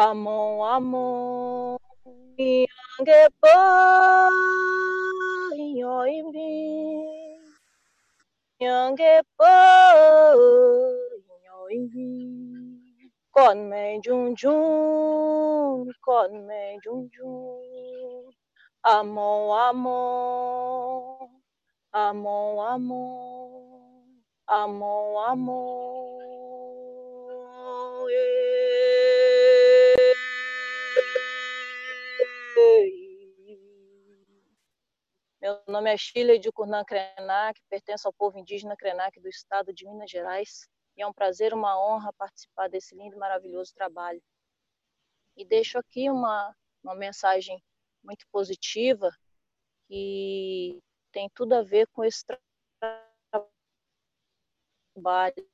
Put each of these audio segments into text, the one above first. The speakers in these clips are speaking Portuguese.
Amo, amo, mi angepa, yoimbi, angepa, yoimbi. Con me jun jun, con me jun jun. Amo, amo, amo, amo, amo, amo. Meu nome é Chile de Curnan Krenak, pertenço ao povo indígena Krenak do estado de Minas Gerais. E é um prazer, uma honra participar desse lindo e maravilhoso trabalho. E deixo aqui uma, uma mensagem muito positiva que tem tudo a ver com esse trabalho.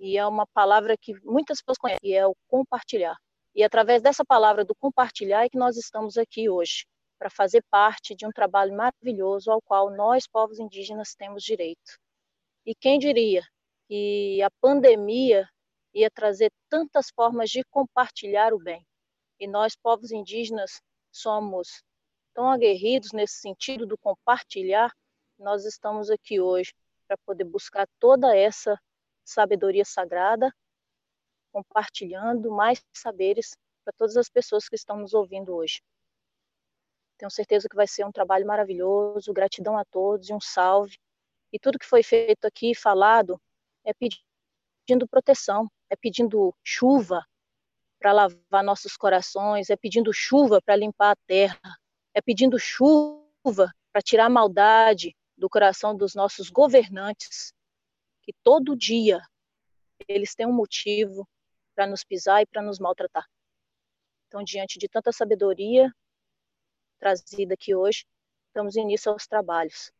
E é uma palavra que muitas pessoas conhecem, que é o compartilhar. E através dessa palavra do compartilhar é que nós estamos aqui hoje, para fazer parte de um trabalho maravilhoso ao qual nós, povos indígenas, temos direito. E quem diria que a pandemia ia trazer tantas formas de compartilhar o bem? E nós, povos indígenas, somos tão aguerridos nesse sentido do compartilhar, nós estamos aqui hoje para poder buscar toda essa sabedoria sagrada compartilhando mais saberes para todas as pessoas que estão nos ouvindo hoje. Tenho certeza que vai ser um trabalho maravilhoso. Gratidão a todos e um salve. E tudo que foi feito aqui, falado, é pedindo proteção, é pedindo chuva para lavar nossos corações, é pedindo chuva para limpar a terra, é pedindo chuva para tirar a maldade do coração dos nossos governantes, que todo dia eles têm um motivo para nos pisar e para nos maltratar. Então, diante de tanta sabedoria trazida aqui hoje, damos início aos trabalhos.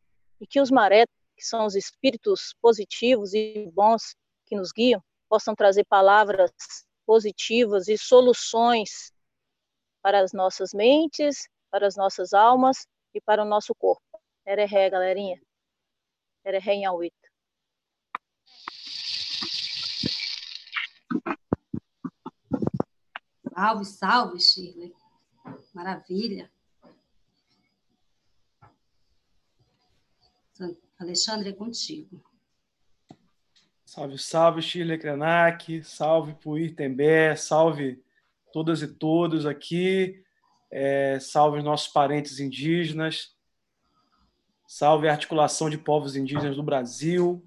E que os maré, que são os espíritos positivos e bons que nos guiam, possam trazer palavras positivas e soluções para as nossas mentes, para as nossas almas e para o nosso corpo. Ereré, galerinha. Ereré em Auita. Salve, salve, Shirley. Maravilha. Alexandre, é contigo. Salve, salve, Shirley Krenak. Salve, Puir Tembé. Salve todas e todos aqui. É, salve os nossos parentes indígenas. Salve a articulação de povos indígenas do Brasil.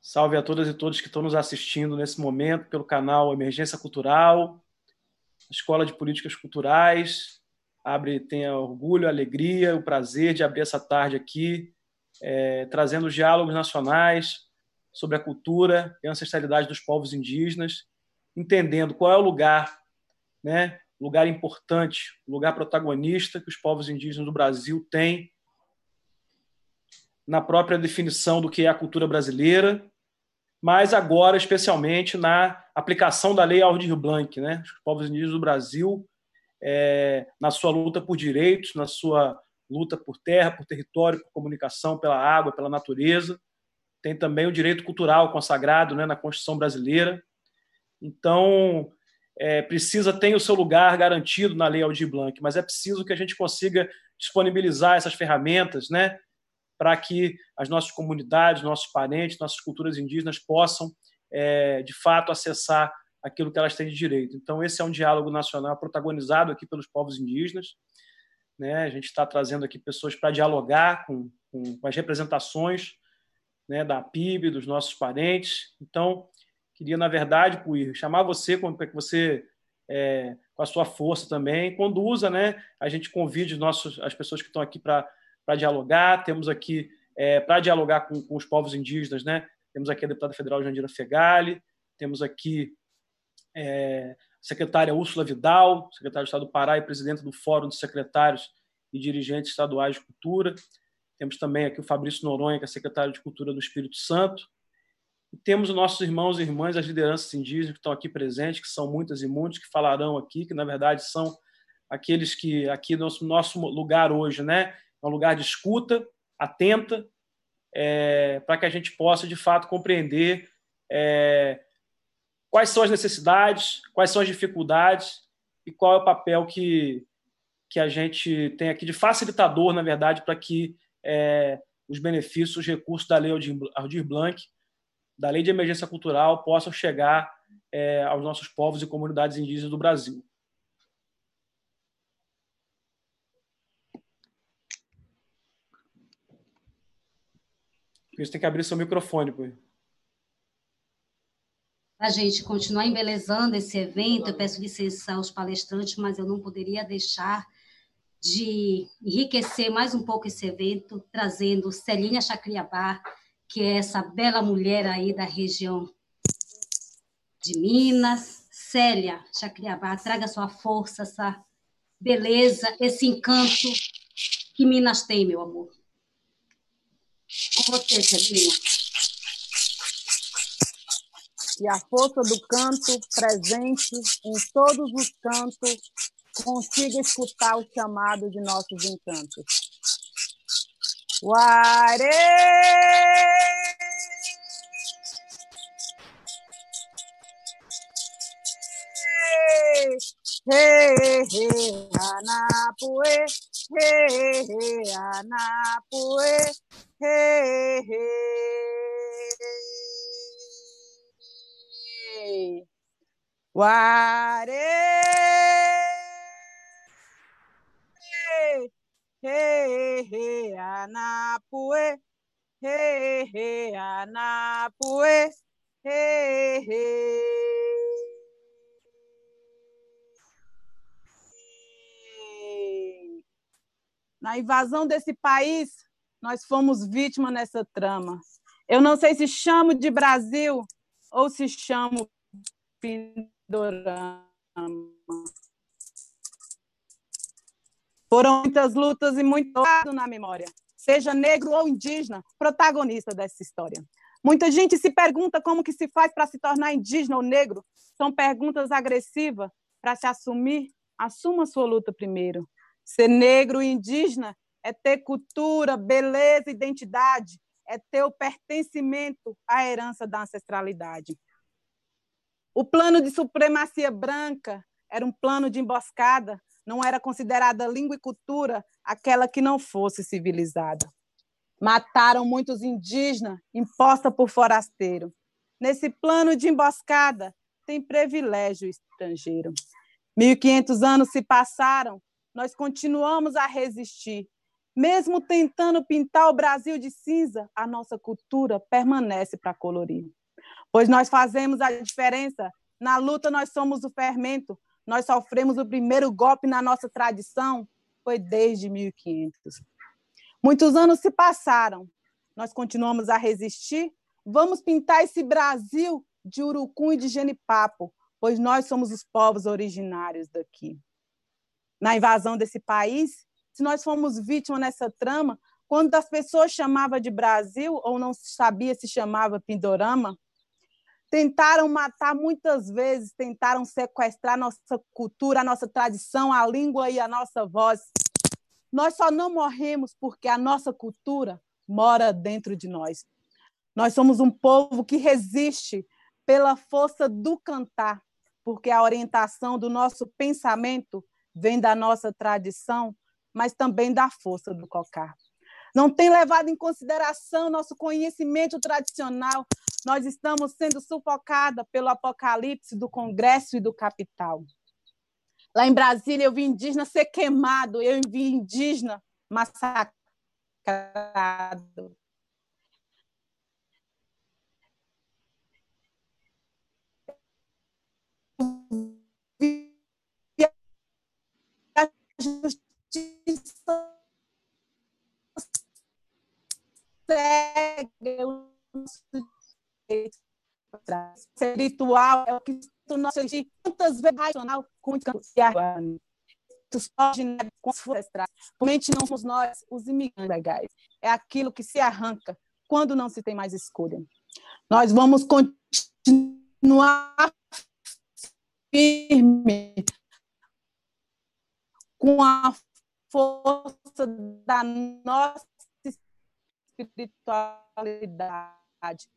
Salve a todas e todos que estão nos assistindo nesse momento pelo canal Emergência Cultural. Escola de Políticas Culturais. Abre, tenha orgulho, alegria, o prazer de abrir essa tarde aqui, é, trazendo diálogos nacionais sobre a cultura e a ancestralidade dos povos indígenas, entendendo qual é o lugar, né, lugar importante, lugar protagonista que os povos indígenas do Brasil têm na própria definição do que é a cultura brasileira mas agora, especialmente, na aplicação da Lei Aldir Blanc. Né? Os povos indígenas do Brasil, é, na sua luta por direitos, na sua luta por terra, por território, por comunicação, pela água, pela natureza. Tem também o direito cultural consagrado né, na Constituição brasileira. Então, é, precisa ter o seu lugar garantido na Lei Aldir Blanc, mas é preciso que a gente consiga disponibilizar essas ferramentas, né, para que as nossas comunidades, nossos parentes, nossas culturas indígenas possam, é, de fato, acessar aquilo que elas têm de direito. Então, esse é um diálogo nacional protagonizado aqui pelos povos indígenas. Né? A gente está trazendo aqui pessoas para dialogar com, com, as representações né, da PIB, dos nossos parentes. Então, queria, na verdade, Puir, chamar você para que você, é, com a sua força também, conduza, né? a gente convide nossos, as pessoas que estão aqui para dialogar. Temos aqui, é, para dialogar com, com, os povos indígenas, né? temos aqui a deputada federal Jandira Fegali, temos aqui é, a secretária Úrsula Vidal, secretária de Estado do Pará e presidente do Fórum dos Secretários e Dirigentes Estaduais de Cultura. Temos também aqui o Fabrício Noronha, que é secretário de Cultura do Espírito Santo. E temos os nossos irmãos e irmãs, as lideranças indígenas que estão aqui presentes, que são muitas e muitos, que falarão aqui, que na verdade são aqueles que aqui no nosso, nosso lugar hoje, né, é um lugar de escuta atenta, é, para que a gente possa, de fato, compreender é, quais são as necessidades, quais são as dificuldades e qual é o papel que, que a gente tem aqui de facilitador, na verdade, para que é, os benefícios, os recursos da Lei Aldir Blanc, da Lei de Emergência Cultural, possam chegar é, aos nossos povos e comunidades indígenas do Brasil. Você tem que abrir seu microfone. Para a gente continuar embelezando esse evento, eu peço licença aos palestrantes, mas eu não poderia deixar de enriquecer mais um pouco esse evento, trazendo Celinha Chacriabá, que é essa bela mulher aí da região de Minas. Célia Chacriabá, traga sua força, essa beleza, esse encanto que Minas tem, meu amor. Com você, Celinha. E a força do canto presente em todos os cantos consiga escutar o chamado de nossos encantos. Uare! Hey, hey, anapue, hey, hey, anapue, hey, hey. Ware! Hey, hey, anapue. Hey, hey, anapue. Hey, hey. Na invasão desse país, nós fomos vítimas nessa trama. Eu não sei se chamo de Brasil ou se chamo Pindorama. Foram muitas lutas e muito na memória, seja negro ou indígena, protagonista dessa história. Muita gente se pergunta como que se faz para se tornar indígena ou negro. São perguntas agressivas para se assumir. Assuma sua luta primeiro. Ser negro e indígena é ter cultura, beleza, identidade, é ter o pertencimento à herança da ancestralidade. O plano de supremacia branca era um plano de emboscada não era considerada língua e cultura aquela que não fosse civilizada. Mataram muitos indígenas, imposta por forasteiro. Nesse plano de emboscada, tem privilégio estrangeiro. 1.500 anos se passaram, nós continuamos a resistir. Mesmo tentando pintar o Brasil de cinza, a nossa cultura permanece para colorir. Pois nós fazemos a diferença, na luta nós somos o fermento, nós sofremos o primeiro golpe na nossa tradição foi desde 1500. Muitos anos se passaram, nós continuamos a resistir. Vamos pintar esse Brasil de urucum e de genipapo, pois nós somos os povos originários daqui. Na invasão desse país, se nós fomos vítimas nessa trama, quando as pessoas chamavam de Brasil ou não sabia se chamava Pindorama, tentaram matar muitas vezes, tentaram sequestrar nossa cultura, a nossa tradição, a língua e a nossa voz. Nós só não morremos porque a nossa cultura mora dentro de nós. Nós somos um povo que resiste pela força do cantar, porque a orientação do nosso pensamento vem da nossa tradição, mas também da força do cocar não tem levado em consideração nosso conhecimento tradicional. Nós estamos sendo sufocada pelo apocalipse do Congresso e do capital. Lá em Brasília, eu vi indígena ser queimado, eu vi indígena massacrado. Justiça segue o nosso direito. Espiritual é o que o nosso quantas vezes racional com os ancestrais. Realmente não somos nós, os imigrantes legais. É aquilo que se arranca quando não se tem mais escolha. Nós vamos continuar firme com a força da nossa espiritualidade.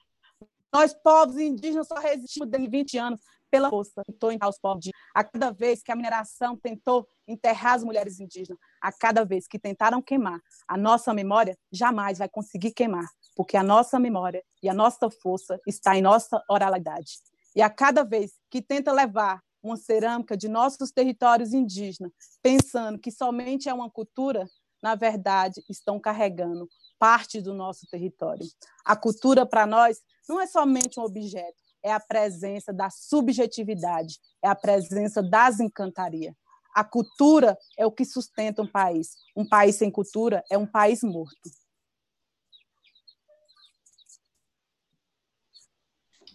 Nós, povos indígenas, só resistimos de 20 anos pela força. Tentou enterrar os povos A cada vez que a mineração tentou enterrar as mulheres indígenas, a cada vez que tentaram queimar a nossa memória, jamais vai conseguir queimar, porque a nossa memória e a nossa força está em nossa oralidade. E a cada vez que tenta levar uma cerâmica de nossos territórios indígenas, pensando que somente é uma cultura, na verdade, estão carregando parte do nosso território. A cultura, para nós, não é somente um objeto, é a presença da subjetividade, é a presença das encantarias. A cultura é o que sustenta um país. Um país sem cultura é um país morto.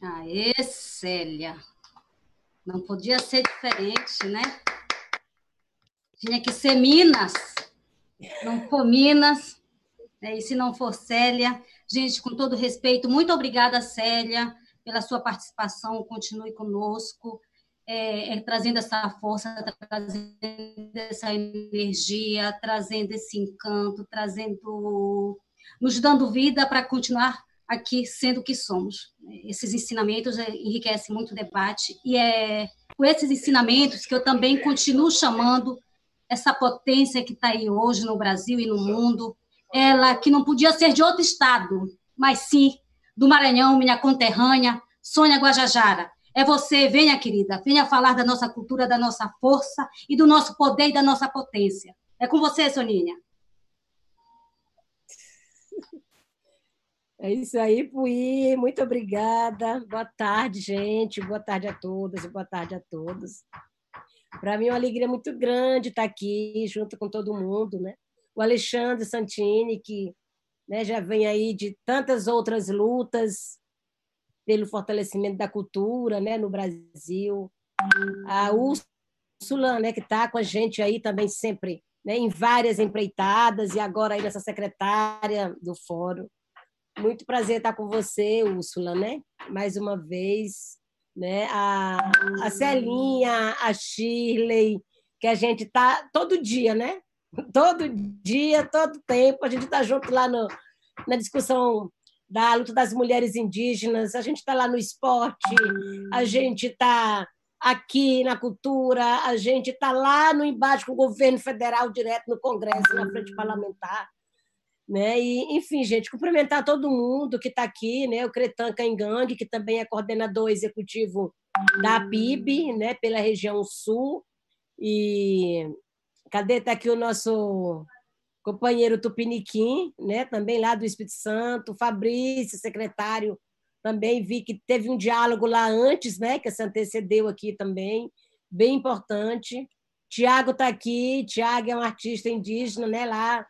Aê, Célia! Não podia ser diferente, né? Tinha que ser Minas. Não for Minas? E se não for Célia. Gente, com todo respeito, muito obrigada, Célia, pela sua participação. Continue conosco, é, é, trazendo essa força, trazendo essa energia, trazendo esse encanto, trazendo, nos dando vida para continuar aqui sendo o que somos. Esses ensinamentos é, enriquecem muito o debate e é com esses ensinamentos que eu também continuo chamando essa potência que está aí hoje no Brasil e no mundo, ela que não podia ser de outro estado, mas sim do Maranhão, minha conterrânea, Sônia Guajajara. É você, venha, querida, venha falar da nossa cultura, da nossa força e do nosso poder e da nossa potência. É com você, Soninha. É isso aí, Pui. Muito obrigada. Boa tarde, gente. Boa tarde a todas e boa tarde a todos. Para mim é uma alegria muito grande estar aqui junto com todo mundo, né? O Alexandre Santini, que né, já vem aí de tantas outras lutas pelo fortalecimento da cultura né, no Brasil. A Úrsula, né, que está com a gente aí também sempre né, em várias empreitadas e agora aí nessa secretária do fórum. Muito prazer estar com você, Úrsula, né? Mais uma vez, né? A, a Celinha, a Shirley, que a gente tá todo dia, né? Todo dia, todo tempo, a gente está junto lá no, na discussão da luta das mulheres indígenas, a gente está lá no esporte, a gente está aqui na cultura, a gente está lá no embate com o governo federal, direto no Congresso, na frente parlamentar. Né? E, enfim, gente, cumprimentar todo mundo que está aqui, né? o Cretan Cangang, que também é coordenador executivo da PIB, né? pela região sul. E cadê? Está aqui o nosso companheiro Tupiniquim, né? também lá do Espírito Santo, Fabrício, secretário, também vi que teve um diálogo lá antes, né? que se antecedeu aqui também, bem importante. Tiago está aqui, Tiago é um artista indígena, né? lá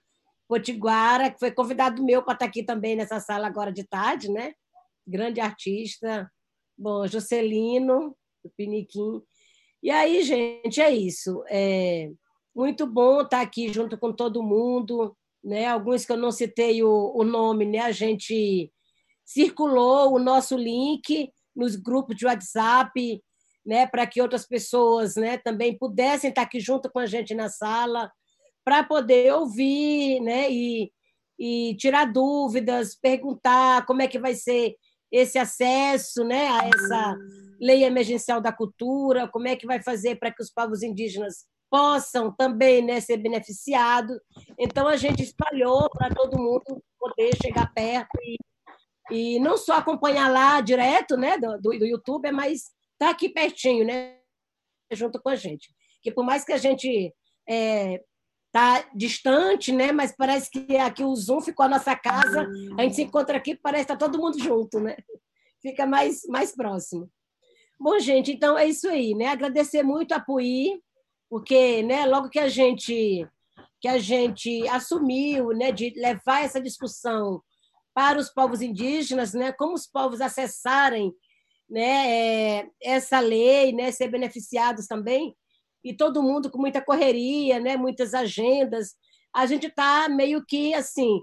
Potiguara, que foi convidado meu para estar tá aqui também nessa sala agora de tarde, né? Grande artista. Bom, Jocelino, do Piniquim. E aí, gente, é isso. É muito bom estar aqui junto com todo mundo, né? Alguns que eu não citei o, o nome, né? A gente circulou o nosso link nos grupos de WhatsApp, né, para que outras pessoas, né, também pudessem estar aqui junto com a gente na sala para poder ouvir né, e, e tirar dúvidas, perguntar como é que vai ser esse acesso né, a essa lei emergencial da cultura, como é que vai fazer para que os povos indígenas possam também né, ser beneficiados. Então, a gente espalhou para todo mundo poder chegar perto e, e não só acompanhar lá direto né, do, do, YouTube, mas estar tá aqui pertinho, né, junto com a gente. Que por mais que a gente é, tá distante, né? Mas parece que aqui o Zoom ficou a nossa casa. A gente se encontra aqui, parece que está todo mundo junto, né? Fica mais mais próximo. Bom, gente, então é isso aí, né? Agradecer muito a Pui, porque, né? Logo que a gente que a gente assumiu, né? De levar essa discussão para os povos indígenas, né? Como os povos acessarem, né? É, essa lei, né? Ser beneficiados também e todo mundo com muita correria, né? muitas agendas. A gente está meio que assim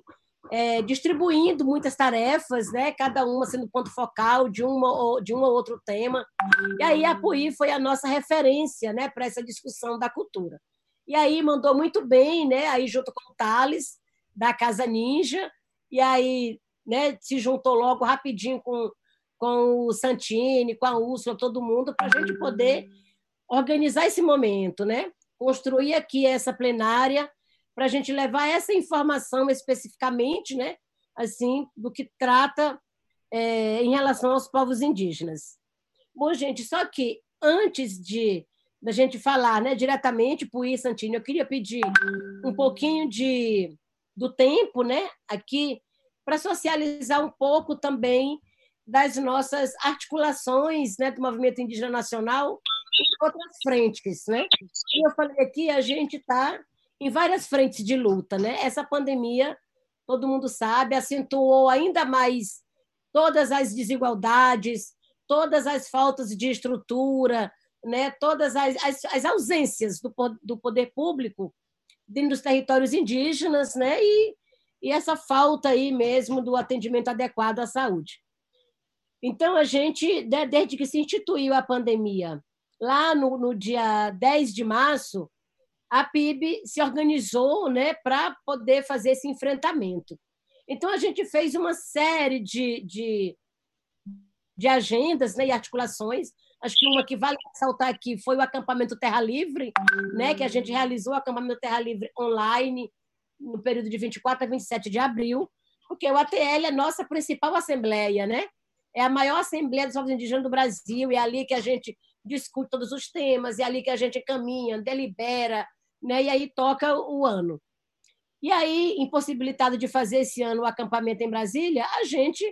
é, distribuindo muitas tarefas, né? cada uma sendo ponto focal de, uma, de um ou outro tema. E aí a PUI foi a nossa referência né? para essa discussão da cultura. E aí mandou muito bem, né? aí junto com o Thales, da Casa Ninja, e aí né? se juntou logo rapidinho com, com o Santini, com a Úrsula, todo mundo, para a gente poder organizar esse momento, né? construir aqui essa plenária para a gente levar essa informação especificamente, né? assim, do que trata é, em relação aos povos indígenas. Bom, gente, só que antes de da gente falar né, diretamente para o Santini, eu queria pedir um pouquinho de, do tempo né, aqui para socializar um pouco também das nossas articulações né, do movimento indígena nacional em outras frentes. Né? Como eu falei aqui, a gente está em várias frentes de luta. Né? Essa pandemia, todo mundo sabe, acentuou ainda mais todas as desigualdades, todas as faltas de estrutura, né, todas as, as, as ausências do, do poder público dentro dos territórios indígenas, né, e, e essa falta aí mesmo do atendimento adequado à saúde. Então, a gente, desde que se instituiu a pandemia, lá no, no dia 10 de março, a PIB se organizou né, para poder fazer esse enfrentamento. Então, a gente fez uma série de, de, de agendas né, e articulações. Acho que uma que vale ressaltar aqui foi o acampamento Terra Livre, né, que a gente realizou o acampamento Terra Livre online no período de 24 a 27 de abril, porque o ATL é a nossa principal assembleia, né? É a maior assembleia dos povos indígenas do Brasil, e é ali que a gente discute todos os temas, é ali que a gente caminha, delibera, né? e aí toca o ano. E aí, impossibilitado de fazer esse ano o acampamento em Brasília, a gente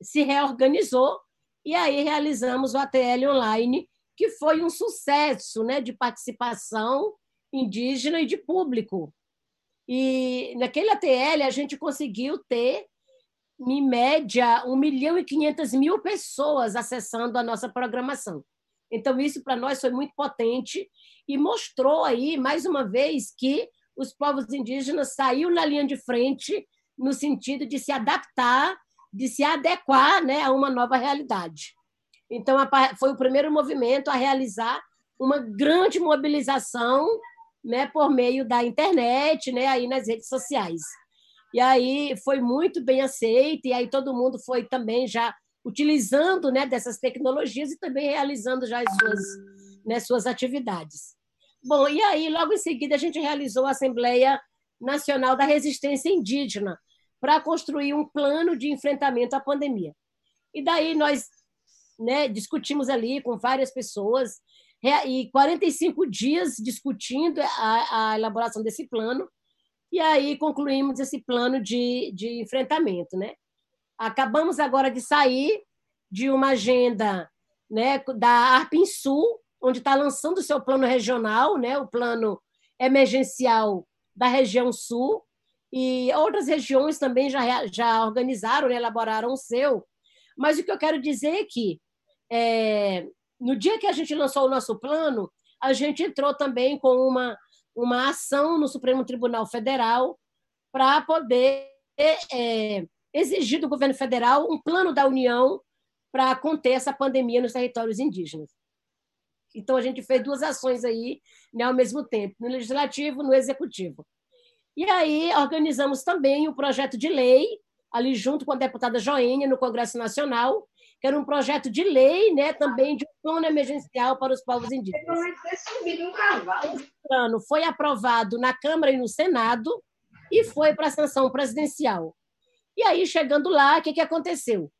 se reorganizou e aí realizamos o ATL online, que foi um sucesso né, de participação indígena e de público. E naquele ATL a gente conseguiu ter, em média, 1 milhão e 500 mil pessoas acessando a nossa programação. Então, isso para nós foi muito potente e mostrou aí, mais uma vez, que os povos indígenas saíram na linha de frente no sentido de se adaptar, de se adequar né, a uma nova realidade. Então, foi o primeiro movimento a realizar uma grande mobilização né, por meio da internet, né, aí nas redes sociais. E aí foi muito bem aceito, e aí todo mundo foi também já utilizando né, dessas tecnologias e também realizando já as suas, né, suas atividades. Bom, e aí, logo em seguida, a gente realizou a Assembleia Nacional da Resistência Indígena para construir um plano de enfrentamento à pandemia. E daí nós né, discutimos ali com várias pessoas, e 45 dias discutindo a, a elaboração desse plano, e aí concluímos esse plano de, de enfrentamento. Né? Acabamos agora de sair de uma agenda né, da Arpin Sul, onde está lançando o seu plano regional, né, o plano emergencial da região sul, e outras regiões também já, já organizaram, né, elaboraram o seu. Mas o que eu quero dizer é que, é, no dia que a gente lançou o nosso plano, a gente entrou também com uma, uma ação no Supremo Tribunal Federal para poder é, exigir do governo federal um plano da União para conter essa pandemia nos territórios indígenas. Então, a gente fez duas ações aí né, ao mesmo tempo, no legislativo no executivo. E aí organizamos também o um projeto de lei, ali junto com a deputada Joênia, no Congresso Nacional, que era um projeto de lei né, também de um plano emergencial para os povos indígenas. O plano foi aprovado na Câmara e no Senado e foi para a sanção presidencial. E aí, chegando lá, o que, que aconteceu?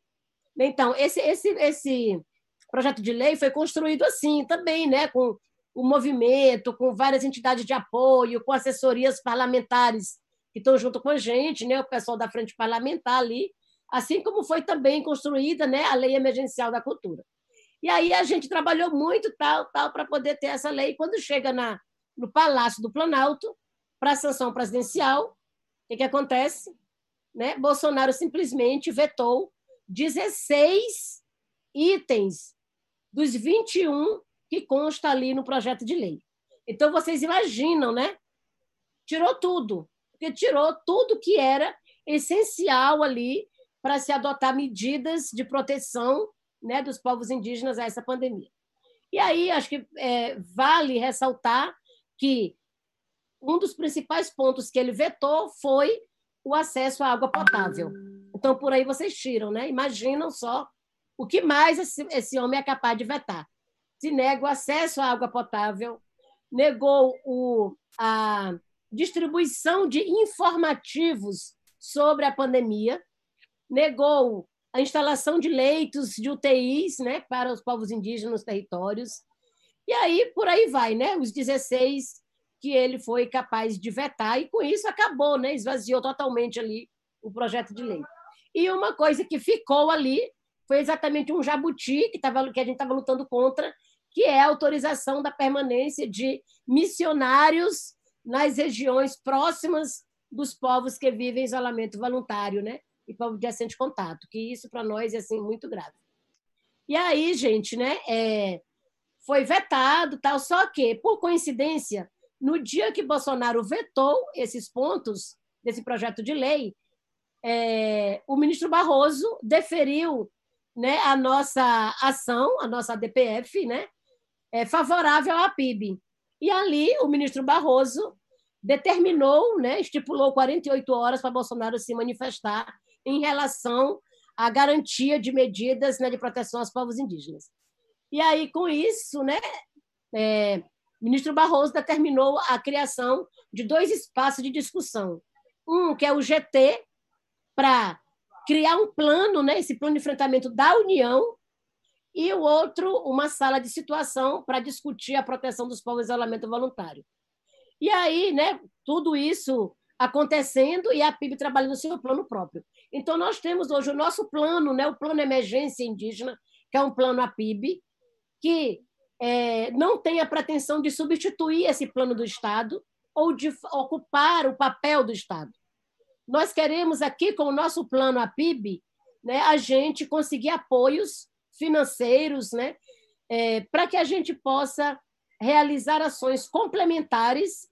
Então, esse, esse, esse projeto de lei foi construído assim também, né, com o movimento, com várias entidades de apoio, com assessorias parlamentares que estão junto com a gente, né, o pessoal da frente parlamentar ali, assim como foi também construída, né, a lei emergencial da cultura. E aí a gente trabalhou muito tal, tal para poder ter essa lei. Quando chega na no Palácio do Planalto para a sanção presidencial, o que, que acontece? Né? Bolsonaro simplesmente vetou 16 itens dos 21 que consta ali no projeto de lei. Então, vocês imaginam, né? Tirou tudo, porque tirou tudo que era essencial ali para se adotar medidas de proteção né, dos povos indígenas a essa pandemia. E aí, acho que é, vale ressaltar que um dos principais pontos que ele vetou foi o acesso à água potável. Então, por aí vocês tiram, né? Imaginam só O que mais esse, esse homem é capaz de vetar? Se nega o acesso à água potável, negou o, a distribuição de informativos sobre a pandemia, negou a instalação de leitos de UTIs né, para os povos indígenas nos territórios. E aí, por aí vai, né? os 16 que ele foi capaz de vetar, e com isso acabou, né? esvaziou totalmente ali o projeto de lei. E uma coisa que ficou ali foi exatamente um jabuti que, tava, que a gente estava lutando contra, que é a autorização da permanência de missionários nas regiões próximas dos povos que vivem em isolamento voluntário, né? E povo de assente contato, que isso para nós é assim muito grave. E aí, gente, né? É, foi vetado, tal. Só que, por coincidência, no dia que Bolsonaro vetou esses pontos desse projeto de lei, é, o ministro Barroso deferiu né, a nossa ação, a nossa DPF, né, é, favorável à PIB. E ali o ministro Barroso determinou, né, estipulou 48 horas para Bolsonaro se manifestar em relação à garantia de medidas né, de proteção aos povos indígenas. E aí, com isso, né, é, o ministro Barroso determinou a criação de dois espaços de discussão. Um, que é o GT, para criar um plano, né, esse plano de enfrentamento da União, e o outro, uma sala de situação para discutir a proteção dos povos em isolamento voluntário. E aí, né, tudo isso acontecendo e a PIB trabalhando no seu plano próprio. Então, nós temos hoje o nosso plano, né, o Plano Emergência Indígena, que é um plano APIB, que é, não tem a pretensão de substituir esse plano do Estado ou de ocupar o papel do Estado. Nós queremos aqui, com o nosso plano APIB, né, a gente conseguir apoios financeiros né, é, para que a gente possa realizar ações complementares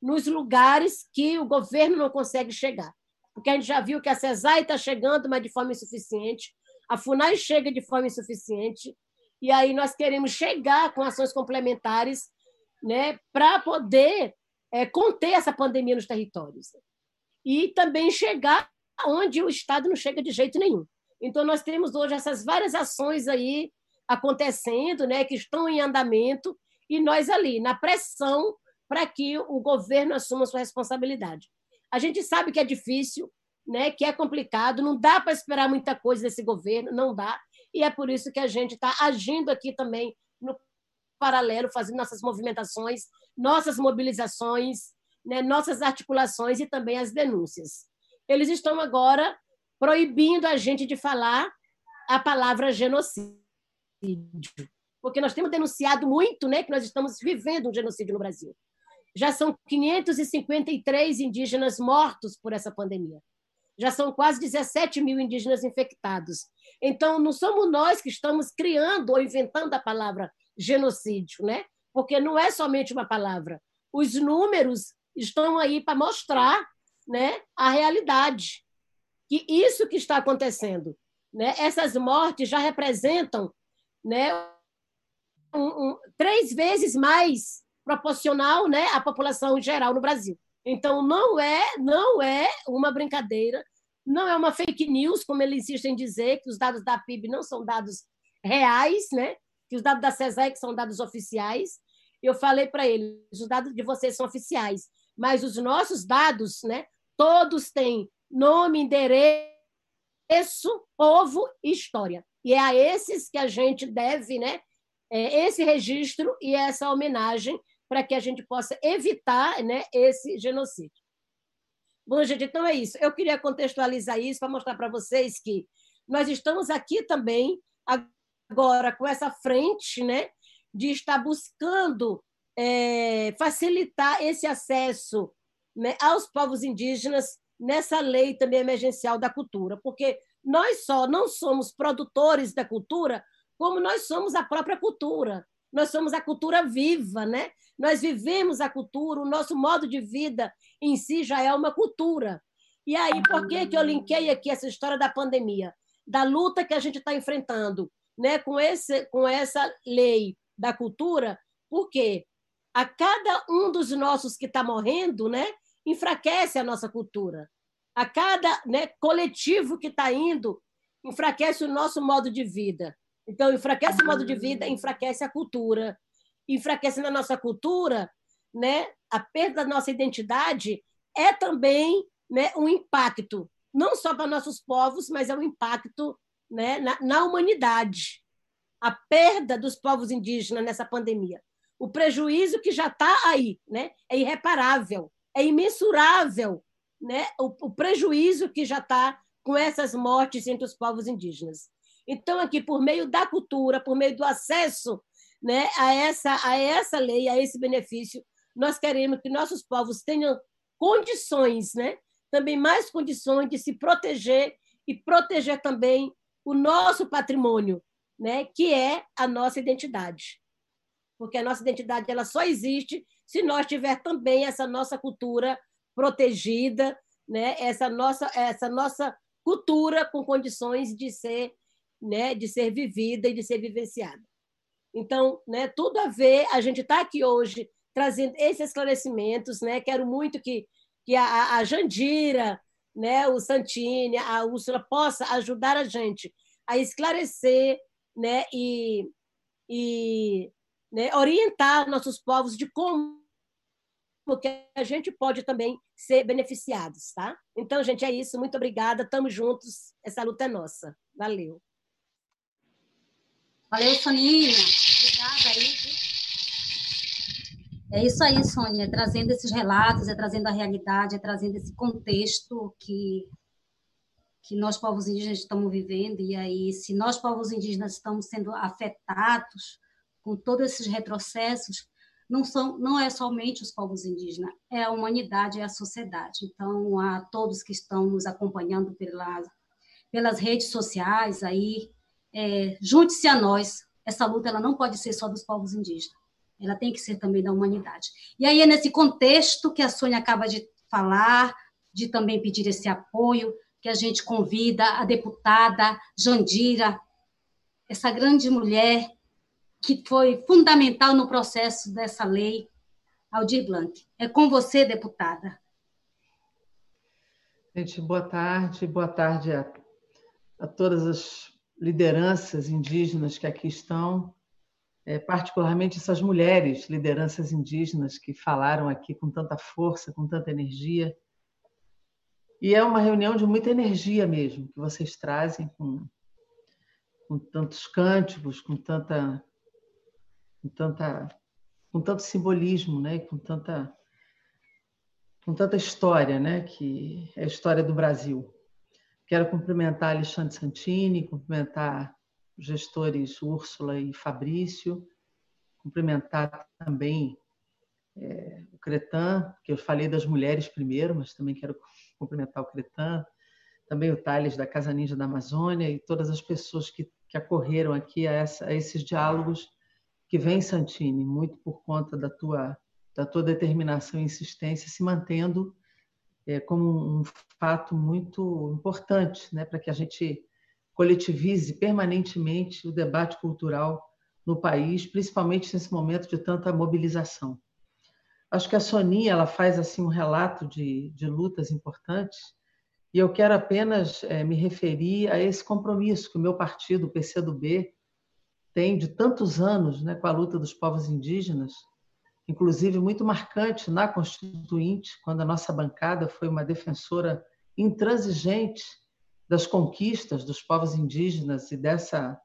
nos lugares que o governo não consegue chegar. Porque a gente já viu que a CESAI está chegando, mas de forma insuficiente, a FUNAI chega de forma insuficiente, e aí nós queremos chegar com ações complementares né, para poder é, conter essa pandemia nos territórios. E também chegar onde o Estado não chega de jeito nenhum. Então, nós temos hoje essas várias ações aí acontecendo, né, que estão em andamento, e nós ali, na pressão para que o governo assuma sua responsabilidade. A gente sabe que é difícil, né, que é complicado, não dá para esperar muita coisa desse governo, não dá, e é por isso que a gente está agindo aqui também no paralelo, fazendo nossas movimentações, nossas mobilizações, né, nossas articulações e também as denúncias. Eles estão agora proibindo a gente de falar a palavra genocídio, porque nós temos denunciado muito né, que nós estamos vivendo um genocídio no Brasil. Já são 553 indígenas mortos por essa pandemia. Já são quase 17 mil indígenas infectados. Então, não somos nós que estamos criando ou inventando a palavra genocídio, né? porque não é somente uma palavra. Os números estão aí para mostrar né, a realidade que isso que está acontecendo, né? Essas mortes já representam, né, um, um, três vezes mais proporcional, né, à população geral no Brasil. Então não é, não é uma brincadeira, não é uma fake news, como eles insistem em dizer que os dados da PIB não são dados reais, né? Que os dados da CESEC são dados oficiais. Eu falei para eles, os dados de vocês são oficiais, mas os nossos dados, né? Todos têm nome, endereço, povo e história. E é a esses que a gente deve né, é, esse registro e essa homenagem para que a gente possa evitar né, esse genocídio. Bom, gente, então é isso. Eu queria contextualizar isso para mostrar para vocês que nós estamos aqui também, agora, com essa frente né, de estar buscando é, facilitar esse acesso né, aos povos indígenas nessa lei também emergencial da cultura, porque nós só não somos produtores da cultura, como nós somos a própria cultura. Nós somos a cultura viva, né? Nós vivemos a cultura, o nosso modo de vida em si já é uma cultura. E aí, por que, que eu linkei aqui essa história da pandemia? Da luta que a gente está enfrentando né? com, esse, com essa lei da cultura, porque a cada um dos nossos que está morrendo, né? enfraquece a nossa cultura. A cada né, coletivo que está indo enfraquece o nosso modo de vida. Então, enfraquece o modo de vida, enfraquece a cultura. Enfraquecendo a nossa cultura, né, a perda da nossa identidade é também né, um impacto, não só para nossos povos, mas é um impacto né, na, na humanidade. A perda dos povos indígenas nessa pandemia. O prejuízo que já está aí né, é irreparável, é imensurável né, o, o prejuízo que já está com essas mortes entre os povos indígenas. Então, aqui, por meio da cultura, por meio do acesso né, a, essa, a essa lei, a esse benefício, nós queremos que nossos povos tenham condições, né, também mais condições de se proteger e proteger também o nosso patrimônio, né, que é a nossa identidade. Porque a nossa identidade ela só existe se nós tiver também essa nossa cultura protegida, né, essa nossa essa nossa cultura com condições de ser, né, de ser vivida e de ser vivenciada. Então, né, tudo a ver, a gente está aqui hoje trazendo esses esclarecimentos, né? Quero muito que, que a, a Jandira, né, o Santini, a Úrsula possa ajudar a gente a esclarecer, né, e, e né, orientar nossos povos de como porque a gente pode também ser beneficiados, tá? Então, gente, é isso. Muito obrigada. Estamos juntos. Essa luta é nossa. Valeu. Valeu, Soninha. Obrigada aí. É isso aí, Sônia, é trazendo esses relatos, é trazendo a realidade, é trazendo esse contexto que, que nós, povos indígenas, estamos vivendo. E aí, se nós, povos indígenas, estamos sendo afetados com todos esses retrocessos, não, são, não é somente os povos indígenas, é a humanidade, é a sociedade. Então, a todos que estão nos acompanhando pela, pelas redes sociais, aí, é, junte-se a nós. Essa luta ela não pode ser só dos povos indígenas, ela tem que ser também da humanidade. E aí é nesse contexto que a Sônia acaba de falar, de também pedir esse apoio, que a gente convida a deputada Jandira, essa grande mulher que foi fundamental no processo dessa lei, Aldir Blanc. É com você, deputada. Gente, boa tarde, boa tarde a, a todas as lideranças indígenas que aqui estão, é, particularmente essas mulheres, lideranças indígenas que falaram aqui com tanta força, com tanta energia. E é uma reunião de muita energia mesmo, que vocês trazem com, com tantos cânticos, com tanta com tanta com tanto simbolismo, né? Com tanta com tanta história, né? Que é a história do Brasil. Quero cumprimentar Alexandre Santini, cumprimentar os gestores Úrsula e Fabrício, cumprimentar também é, o Cretan, que eu falei das mulheres primeiro, mas também quero cumprimentar o Cretan, também o Thales da Casa Ninja da Amazônia e todas as pessoas que, que acorreram aqui a, essa, a esses diálogos que vem, Santini, muito por conta da tua, da tua determinação e insistência, se mantendo é, como um fato muito importante né, para que a gente coletivize permanentemente o debate cultural no país, principalmente nesse momento de tanta mobilização. Acho que a Soninha ela faz assim um relato de, de lutas importantes e eu quero apenas é, me referir a esse compromisso que o meu partido, o PCdoB, tem de tantos anos né, com a luta dos povos indígenas, inclusive muito marcante na Constituinte, quando a nossa bancada foi uma defensora intransigente das conquistas dos povos indígenas e dessa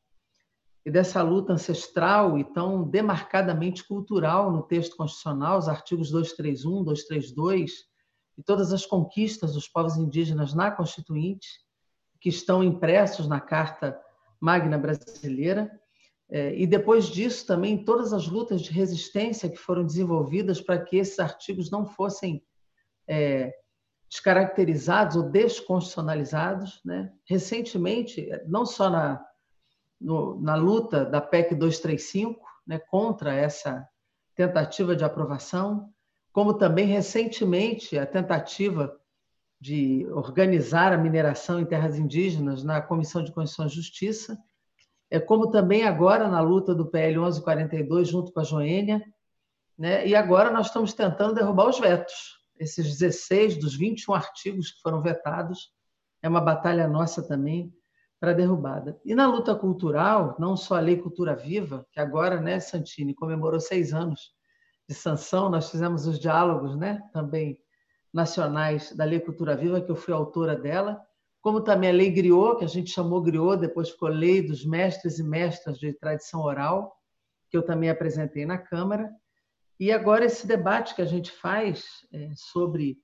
e dessa luta ancestral e tão demarcadamente cultural no texto constitucional, os artigos 231, 232 e todas as conquistas dos povos indígenas na Constituinte, que estão impressos na Carta Magna Brasileira, e depois disso também todas as lutas de resistência que foram desenvolvidas para que esses artigos não fossem é, descaracterizados ou desconstitucionalizados. Né? Recentemente, não só na, no, na luta da PEC 235 né, contra essa tentativa de aprovação, como também recentemente a tentativa de organizar a mineração em terras indígenas na Comissão de Constituição e Justiça, é como também agora na luta do PL 1142 junto com a Joênia, né? E agora nós estamos tentando derrubar os vetos. Esses 16 dos 21 artigos que foram vetados é uma batalha nossa também para derrubada. E na luta cultural, não só a Lei Cultura Viva, que agora, né, Santini, comemorou seis anos de sanção, nós fizemos os diálogos né, também nacionais da Lei Cultura Viva, que eu fui autora dela, como também a Lei Griot, que a gente chamou Griot, depois ficou Lei dos Mestres e Mestras de Tradição Oral, que eu também apresentei na Câmara. E agora esse debate que a gente faz é, sobre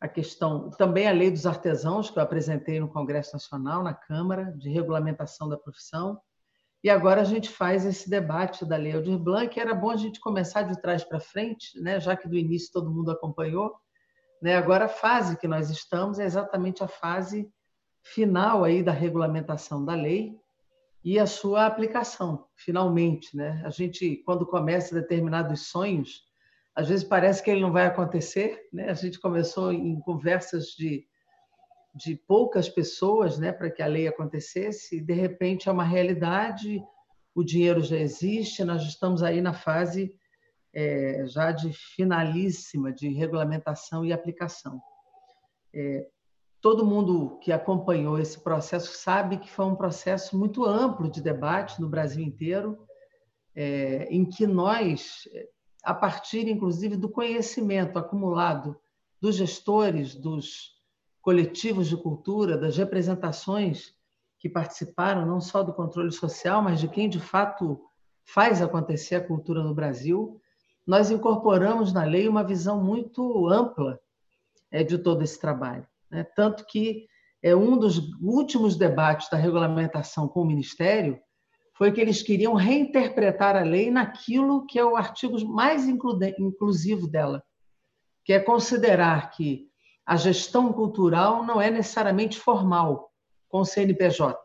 a questão, também a lei dos artesãos, que eu apresentei no Congresso Nacional, na Câmara, de regulamentação da profissão. E agora a gente faz esse debate da Lei Aldir Blanc, que era bom a gente começar de trás para frente, né? já que do início todo mundo acompanhou. Né? Agora a fase que nós estamos é exatamente a fase final aí da regulamentação da lei e a sua aplicação, finalmente. Né? A gente, quando começa determinados sonhos, às vezes parece que ele não vai acontecer. Né? A gente começou em conversas de, de poucas pessoas né, para que a lei acontecesse, e de repente é uma realidade, o dinheiro já existe, nós estamos aí na fase é, já de finalíssima de regulamentação e aplicação. É, todo mundo que acompanhou esse processo sabe que foi um processo muito amplo de debate no Brasil inteiro, é, em que nós a partir, inclusive, do conhecimento acumulado dos gestores, dos coletivos de cultura, das representações que participaram, não só do controle social, mas de quem de fato faz acontecer a cultura no Brasil, nós incorporamos na lei uma visão muito ampla é, de todo esse trabalho. Né? Tanto que é um dos últimos debates da regulamentação com o Ministério foi que eles queriam reinterpretar a lei naquilo que é o artigo mais inclusivo dela, que é considerar que a gestão cultural não é necessariamente formal com o CNPJ.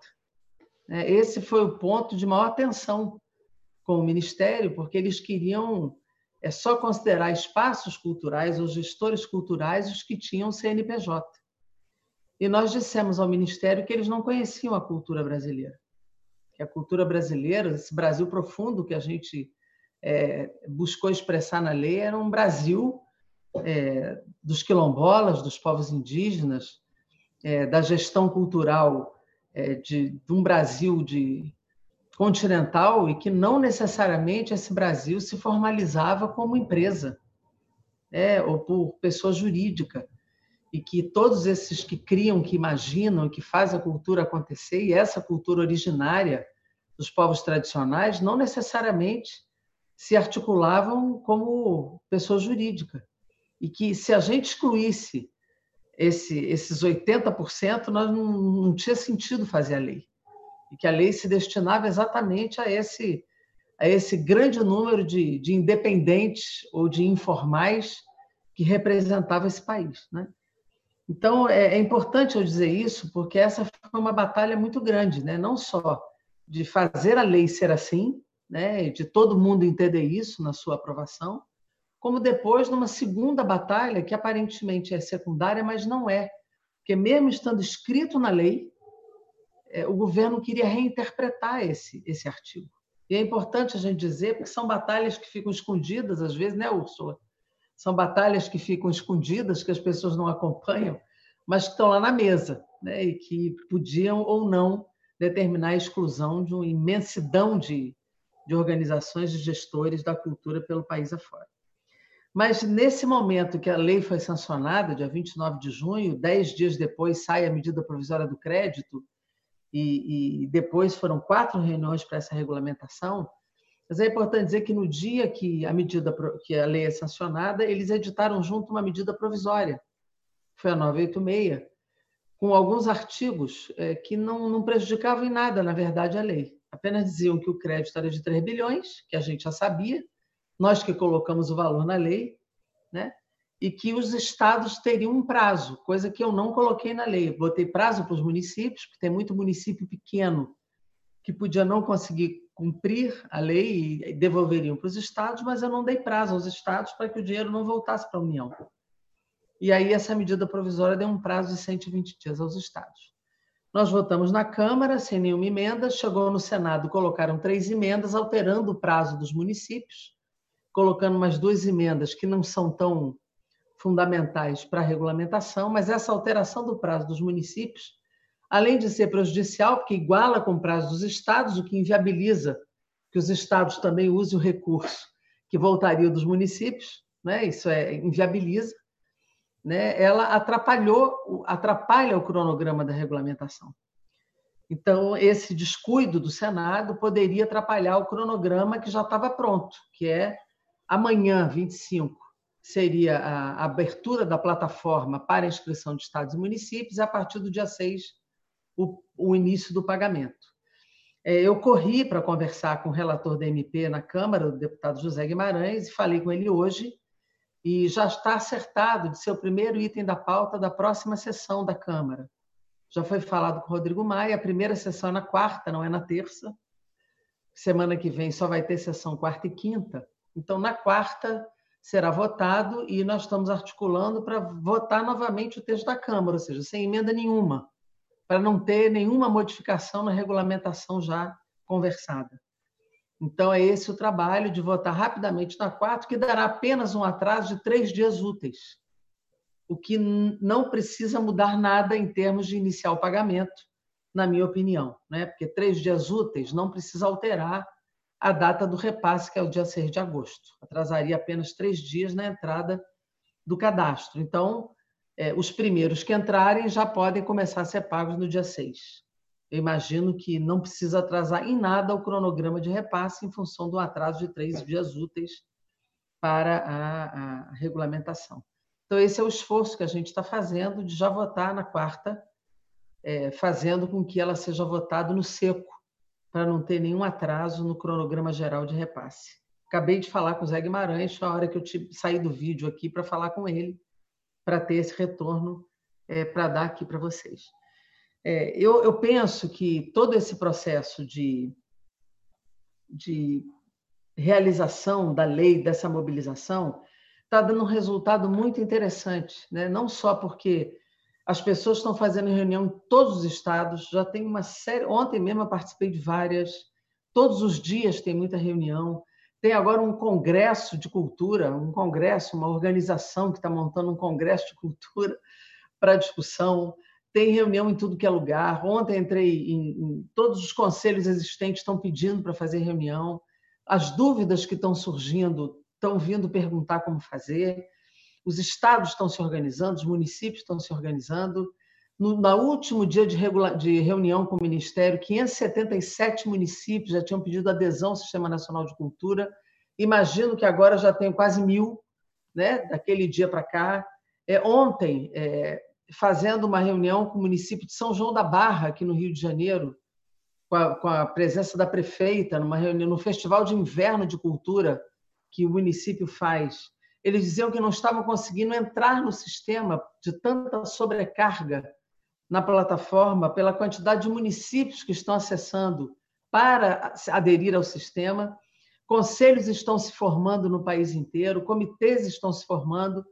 É, esse foi o ponto de maior tensão com o Ministério, porque eles queriam é só considerar espaços culturais ou gestores culturais os que tinham CNPJ. E nós dissemos ao Ministério que eles não conheciam a cultura brasileira. Que a cultura brasileira, esse Brasil profundo que a gente é, buscou expressar na lei, era um Brasil é, dos quilombolas, dos povos indígenas, é, da gestão cultural é, de, de, um Brasil de continental e que não necessariamente esse Brasil se formalizava como empresa é, ou por pessoa jurídica e que todos esses que criam, que imaginam, que fazem a cultura acontecer, e essa cultura originária dos povos tradicionais não necessariamente se articulavam como pessoa jurídica. E que se a gente excluísse esse, esses 80%, nós não, não tinha sentido fazer a lei. E que a lei se destinava exatamente a esse, a esse grande número de, de independentes ou de informais que representava esse país. Né? Então, é, é importante eu dizer isso, porque essa foi uma batalha muito grande, né? não só de fazer a lei ser assim, né, de todo mundo entender isso na sua aprovação, como depois numa segunda batalha que aparentemente é secundária, mas não é, porque mesmo estando escrito na lei, é, o governo queria reinterpretar esse esse artigo. E é importante a gente dizer, porque são batalhas que ficam escondidas às vezes, né, Úrsula? São batalhas que ficam escondidas, que as pessoas não acompanham, mas que estão lá na mesa, né, e que podiam ou não determinar a exclusão de uma imensidão de, de organizações de gestores da cultura pelo país afora. Mas nesse momento que a lei foi sancionada, dia 29 de junho, dez dias depois sai a medida provisória do crédito, e, e depois foram quatro reuniões para essa regulamentação. Mas é importante dizer que no dia que a medida que a lei é sancionada, eles editaram junto uma medida provisória, foi a 986, com alguns artigos é, que não, não prejudicavam em nada, na verdade, a lei. Apenas diziam que o crédito era de 3 bilhões, que a gente já sabia, nós que colocamos o valor na lei, né? e que os estados teriam um prazo, coisa que eu não coloquei na lei. Botei prazo para os municípios, porque tem muito município pequeno que podia não conseguir cumprir a lei e devolveriam para os estados, mas eu não dei prazo aos estados para que o dinheiro não voltasse para a União. E aí essa medida provisória deu um prazo de 120 dias aos estados. Nós votamos na Câmara sem nenhuma emenda, chegou no Senado, colocaram três emendas, alterando o prazo dos municípios, colocando umas duas emendas que não são tão fundamentais para a regulamentação, mas essa alteração do prazo dos municípios além de ser prejudicial, porque iguala com o prazo dos estados, o que inviabiliza que os estados também usem o recurso que voltaria dos municípios, né? isso é, inviabiliza, né? ela atrapalhou, atrapalha o cronograma da regulamentação. Então, esse descuido do Senado poderia atrapalhar o cronograma que já estava pronto, que é amanhã, 25, seria a abertura da plataforma para inscrição de estados e municípios, e a partir do dia 6, o, o início do pagamento. É, eu corri para conversar com o relator da MP na Câmara, o deputado José Guimarães, e falei com ele hoje, e já está acertado de ser o primeiro item da pauta da próxima sessão da Câmara. Já foi falado com o Rodrigo Maia, a primeira sessão é na quarta, não é na terça. Semana que vem só vai ter sessão quarta e quinta. Então, na quarta será votado e nós estamos articulando para votar novamente o texto da Câmara, ou seja, sem emenda nenhuma para não ter nenhuma modificação na regulamentação já conversada. Então, é esse o trabalho de votar rapidamente na 4, que dará apenas um atraso de três dias úteis, o que não precisa mudar nada em termos de iniciar o pagamento, na minha opinião, né? porque três dias úteis não precisa alterar a data do repasse, que é o dia 6 de agosto. Atrasaria apenas três dias na entrada do cadastro. Então, é, os primeiros que entrarem já podem começar a ser pagos no dia 6. Eu imagino que não precisa atrasar em nada o cronograma de repasse em função do atraso de três dias úteis para a, a regulamentação. Então, esse é o esforço que a gente está fazendo de já votar na quarta, é, fazendo com que ela seja votada no seco, para não ter nenhum atraso no cronograma geral de repasse. Acabei de falar com o Zé Guimarães, a hora que eu saí do vídeo aqui para falar com ele, para ter esse retorno é, para dar aqui para vocês. É, eu, eu penso que todo esse processo de, de realização da lei, dessa mobilização, está dando um resultado muito interessante, né? não só porque as pessoas estão fazendo reunião em todos os estados, já tem uma série. Ontem mesmo eu participei de várias, todos os dias tem muita reunião. Tem agora um congresso de cultura, um congresso, uma organização que está montando um congresso de cultura para discussão. Tem reunião em tudo que é lugar. Ontem entrei em, em todos os conselhos existentes estão pedindo para fazer reunião. As dúvidas que estão surgindo estão vindo perguntar como fazer. Os estados estão se organizando, os municípios estão se organizando. No, no último dia de, regula... de, reunião com o Ministério, 577 municípios já tinham pedido adesão ao Sistema Nacional de Cultura. Imagino que agora já tenho quase mil, né, daquele dia para cá. É, ontem, é, fazendo uma reunião com o município de São João da Barra, aqui no Rio de Janeiro, com a, com a presença da prefeita, numa reunião, no Festival de Inverno de Cultura que o município faz. Eles diziam que não estavam conseguindo entrar no sistema de tanta sobrecarga na plataforma pela quantidade de municípios que estão acessando para aderir ao sistema. Conselhos estão se formando no país inteiro, comitês estão se formando.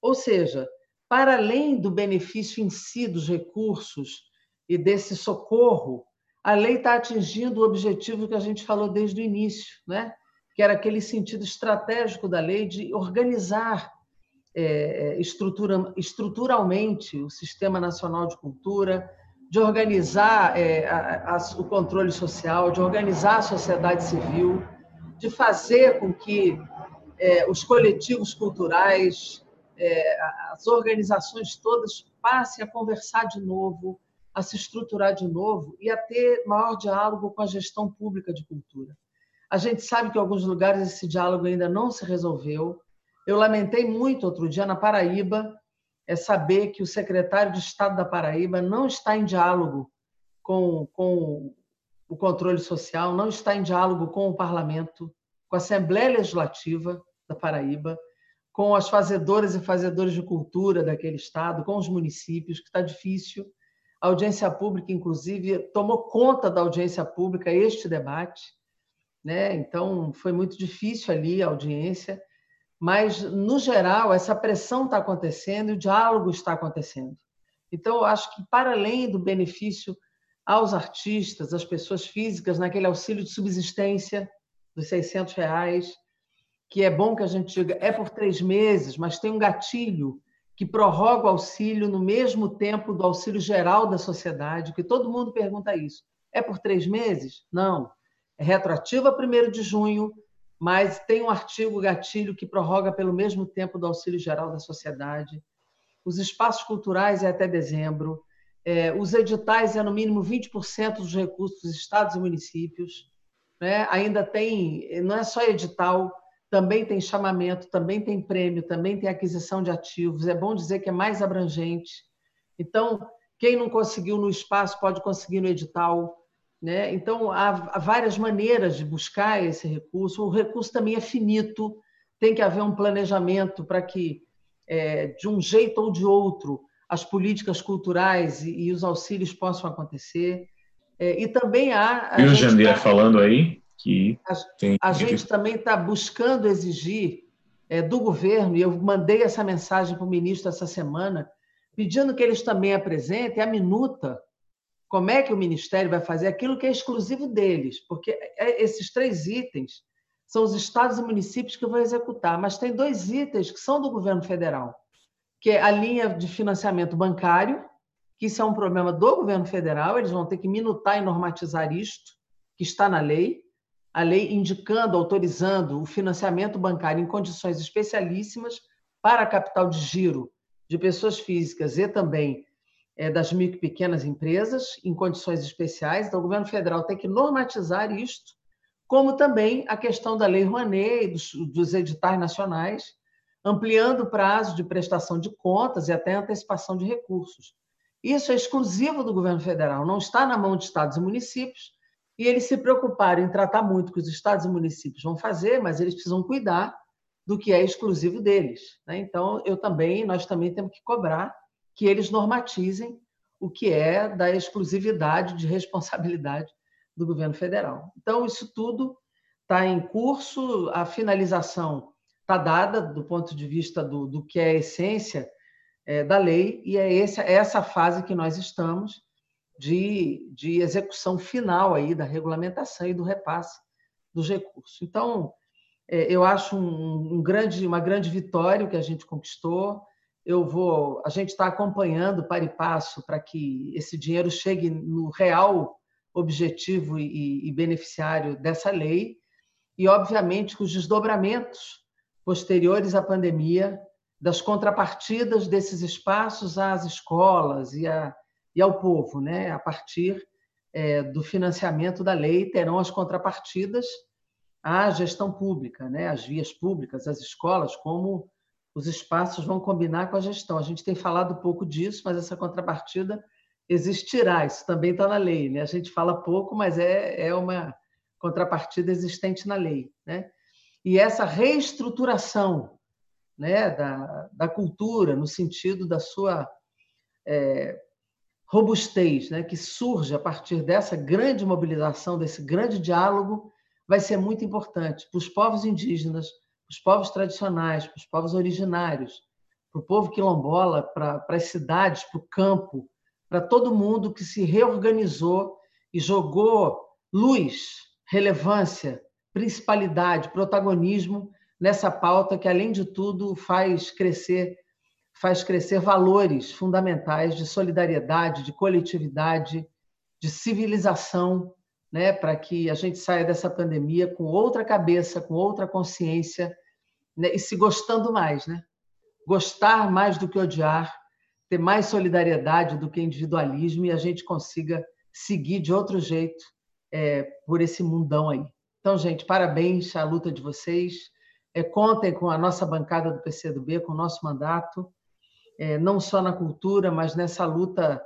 Ou seja, para além do benefício em si dos recursos e desse socorro, a lei está atingindo o objetivo que a gente falou desde o início, né? que era aquele sentido estratégico da lei de organizar é, é, estrutura, estruturalmente o Sistema Nacional de Cultura, de organizar é, a, a, o controle social, de organizar a sociedade civil, de fazer com que é, os coletivos culturais, é, as organizações todas passem a conversar de novo, a se estruturar de novo e a ter maior diálogo com a gestão pública de cultura. A gente sabe que em alguns lugares esse diálogo ainda não se resolveu, eu lamentei muito outro dia na Paraíba é saber que o secretário de Estado da Paraíba não está em diálogo com, com o controle social, não está em diálogo com o parlamento, com a Assembleia Legislativa da Paraíba, com as fazedoras e fazedores de cultura daquele estado, com os municípios, que está difícil. A audiência pública, inclusive, tomou conta da audiência pública este debate, né? Então foi muito difícil ali a audiência mas, no geral, essa pressão está acontecendo e o diálogo está acontecendo. Então, eu acho que, para além do benefício aos artistas, às pessoas físicas, naquele auxílio de subsistência dos 600 reais, que é bom que a gente diga, é por três meses, mas tem um gatilho que prorroga o auxílio no mesmo tempo do auxílio geral da sociedade, que todo mundo pergunta isso. É por três meses? Não. É retroativo a 1 de junho, mas tem um artigo gatilho que prorroga pelo mesmo tempo do auxílio geral da sociedade. Os espaços culturais é até dezembro. É, os editais é no mínimo 20% dos recursos dos estados e municípios. Né? Ainda tem, não é só edital, também tem chamamento, também tem prêmio, também tem aquisição de ativos. É bom dizer que é mais abrangente. Então, quem não conseguiu no espaço pode conseguir no edital. Né? Então, há, várias maneiras de buscar esse recurso. O recurso também é finito, tem que haver um planejamento para que, é, de um jeito ou de outro, as políticas culturais e, e os auxílios possam acontecer. É, e também há. E o Jandir tá... falando aí? que a, tem... a gente também está buscando exigir é, do governo, e eu mandei essa mensagem para o ministro essa semana, pedindo que eles também apresentem a minuta, como é que o Ministério vai fazer aquilo que é exclusivo deles, porque é, esses três itens são os estados e municípios que vão executar, mas tem dois itens que são do governo federal, que é a linha de financiamento bancário, que isso é um problema do governo federal, eles vão ter que minutar e normatizar isto, que está na lei, a lei indicando, autorizando o financiamento bancário em condições especialíssimas para capital de giro de pessoas físicas e também é, das micro e pequenas empresas em condições especiais. Então, o governo federal tem que normatizar isto, como também a questão da Lei Rouanet e dos, dos editais nacionais, ampliando o prazo de prestação de contas e até antecipação de recursos. Isso é exclusivo do governo federal, não está na mão de estados e municípios, e eles se preocuparam em tratar muito que os estados e municípios vão fazer, mas eles precisam cuidar do que é exclusivo deles. Né? Então, eu também, nós também temos que cobrar que eles normatizem o que é da exclusividade de responsabilidade do governo federal. Então, isso tudo está em curso, a finalização está dada do ponto de vista do, do que é a essência é, da lei, e é essa, é essa fase que nós estamos de, de execução final aí da regulamentação e do repasse dos recursos. Então, é, eu acho um, um grande, uma grande vitória que a gente conquistou. Eu vou, a gente está acompanhando para e passo para que esse dinheiro chegue no real objetivo e, e beneficiário dessa lei e, obviamente, os desdobramentos posteriores à pandemia das contrapartidas desses espaços às escolas e a, e ao povo, né? a partir é, do financiamento da lei, terão as contrapartidas à gestão pública, né? as vias públicas, as escolas, como os espaços vão combinar com a gestão. A gente tem falado pouco disso, mas essa contrapartida existirá, isso também está na lei. Né? A gente fala pouco, mas é, é uma contrapartida existente na lei. Né? E essa reestruturação né, da, da cultura, no sentido da sua é, robustez né, que surge a partir dessa grande mobilização, desse grande diálogo, vai ser muito importante para os povos indígenas, os povos tradicionais, para os povos originários, para o povo quilombola, para, para as cidades, para o campo, para todo mundo que se reorganizou e jogou luz, relevância, principalidade, protagonismo nessa pauta que, além de tudo, faz crescer faz crescer valores fundamentais de solidariedade, de coletividade, de civilização, né, para que a gente saia dessa pandemia com outra cabeça, com outra consciência né, e se gostando mais, né? Gostar mais do que odiar, ter mais solidariedade do que individualismo e a gente consiga seguir de outro jeito é, por esse mundão aí. Então, gente, parabéns à luta de vocês. É, contem com a nossa bancada do PCdoB, com o nosso mandato é, não só na cultura, mas nessa luta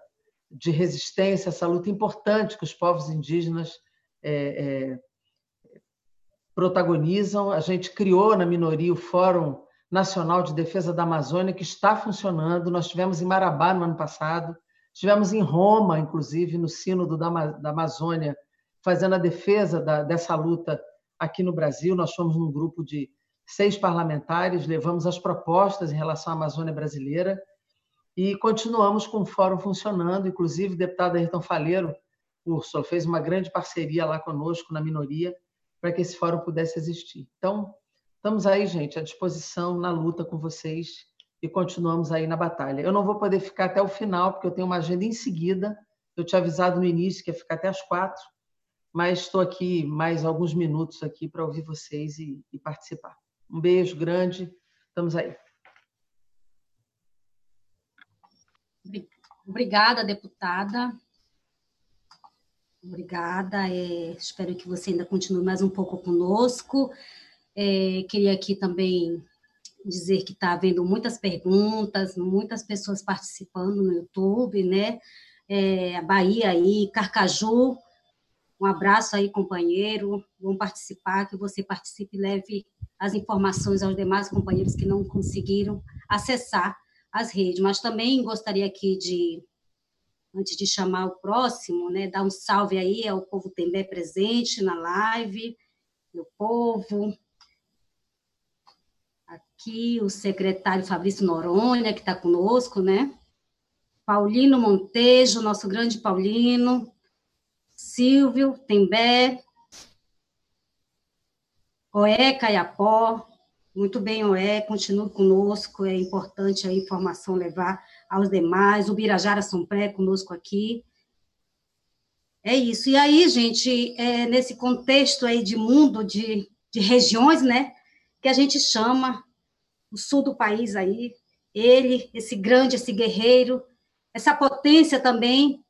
de resistência, essa luta importante que os povos indígenas é, é, protagonizam. A gente criou na minoria o Fórum Nacional de Defesa da Amazônia, que está funcionando. Nós tivemos em Marabá no ano passado, estivemos em Roma, inclusive, no Sínodo da, da Amazônia, fazendo a defesa da, dessa luta aqui no Brasil. Nós fomos num grupo de seis parlamentares, levamos as propostas em relação à Amazônia brasileira e continuamos com o fórum funcionando. Inclusive, o deputado Ayrton Faleiro, Úrsula, fez uma grande parceria lá conosco, na minoria, para que esse fórum pudesse existir. Então, estamos aí, gente, à disposição na luta com vocês e continuamos aí na batalha. Eu não vou poder ficar até o final, porque eu tenho uma agenda em seguida. Eu tinha avisado no início que ia ficar até as quatro, mas estou aqui mais alguns minutos aqui para ouvir vocês e, e participar. Um beijo grande, estamos aí. Obrigada, deputada. Obrigada. É, espero que você ainda continue mais um pouco conosco. É, queria aqui também dizer que está havendo muitas perguntas, muitas pessoas participando no YouTube, né? É, Bahia aí, Carcaju, um abraço aí, companheiro. Vão participar, que você participe e leve as informações aos demais companheiros que não conseguiram acessar as redes. Mas também gostaria aqui de, antes de chamar o próximo, né, dar um salve aí ao povo Tembé presente na live, meu povo, aqui o secretário Fabrício Noronha, que está conosco, né? Paulino Montejo, nosso grande Paulino, Silvio Tembé, Oé Caiapó, muito bem, Oé, continue conosco, é importante a informação levar aos demais, o Birajara Sompré conosco aqui. É isso. E aí, gente, é nesse contexto aí de mundo, de, de regiões, né, que a gente chama o sul do país aí, ele, esse grande, esse guerreiro, essa potência também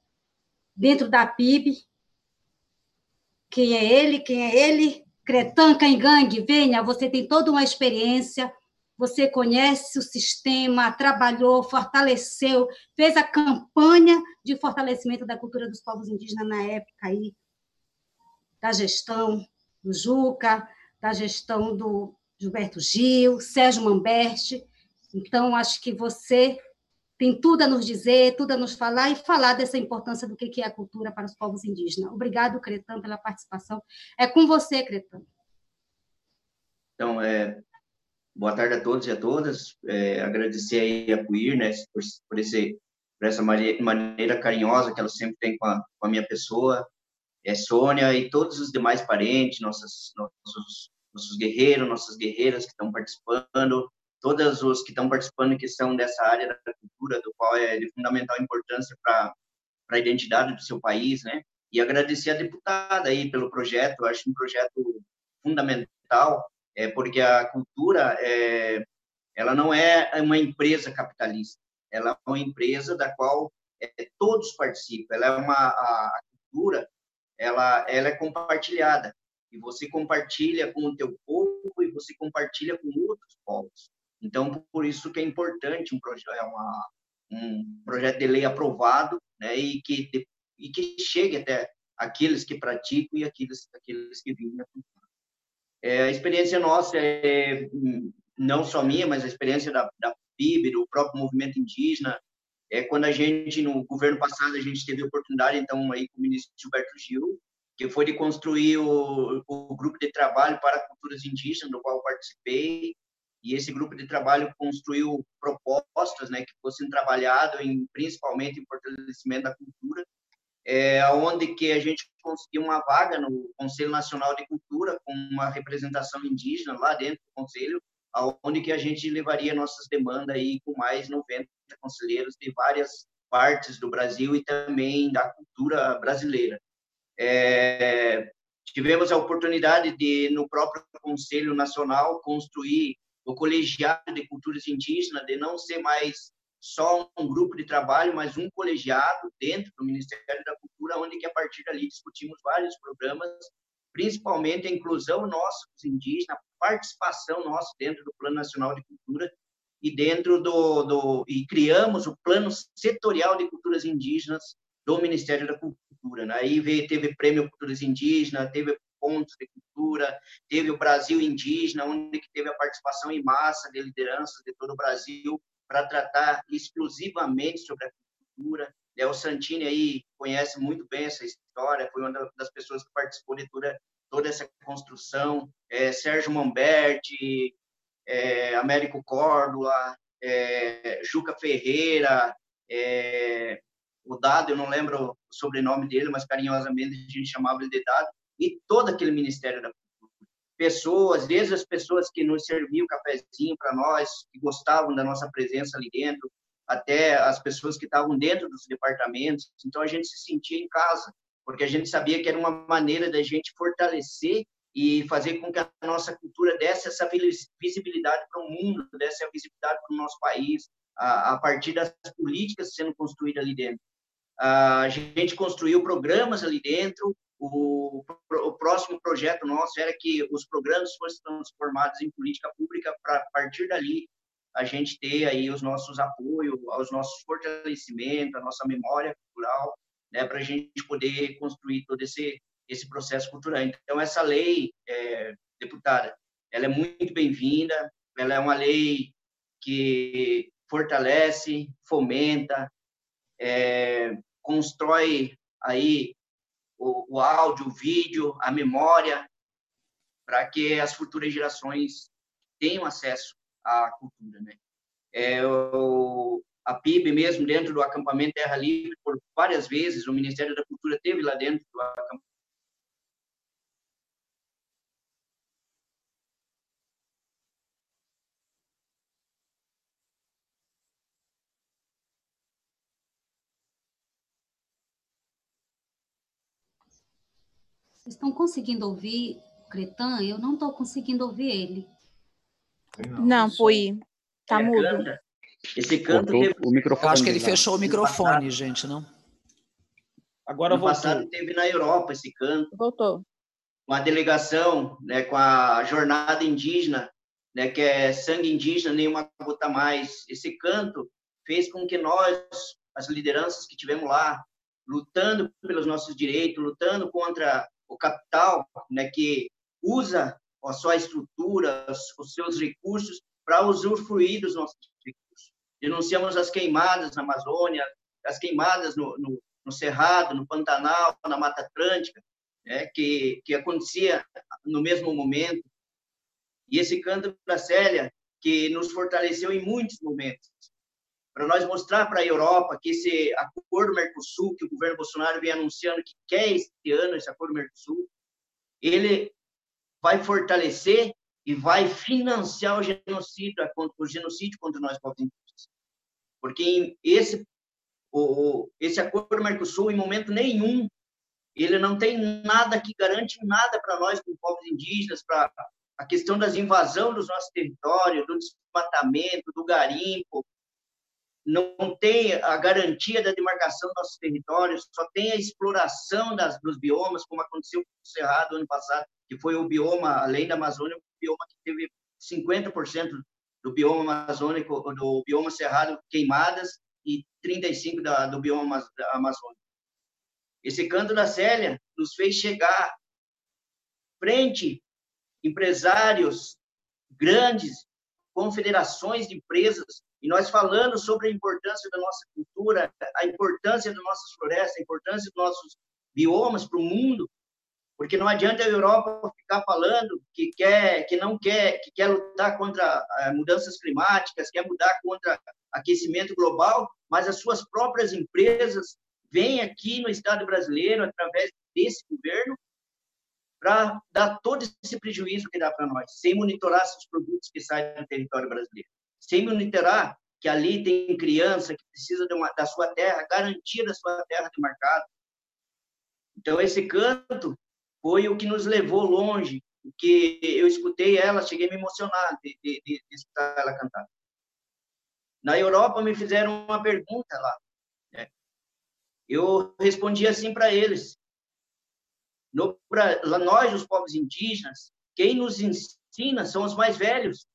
dentro da PIB. Quem é ele? Quem é ele? Cretan Cangangue, venha, você tem toda uma experiência, você conhece o sistema, trabalhou, fortaleceu, fez a campanha de fortalecimento da cultura dos povos indígenas na época aí, da gestão do Juca, da gestão do Gilberto Gil, Sérgio Mamberti. Então, acho que você tem tudo a nos dizer, tudo a nos falar e falar dessa importância do que é a cultura para os povos indígenas. Obrigado, Cretan, pela participação. É com você, Cretan. Então, é, boa tarde a todos e a todas. É, agradecer aí a Puir, né, por, por, esse, por essa maneira carinhosa que ela sempre tem com a, com a minha pessoa, é Sônia e todos os demais parentes, nossas, nossos nossos guerreiros, nossas guerreiras que estão participando, todos os que estão participando que são dessa área da cultura, do qual é de fundamental importância para a identidade do seu país, né? E agradecer a deputada aí pelo projeto, eu acho um projeto fundamental, é, porque a cultura, é, ela não é uma empresa capitalista, ela é uma empresa da qual é, todos participam, ela é uma, a, a cultura, ela, ela é compartilhada, e você compartilha com o teu povo e você compartilha com outros povos. Então, por isso que é importante um projeto, é uma, um projeto de lei aprovado, né, e que e que chegue até aqueles que praticam e aqueles aqueles que vivem a cultura. É, a experiência nossa é não só minha, mas a experiência da, da PIB, do próprio movimento indígena, é quando a gente no governo passado a gente teve a oportunidade então aí com o ministro Gilberto Gil que foi de construir o, o grupo de trabalho para culturas indígenas, do qual participei, e esse grupo de trabalho construiu propostas, né, que fossem trabalhado em principalmente em fortalecimento da cultura, é, onde que a gente conseguiu uma vaga no Conselho Nacional de Cultura com uma representação indígena lá dentro do conselho, aonde que a gente levaria nossas demandas aí com mais 90 conselheiros de várias partes do Brasil e também da cultura brasileira. É, tivemos a oportunidade de, no próprio Conselho Nacional, construir o colegiado de culturas indígenas, de não ser mais só um grupo de trabalho, mas um colegiado dentro do Ministério da Cultura, onde que a partir dali discutimos vários programas, principalmente a inclusão nossa dos indígenas, a participação nossa dentro do Plano Nacional de Cultura e dentro do, do e criamos o Plano Setorial de Culturas Indígenas do Ministério da Cultura. Né? Aí veio, teve prêmio Culturas Indígenas, teve pontos de cultura, teve o Brasil Indígena, onde teve a participação em massa de lideranças de todo o Brasil para tratar exclusivamente sobre a cultura. É, o Santini aí conhece muito bem essa história, foi uma das pessoas que participou de toda, toda essa construção. É, Sérgio Mamberti, é, Américo Córdula, é, Juca Ferreira, é, o Dado, eu não lembro o sobrenome dele, mas carinhosamente a gente chamava ele de Dado, e todo aquele Ministério da. Pessoas, desde as pessoas que nos serviam cafezinho para nós, que gostavam da nossa presença ali dentro, até as pessoas que estavam dentro dos departamentos. Então a gente se sentia em casa, porque a gente sabia que era uma maneira da gente fortalecer e fazer com que a nossa cultura desse essa visibilidade para o mundo, desse a visibilidade para o nosso país, a, a partir das políticas sendo construídas ali dentro. A gente construiu programas ali dentro, o, o, próximo projeto nosso era que os programas fossem transformados em política pública para partir dali a gente ter aí os nossos apoios, os nossos fortalecimentos, a nossa memória cultural, né, para a gente poder construir todo esse esse processo cultural. Então essa lei, é, deputada, ela é muito bem-vinda. Ela é uma lei que fortalece, fomenta, é, constrói aí o, o áudio, o vídeo, a memória, para que as futuras gerações tenham acesso à cultura, né? É, o, a PIB mesmo dentro do acampamento Terra Livre por várias vezes o Ministério da Cultura teve lá dentro do acampamento Vocês estão conseguindo ouvir o Cretan? Eu não estou conseguindo ouvir ele. Não, Pui. Tá mudo. Esse canto teve... o microfone. Eu acho que ele fechou o microfone, gente, não? Agora no voltou. passado teve na Europa esse canto. Voltou. Com a delegação, né, com a jornada indígena, né, que é sangue indígena, nenhuma gota mais. Esse canto fez com que nós, as lideranças que tivemos lá, lutando pelos nossos direitos, lutando contra o capital, né, que usa a sua estrutura, os seus recursos para usufruir dos nossos recursos. Denunciamos as queimadas na Amazônia, as queimadas no, no, no Cerrado, no Pantanal, na Mata Atlântica, né, que, que acontecia no mesmo momento. E esse canto da Célia, que nos fortaleceu em muitos momentos para nós mostrar para a Europa que esse acordo Mercosul, que o governo Bolsonaro vem anunciando que quer este ano, esse acordo Mercosul, ele vai fortalecer e vai financiar o genocídio, o genocídio contra nós povos indígenas. Porque esse, o, esse acordo Mercosul, em momento nenhum, ele não tem nada que garante nada para nós, como povos indígenas, para a questão das invasões dos nossos territórios, do desmatamento, do garimpo, não tem a garantia da demarcação dos nossos territórios, só tem a exploração das, dos biomas, como aconteceu com o Cerrado ano passado, que foi o bioma, além da Amazônia, o bioma que teve 50% do bioma amazônico, do bioma cerrado queimadas e 35% da, do bioma amazônico. Esse canto da Célia nos fez chegar frente empresários grandes, confederações de empresas e nós falando sobre a importância da nossa cultura, a importância das nossas florestas, a importância dos nossos biomas para o mundo, porque não adianta a Europa ficar falando que quer, que não quer, que quer lutar contra eh, mudanças climáticas, quer mudar contra aquecimento global, mas as suas próprias empresas vêm aqui no Estado brasileiro através desse governo para dar todo esse prejuízo que dá para nós, sem monitorar os produtos que saem do território brasileiro sem monitorar que ali tem criança que precisa uma, da sua terra, garantia da sua terra de mercado. Então, esse canto foi o que nos levou longe, que eu escutei ela, cheguei a me emocionar de, de, de, de escutar ela cantar. Na Europa, me fizeram uma pergunta lá. Né? Eu respondi assim para eles. No, pra, nós, os povos indígenas, quem nos ensina são os mais velhos.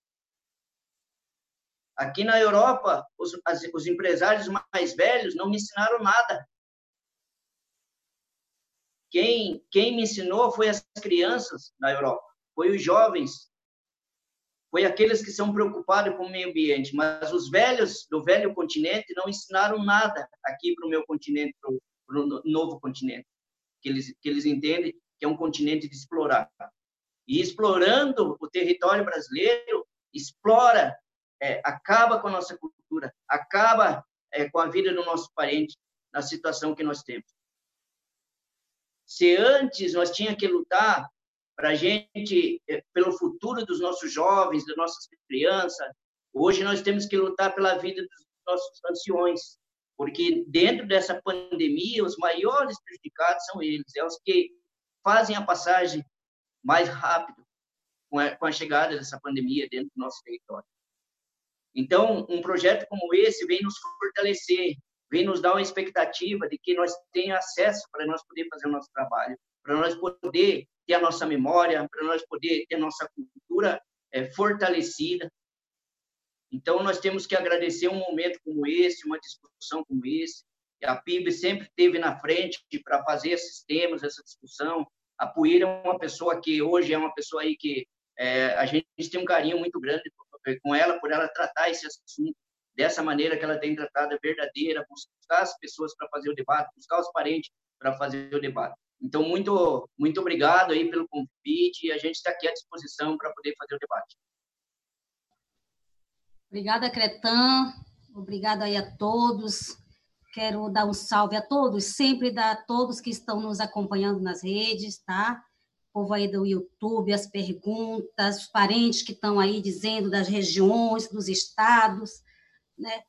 Aqui na Europa, os, as, os empresários mais velhos não me ensinaram nada. Quem, quem me ensinou foi as crianças na Europa, foi os jovens, foi aqueles que são preocupados com o meio ambiente. Mas os velhos do velho continente não ensinaram nada aqui para o meu continente, para o novo continente, que eles, que eles entendem que é um continente de explorar. E explorando o território brasileiro, explora é, acaba com a nossa cultura, acaba é, com a vida do nosso parente na situação que nós temos. Se antes nós tínhamos que lutar para a gente, é, pelo futuro dos nossos jovens, das nossas crianças. Hoje nós temos que lutar pela vida dos nossos anciões, porque dentro dessa pandemia, os maiores prejudicados são eles, é os que fazem a passagem mais rápido com a, com a chegada dessa pandemia dentro do nosso território. Então, um projeto como esse vem nos fortalecer, vem nos dar uma expectativa de que nós tenhamos acesso para nós poder fazer o nosso trabalho, para nós poder ter a nossa memória, para nós poder ter a nossa cultura é, fortalecida. Então, nós temos que agradecer um momento como esse, uma discussão como esse. A PIB sempre esteve na frente para fazer esses temas, essa discussão. A Puíra é uma pessoa que hoje é uma pessoa aí que é, a gente tem um carinho muito grande com ela, por ela tratar esse assunto dessa maneira que ela tem tratado, é verdadeira, buscar as pessoas para fazer o debate, buscar os parentes para fazer o debate. Então, muito, muito obrigado aí pelo convite e a gente está aqui à disposição para poder fazer o debate. Obrigada, Cretan. Obrigada aí a todos. Quero dar um salve a todos, sempre dar a todos que estão nos acompanhando nas redes, tá? Povo aí do YouTube, as perguntas, os parentes que estão aí dizendo das regiões, dos estados, né?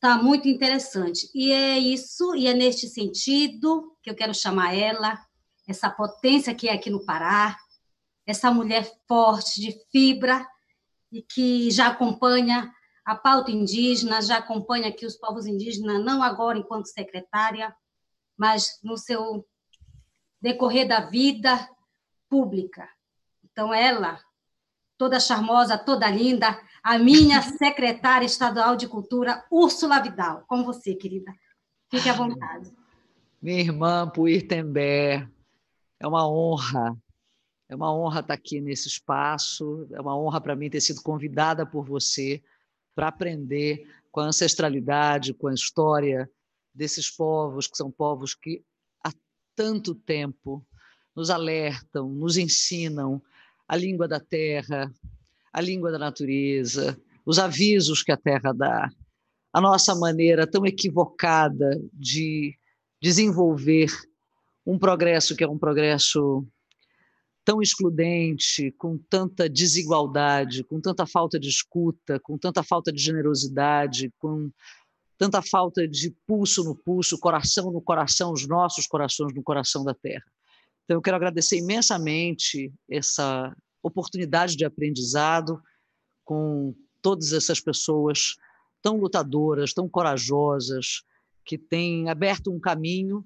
Tá muito interessante. E é isso, e é neste sentido que eu quero chamar ela, essa potência que é aqui no Pará, essa mulher forte, de fibra, e que já acompanha a pauta indígena, já acompanha aqui os povos indígenas, não agora enquanto secretária, mas no seu decorrer da vida pública. Então, ela, toda charmosa, toda linda, a minha secretária estadual de Cultura, Úrsula Vidal. Com você, querida. Fique à vontade. Minha irmã Puir Tembé, é uma honra, é uma honra estar aqui nesse espaço, é uma honra para mim ter sido convidada por você para aprender com a ancestralidade, com a história desses povos, que são povos que há tanto tempo nos alertam, nos ensinam a língua da terra, a língua da natureza, os avisos que a terra dá, a nossa maneira tão equivocada de desenvolver um progresso que é um progresso tão excludente, com tanta desigualdade, com tanta falta de escuta, com tanta falta de generosidade, com tanta falta de pulso no pulso, coração no coração, os nossos corações no coração da terra. Então, eu quero agradecer imensamente essa oportunidade de aprendizado com todas essas pessoas tão lutadoras, tão corajosas, que têm aberto um caminho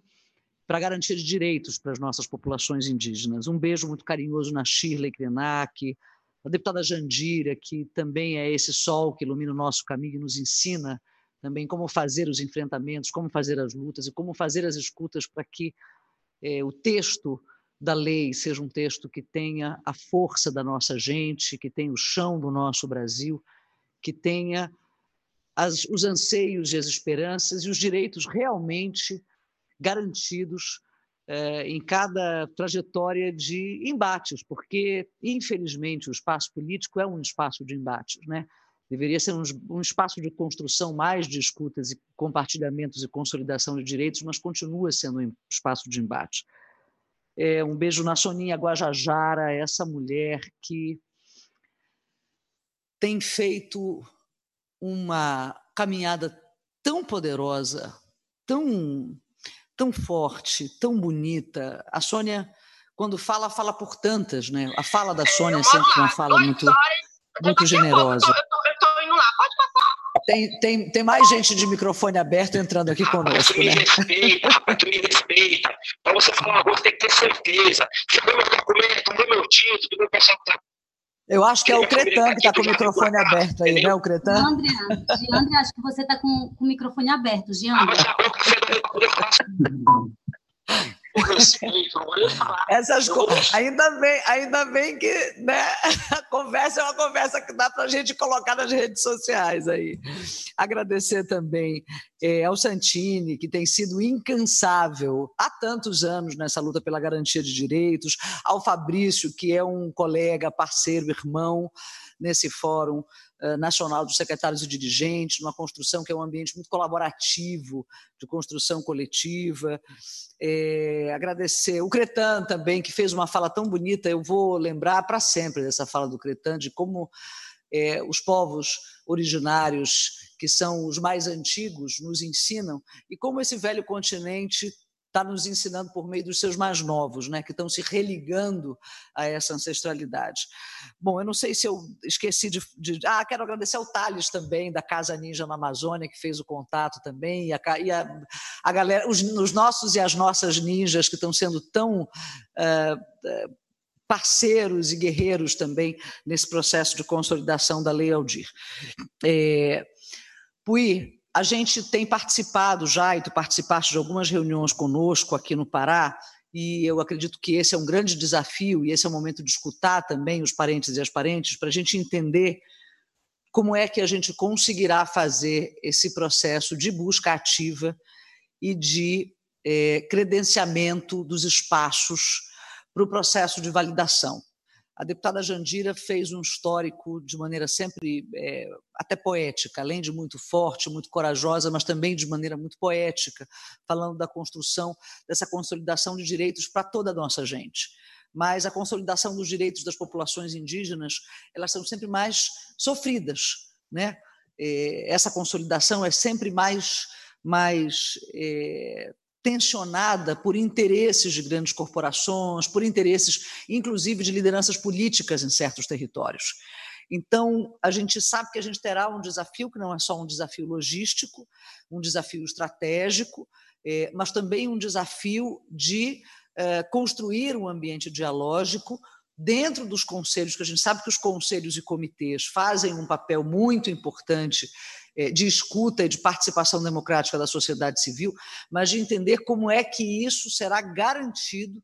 para garantir direitos para as nossas populações indígenas. Um beijo muito carinhoso na Shirley Krenak, a deputada Jandira, que também é esse sol que ilumina o nosso caminho e nos ensina também como fazer os enfrentamentos, como fazer as lutas e como fazer as escutas para que é, o texto da lei seja um texto que tenha a força da nossa gente, que tenha o chão do nosso Brasil, que tenha as, os anseios e as esperanças e os direitos realmente garantidos eh, em cada trajetória de embates, porque, infelizmente, o espaço político é um espaço de embates. Né? Deveria ser um, um espaço de construção mais de escutas e compartilhamentos e consolidação de direitos, mas continua sendo um espaço de embate. É, um beijo na Soninha Guajajara, essa mulher que tem feito uma caminhada tão poderosa, tão tão forte, tão bonita. A Sônia, quando fala, fala por tantas, né? A fala da Sônia é sempre uma fala muito, muito generosa. Eu lá, pode passar. Tem, tem, tem mais gente de microfone aberto entrando aqui conosco. Tu me né? respeita, rapaz, tu me respeita. Para você falar uma coisa, tem que ter certeza. Chegou meu documento, tomou meu título, meu pessoal está eu acho que é o Cretan que está com o microfone aberto aí, né, o Cretan? André, Giandre, acho que você está com, com o microfone aberto, Giandre. Essas coisas. Ainda bem, ainda bem que né, a conversa é uma conversa que dá para a gente colocar nas redes sociais aí. Agradecer também é, ao Santini, que tem sido incansável há tantos anos nessa luta pela garantia de direitos, ao Fabrício, que é um colega, parceiro, irmão nesse Fórum Nacional dos Secretários e Dirigentes, numa construção que é um ambiente muito colaborativo, de construção coletiva. É, agradecer o Cretan também, que fez uma fala tão bonita, eu vou lembrar para sempre dessa fala do Cretan, de como é, os povos originários, que são os mais antigos, nos ensinam, e como esse velho continente está nos ensinando por meio dos seus mais novos, né, que estão se religando a essa ancestralidade. Bom, eu não sei se eu esqueci de, de ah, quero agradecer ao Thales também da Casa Ninja na Amazônia que fez o contato também e a, e a, a galera, os, os, nossos e as nossas ninjas que estão sendo tão uh, parceiros e guerreiros também nesse processo de consolidação da Lei Aldir. É, Pui, a gente tem participado já, e tu participaste de algumas reuniões conosco aqui no Pará, e eu acredito que esse é um grande desafio, e esse é o momento de escutar também os parentes e as parentes, para a gente entender como é que a gente conseguirá fazer esse processo de busca ativa e de é, credenciamento dos espaços para o processo de validação. A deputada Jandira fez um histórico de maneira sempre é, até poética, além de muito forte, muito corajosa, mas também de maneira muito poética, falando da construção, dessa consolidação de direitos para toda a nossa gente. Mas a consolidação dos direitos das populações indígenas, elas são sempre mais sofridas, né? É, essa consolidação é sempre mais mais é, tensionada por interesses de grandes corporações, por interesses, inclusive, de lideranças políticas em certos territórios. Então, a gente sabe que a gente terá um desafio que não é só um desafio logístico, um desafio estratégico, é, mas também um desafio de é, construir um ambiente dialógico dentro dos conselhos, que a gente sabe que os conselhos e comitês fazem um papel muito importante de escuta e de participação democrática da sociedade civil, mas de entender como é que isso será garantido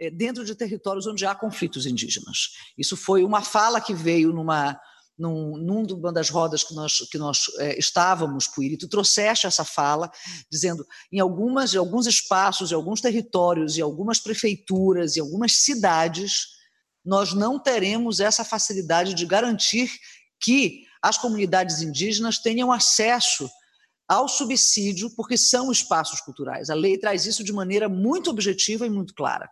é, dentro de territórios onde há conflitos indígenas. Isso foi uma fala que veio numa num, num das rodas que nós, que nós é, estávamos, Puiri, tu trouxeste essa fala, dizendo em algumas, em alguns espaços, em alguns territórios, em algumas prefeituras, em algumas cidades, nós não teremos essa facilidade de garantir que as comunidades indígenas tenham acesso ao subsídio, porque são espaços culturais. A lei traz isso de maneira muito objetiva e muito clara.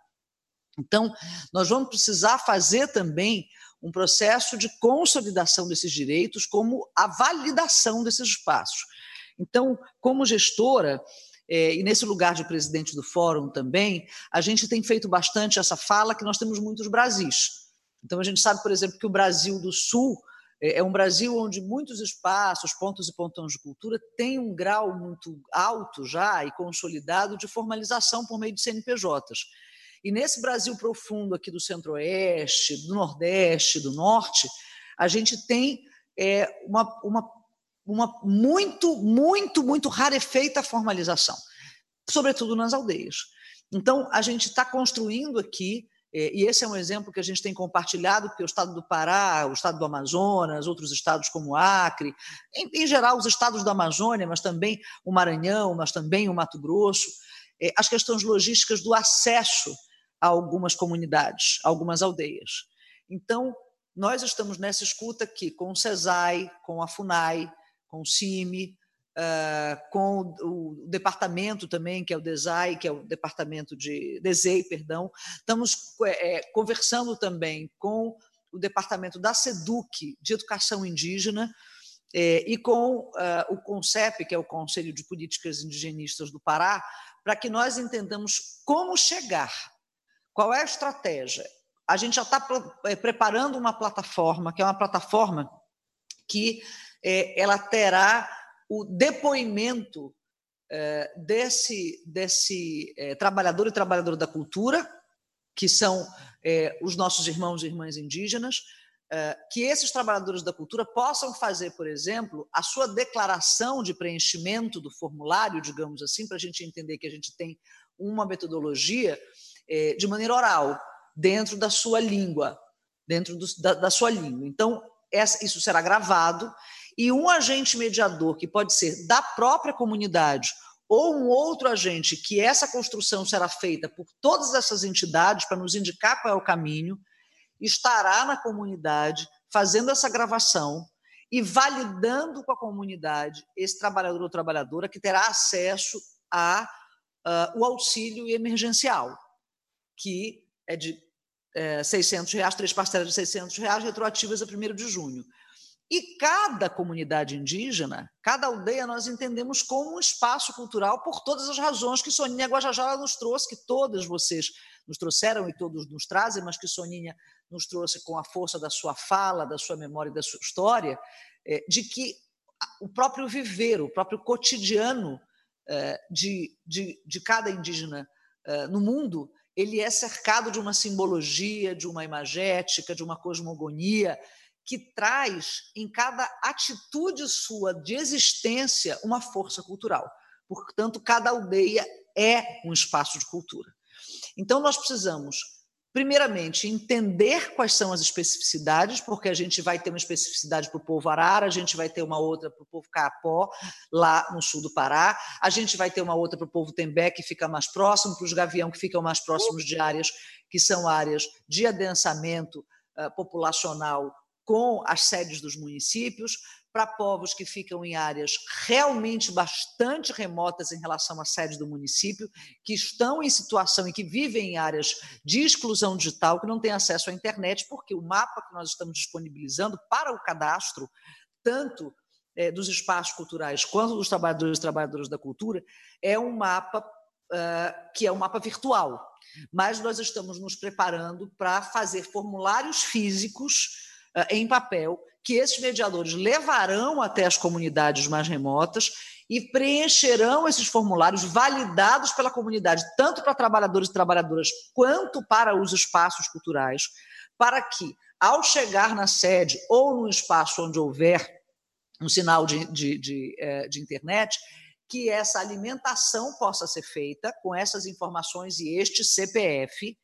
Então, nós vamos precisar fazer também um processo de consolidação desses direitos, como a validação desses espaços. Então, como gestora, é, e nesse lugar de presidente do fórum também, a gente tem feito bastante essa fala que nós temos muitos Brasis. Então, a gente sabe, por exemplo, que o Brasil do Sul é, é um Brasil onde muitos espaços, pontos e pontões de cultura têm um grau muito alto já e consolidado de formalização por meio de CNPJs. E nesse Brasil profundo aqui do Centro-Oeste, do Nordeste, do Norte, a gente tem é, uma, uma, uma muito, muito, muito rarefeita formalização, sobretudo nas aldeias. Então, a gente está construindo aqui e esse é um exemplo que a gente tem compartilhado, porque o estado do Pará, o estado do Amazonas, outros estados como Acre, em, em geral os estados da Amazônia, mas também o Maranhão, mas também o Mato Grosso, é, as questões logísticas do acesso a algumas comunidades, a algumas aldeias. Então, nós estamos nessa escuta aqui com o CESAI, com a FUNAI, com o CIMI, uh, com o, o, departamento também, que é o DESAI, que é o departamento de DESEI, perdão. Estamos é, conversando também com o departamento da SEDUC, de Educação Indígena, é, e com uh, o CONCEP, que é o Conselho de Políticas Indigenistas do Pará, para que nós entendamos como chegar, qual é a estratégia. A gente já está preparando uma plataforma, que é uma plataforma que é, ela terá o depoimento é, desse, desse é, trabalhador e trabalhadora da cultura, que são é, os nossos irmãos e irmãs indígenas, que esses trabalhadores da cultura possam fazer, por exemplo, a sua declaração de preenchimento do formulário, digamos assim, para a gente entender que a gente tem uma metodologia de maneira oral, dentro da sua língua, dentro do, da, da, sua língua. Então, essa, isso será gravado e um agente mediador, que pode ser da própria comunidade ou um outro agente, que essa construção será feita por todas essas entidades para nos indicar qual é o caminho, estará na comunidade fazendo essa gravação e validando com a comunidade esse trabalhador ou trabalhadora que terá acesso a uh, o auxílio emergencial, que é de é, 600 reais, três parcelas de 600 reais, retroativas a 1 de junho. E cada comunidade indígena, cada aldeia, nós entendemos como um espaço cultural por todas as razões que Soninha Guajajara nos trouxe, que todas vocês nos trouxeram e todos nos trazem, mas que Soninha nos trouxe com a força da sua fala, da sua memória e da sua história, é, de que o próprio viver, o próprio cotidiano é, de, de, de cada indígena é, no mundo, ele é cercado de uma simbologia, de uma imagética, de uma cosmogonia, que traz em cada atitude sua de existência uma força cultural. Portanto, cada aldeia é um espaço de cultura. Então, nós precisamos, primeiramente, entender quais são as especificidades, porque a gente vai ter uma especificidade para o povo arara, a gente vai ter uma outra para o povo caapó, lá no sul do Pará, a gente vai ter uma outra para o povo tembé, que fica mais próximo, para os gavião, que ficam mais próximos de áreas que são áreas de adensamento uh, populacional com as sedes dos municípios, para povos que ficam em áreas realmente bastante remotas em relação à sede do município, que estão em situação e que vivem em áreas de exclusão digital, que não têm acesso à internet, porque o mapa que nós estamos disponibilizando para o cadastro, tanto é, dos espaços culturais quanto dos trabalhadores e trabalhadoras da cultura, é um mapa uh, que é um mapa virtual. Mas nós estamos nos preparando para fazer formulários físicos em papel, que esses mediadores levarão até as comunidades mais remotas e preencherão esses formulários validados pela comunidade, tanto para trabalhadores e trabalhadoras quanto para os espaços culturais, para que, ao chegar na sede ou no espaço onde houver um sinal de, de, de, eh, de internet, que essa alimentação possa ser feita com essas informações e este CPF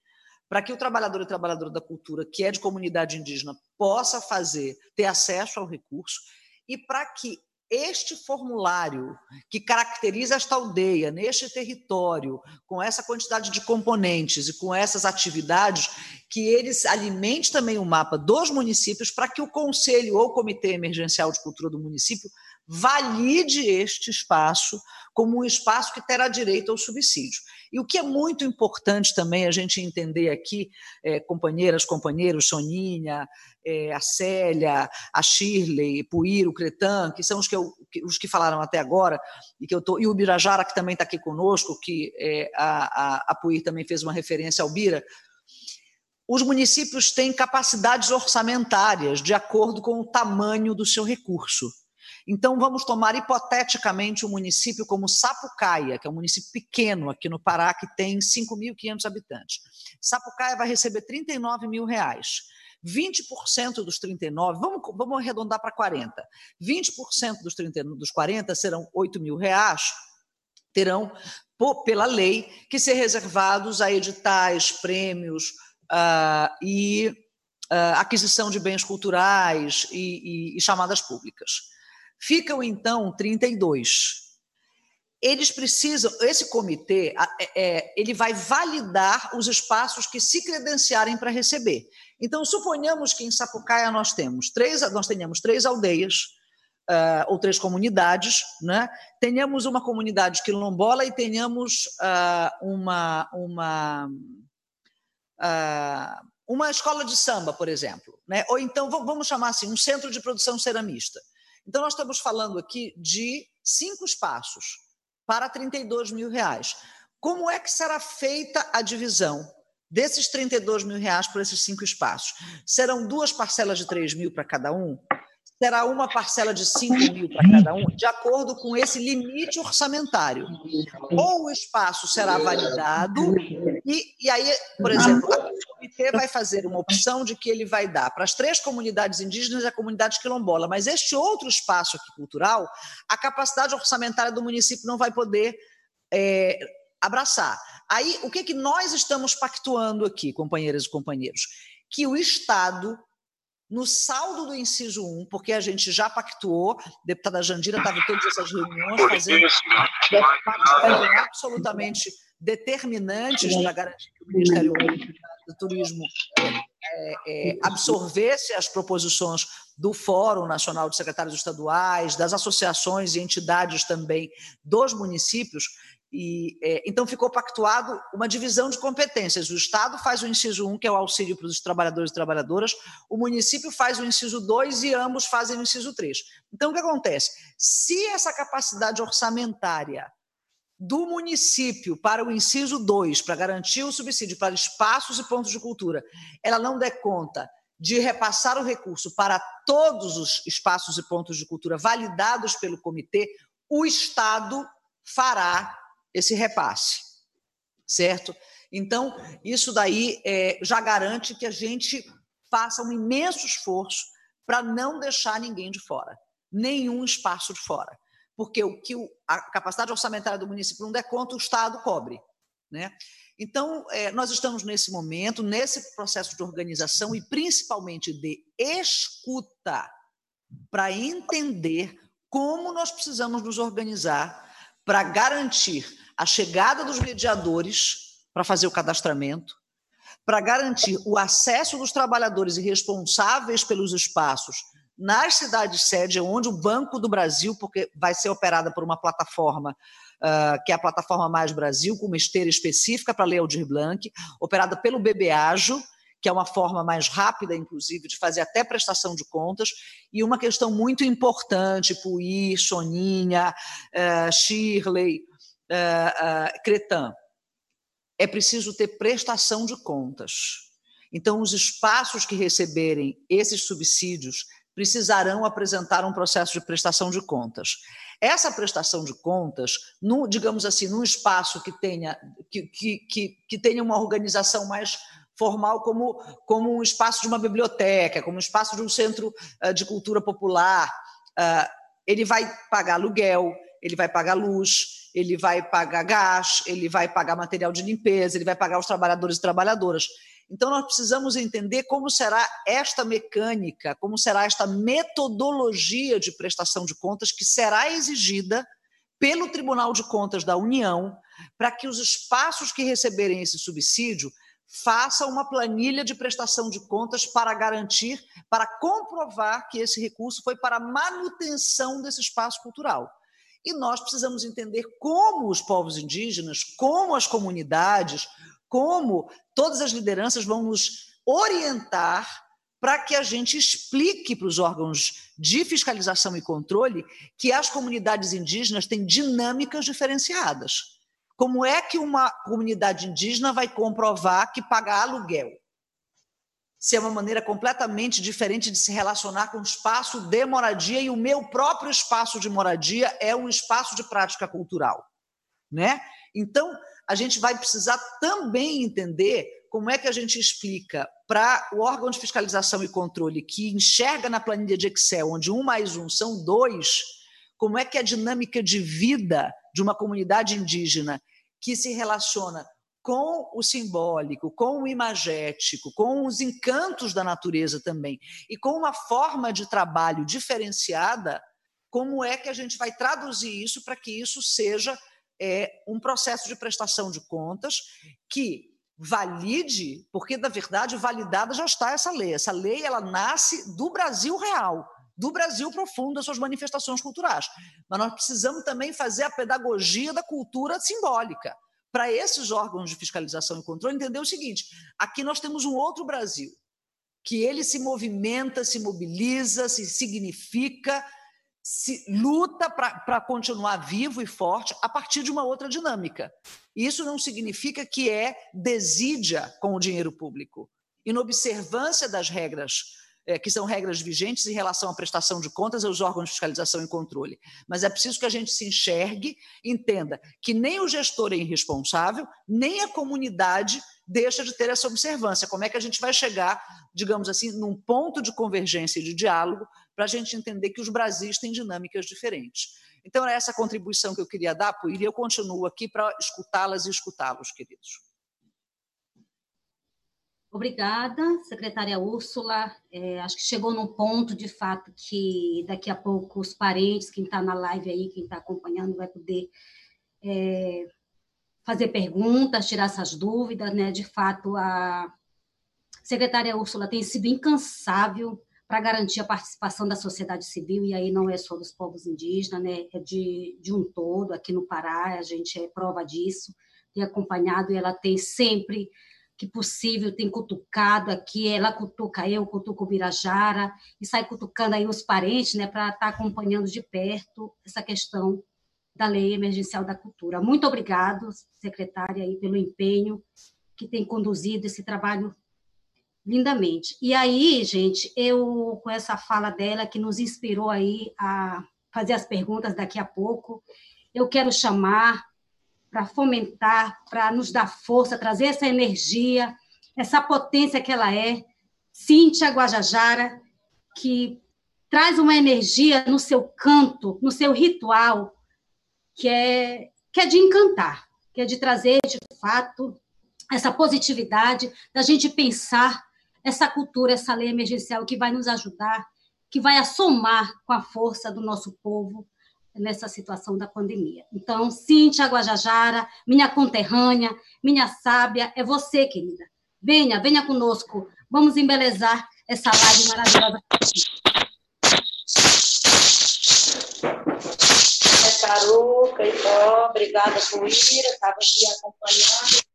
para que o trabalhador e trabalhadora da cultura, que é de comunidade indígena, possa fazer, ter acesso ao recurso, e para que este formulário que caracteriza esta aldeia, neste território, com essa quantidade de componentes e com essas atividades, que eles alimente também o mapa dos municípios para que o conselho ou comitê emergencial de cultura do município valide este espaço como um espaço que terá direito ao subsídio. E o que é muito importante também a gente entender aqui, é, companheiras, companheiros, Soninha, é, a Célia, a Shirley, Puir, o Cretan, que são os que, eu, os que falaram até agora, e, que eu tô, e o Birajara, que também está aqui conosco, que é, a, a, a Puir também fez uma referência ao Bira, os municípios têm capacidades orçamentárias de acordo com o tamanho do seu recurso. Então, vamos tomar hipoteticamente o um município como Sapucaia, que é um município pequeno aqui no Pará, que tem 5.500 habitantes. Sapucaia vai receber 39 mil reais. 20% dos 39, vamos, vamos arredondar para 40. 20% dos, 30, dos 40 serão 8 mil reais, terão, pela lei, que ser reservados a editais, prêmios uh, e uh, aquisição de bens culturais e, e, e chamadas públicas. Ficam, então, 32. Eles precisam, esse comitê, é, é, ele vai validar os espaços que se credenciarem para receber. Então, suponhamos que em Sapucaia nós temos três, nós tenhamos três aldeias, uh, ou três comunidades, né? tenhamos uma comunidade quilombola e tenhamos uh, uma, uma, uh, uma escola de samba, por exemplo. Né? Ou então, vamos chamar assim, um centro de produção ceramista. Então, nós estamos falando aqui de cinco espaços para 32 mil reais. Como é que será feita a divisão desses 32 mil reais por esses cinco espaços? Serão duas parcelas de 3 mil para cada um? Será uma parcela de 5 mil para cada um, de acordo com esse limite orçamentário. Ou o espaço será validado, e, e aí, por exemplo, o comitê vai fazer uma opção de que ele vai dar para as três comunidades indígenas e a comunidade quilombola, mas este outro espaço aqui cultural, a capacidade orçamentária do município não vai poder é, abraçar. Aí, o que, que nós estamos pactuando aqui, companheiras e companheiros? Que o Estado no saldo do inciso 1, porque a gente já pactuou, a deputada Jandira estava em todas essas reuniões, fazendo absolutamente determinantes para garantir que o Ministério do Turismo é, é, absorvesse as proposições do Fórum Nacional de Secretários Estaduais, das associações e entidades também dos municípios, e, é, então ficou pactuado uma divisão de competências. O Estado faz o inciso 1, que é o auxílio para os trabalhadores e trabalhadoras, o município faz o inciso 2 e ambos fazem o inciso 3. Então, o que acontece? Se essa capacidade orçamentária do município para o inciso 2, para garantir o subsídio para espaços e pontos de cultura, ela não der conta de repassar o recurso para todos os espaços e pontos de cultura validados pelo comitê, o Estado fará esse repasse, certo? Então, isso daí é, já garante que a gente faça um imenso esforço para não deixar ninguém de fora, nenhum espaço de fora. Porque o que a capacidade orçamentária do município não der conta, o Estado cobre. Né? Então, é, nós estamos nesse momento, nesse processo de organização e principalmente de escuta, para entender como nós precisamos nos organizar para garantir a chegada dos mediadores para fazer o cadastramento, para garantir o acesso dos trabalhadores e responsáveis pelos espaços nas cidades sede, onde o Banco do Brasil, porque vai ser operada por uma plataforma, uh, que é a plataforma Mais Brasil, com uma esteira específica para ler Aldir Blanc, operada pelo BBAGO, que é uma forma mais rápida, inclusive, de fazer até prestação de contas, e uma questão muito importante, Puí, Soninha, uh, Shirley, uh, Cretan, é preciso ter prestação de contas. Então, os espaços que receberem esses subsídios precisarão apresentar um processo de prestação de contas. Essa prestação de contas, no, digamos assim, num espaço que tenha, que, que, que, que tenha uma organização mais formal como, como um espaço de uma biblioteca, como um espaço de um centro uh, de cultura popular, uh, ele vai pagar aluguel, ele vai pagar luz, ele vai pagar gás, ele vai pagar material de limpeza, ele vai pagar os trabalhadores e trabalhadoras. Então, nós precisamos entender como será esta mecânica, como será esta metodologia de prestação de contas que será exigida pelo Tribunal de Contas da União para que os espaços que receberem esse subsídio façam uma planilha de prestação de contas para garantir, para comprovar que esse recurso foi para manutenção desse espaço cultural. E nós precisamos entender como os povos indígenas, como as comunidades, como todas as lideranças vão nos orientar para que a gente explique para os órgãos de fiscalização e controle que as comunidades indígenas têm dinâmicas diferenciadas. Como é que uma comunidade indígena vai comprovar que paga aluguel? se é uma maneira completamente diferente de se relacionar com o espaço de moradia e o meu próprio espaço de moradia é um espaço de prática cultural, né? Então, a gente vai precisar também entender como é que a gente explica para o órgão de fiscalização e controle que enxerga na planilha de Excel, onde um mais um são dois, como é que a dinâmica de vida de uma comunidade indígena que se relaciona com o simbólico, com o imagético, com os encantos da natureza também, e com uma forma de trabalho diferenciada, como é que a gente vai traduzir isso para que isso seja é, um processo de prestação de contas que valide, porque na verdade validada já está essa lei. Essa lei ela nasce do Brasil real, do Brasil profundo, das suas manifestações culturais. Mas nós precisamos também fazer a pedagogia da cultura simbólica para esses órgãos de fiscalização e controle entender o seguinte: aqui nós temos um outro Brasil, que ele se movimenta, se mobiliza, se significa, se luta para continuar vivo e forte a partir de uma outra dinâmica. Isso não significa que é desídia com o dinheiro público. Inobservância das regras é, que são regras vigentes em relação à prestação de contas aos órgãos de fiscalização e controle. Mas é preciso que a gente se enxergue, entenda que nem o gestor é irresponsável, nem a comunidade deixa de ter essa observância. Como é que a gente vai chegar, digamos assim, num ponto de convergência e de diálogo para a gente entender que os Brasis têm dinâmicas diferentes. Então, era essa contribuição que eu queria dar, Puíra, e eu continuo aqui para escutá-las e escutá-los, queridos. Obrigada, secretária Úrsula. É, acho que chegou num ponto, de fato, que daqui a pouco os parentes, quem está na live aí, quem está acompanhando, vai poder é, fazer perguntas, tirar essas dúvidas, né? De fato, a, secretária Úrsula tem sido incansável para garantir a participação da sociedade civil, e aí não é só dos povos indígenas, né? é de, de um todo, aqui no Pará, a gente é prova disso, tem acompanhado e ela tem sempre que possível, tem cutucado aqui, ela cutuca eu, cutuca o Birajara, e sai cutucando aí os parentes, né, para estar tá acompanhando de perto essa questão da Lei Emergencial da Cultura. Muito obrigado, secretária, aí, pelo empenho que tem conduzido esse trabalho lindamente. E aí, gente, eu, com essa fala dela, que nos inspirou aí a fazer as perguntas daqui a pouco, eu quero chamar para fomentar, para nos dar força, trazer essa energia, essa potência que ela é, Cíntia Guajajara, que traz uma energia no seu canto, no seu ritual, que é, que é de encantar, que é de trazer, de fato, essa positividade, da gente pensar essa cultura, essa lei emergencial que vai nos ajudar, que vai assomar com a força do nosso povo nessa situação da pandemia. Então, Cíntia Guajajara, minha conterrânea, minha sábia, é você, querida. Venha, venha conosco. Vamos embelezar essa live maravilhosa. É Caruca, Ipó, obrigada ir, estava aqui acompanhando.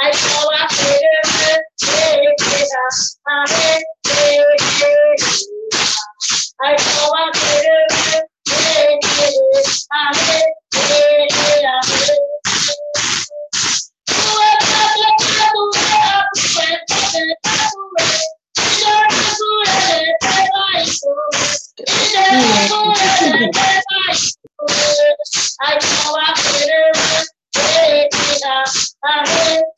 I call out Savior, I call out Savior, Savior, Savior. I call out Savior, Savior, Savior.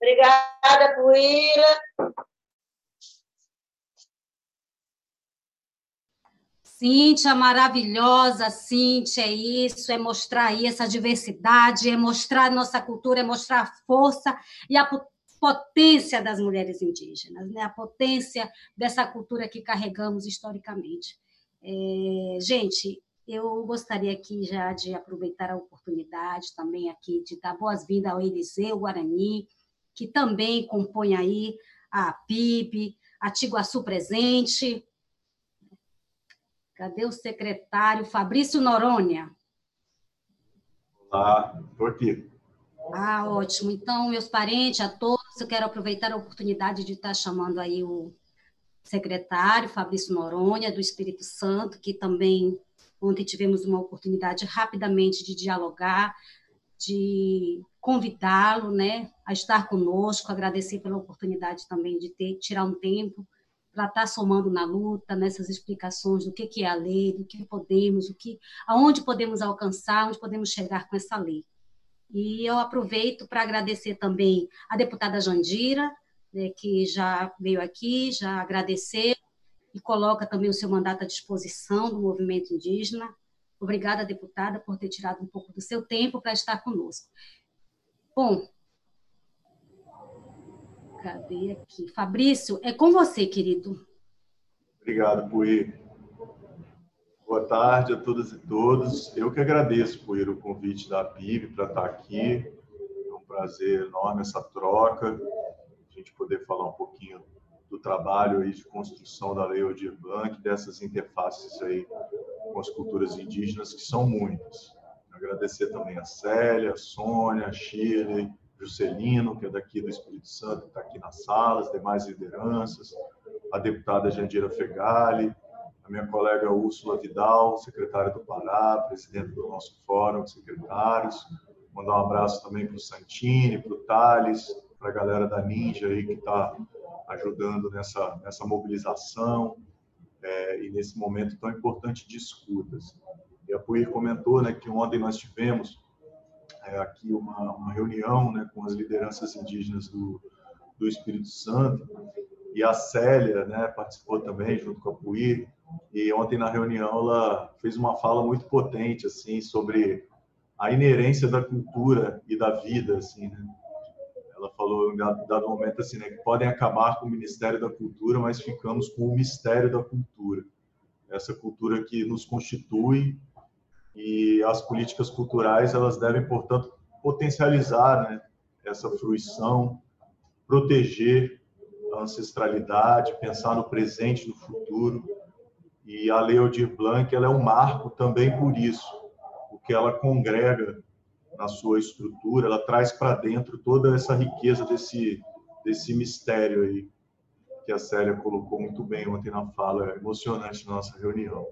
Obrigada, Puíra. Cíntia, maravilhosa, Cíntia, é isso, é mostrar aí essa diversidade, é mostrar nossa cultura, é mostrar a força e a potência das mulheres indígenas, né? a potência dessa cultura que carregamos historicamente. É, gente, eu gostaria aqui já de aproveitar a oportunidade também aqui de dar boas-vindas ao Eliseu Guarani, que também compõe aí a PIB, a Tiguaçu Presente. Cadê o secretário Fabrício Noronha? Olá, estou aqui. Ah, ótimo. Então, meus parentes, a todos, eu quero aproveitar a oportunidade de estar chamando aí o secretário Fabrício Noronha, do Espírito Santo, que também ontem tivemos uma oportunidade rapidamente de dialogar, de convidá-lo, né, a estar conosco, agradecer pela oportunidade também de ter tirar um tempo para estar somando na luta, nessas explicações do que, que é a lei, do que podemos, o que, aonde podemos alcançar, onde podemos chegar com essa lei. E eu aproveito para agradecer também a deputada Jandira, né, que já veio aqui, já agradeceu e coloca também o seu mandato à disposição do movimento indígena. Obrigada, deputada, por ter tirado um pouco do seu tempo para estar conosco. Bom, cadê aqui? Fabrício, é com você, querido. Obrigado, Pui. Boa tarde a todas e todos. Eu que agradeço ir o convite da PIB para estar aqui. É um prazer enorme essa troca, a gente poder falar um pouquinho do trabalho aí de construção da Lei Aldir Blanc, dessas interfaces aí com as culturas indígenas, que são muitas. Agradecer também a Célia, a Sônia, a Shirley, Juscelino, que é daqui do Espírito Santo, que está aqui na sala, as demais lideranças, a deputada Jandira Fegali, a minha colega Úrsula Vidal, secretária do Pará, presidente do nosso fórum de secretários. Mandar um abraço também para o Santini, para o Thales, para a galera da Ninja aí que está ajudando nessa, nessa mobilização é, e nesse momento tão importante de escutas. E a Puir comentou né, que ontem nós tivemos é, aqui uma, uma reunião né, com as lideranças indígenas do, do Espírito Santo e a Célia né, participou também junto com a Puir e ontem na reunião ela fez uma fala muito potente assim sobre a inerência da cultura e da vida assim né? Ela falou em dado momento assim né, que podem acabar com o Ministério da Cultura mas ficamos com o mistério da cultura. Essa cultura que nos constitui e as políticas culturais elas devem portanto potencializar né, essa fruição proteger a ancestralidade pensar no presente no futuro. E a Lei Aldir Blanc ela é um marco também por isso, porque ela congrega na sua estrutura, ela traz para dentro toda essa riqueza desse, desse mistério aí, que a Célia colocou muito bem ontem na fala, emocionante na nossa reunião.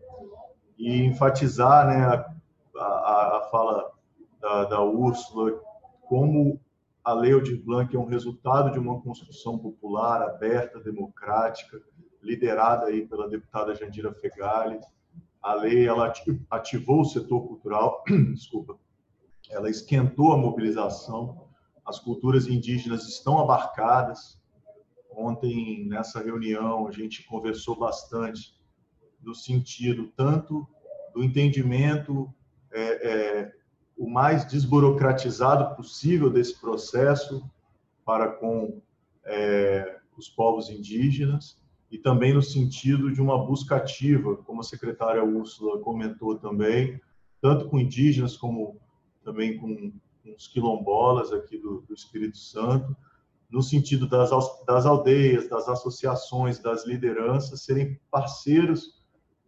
E enfatizar né, a, a, a fala da, da Úrsula, como a Lei Aldir Blanc é um resultado de uma construção popular, aberta, democrática, liderada aí pela deputada Jandira Fegali. A lei ela ativou o setor cultural, desculpa, ela esquentou a mobilização. As culturas indígenas estão abarcadas. Ontem nessa reunião a gente conversou bastante do sentido tanto do entendimento é, é, o mais desburocratizado possível desse processo para com é, os povos indígenas e também no sentido de uma busca ativa, como a secretária Úrsula comentou também, tanto com indígenas como também com, os quilombolas aqui do, do, Espírito Santo, no sentido das, das aldeias, das associações, das lideranças serem parceiros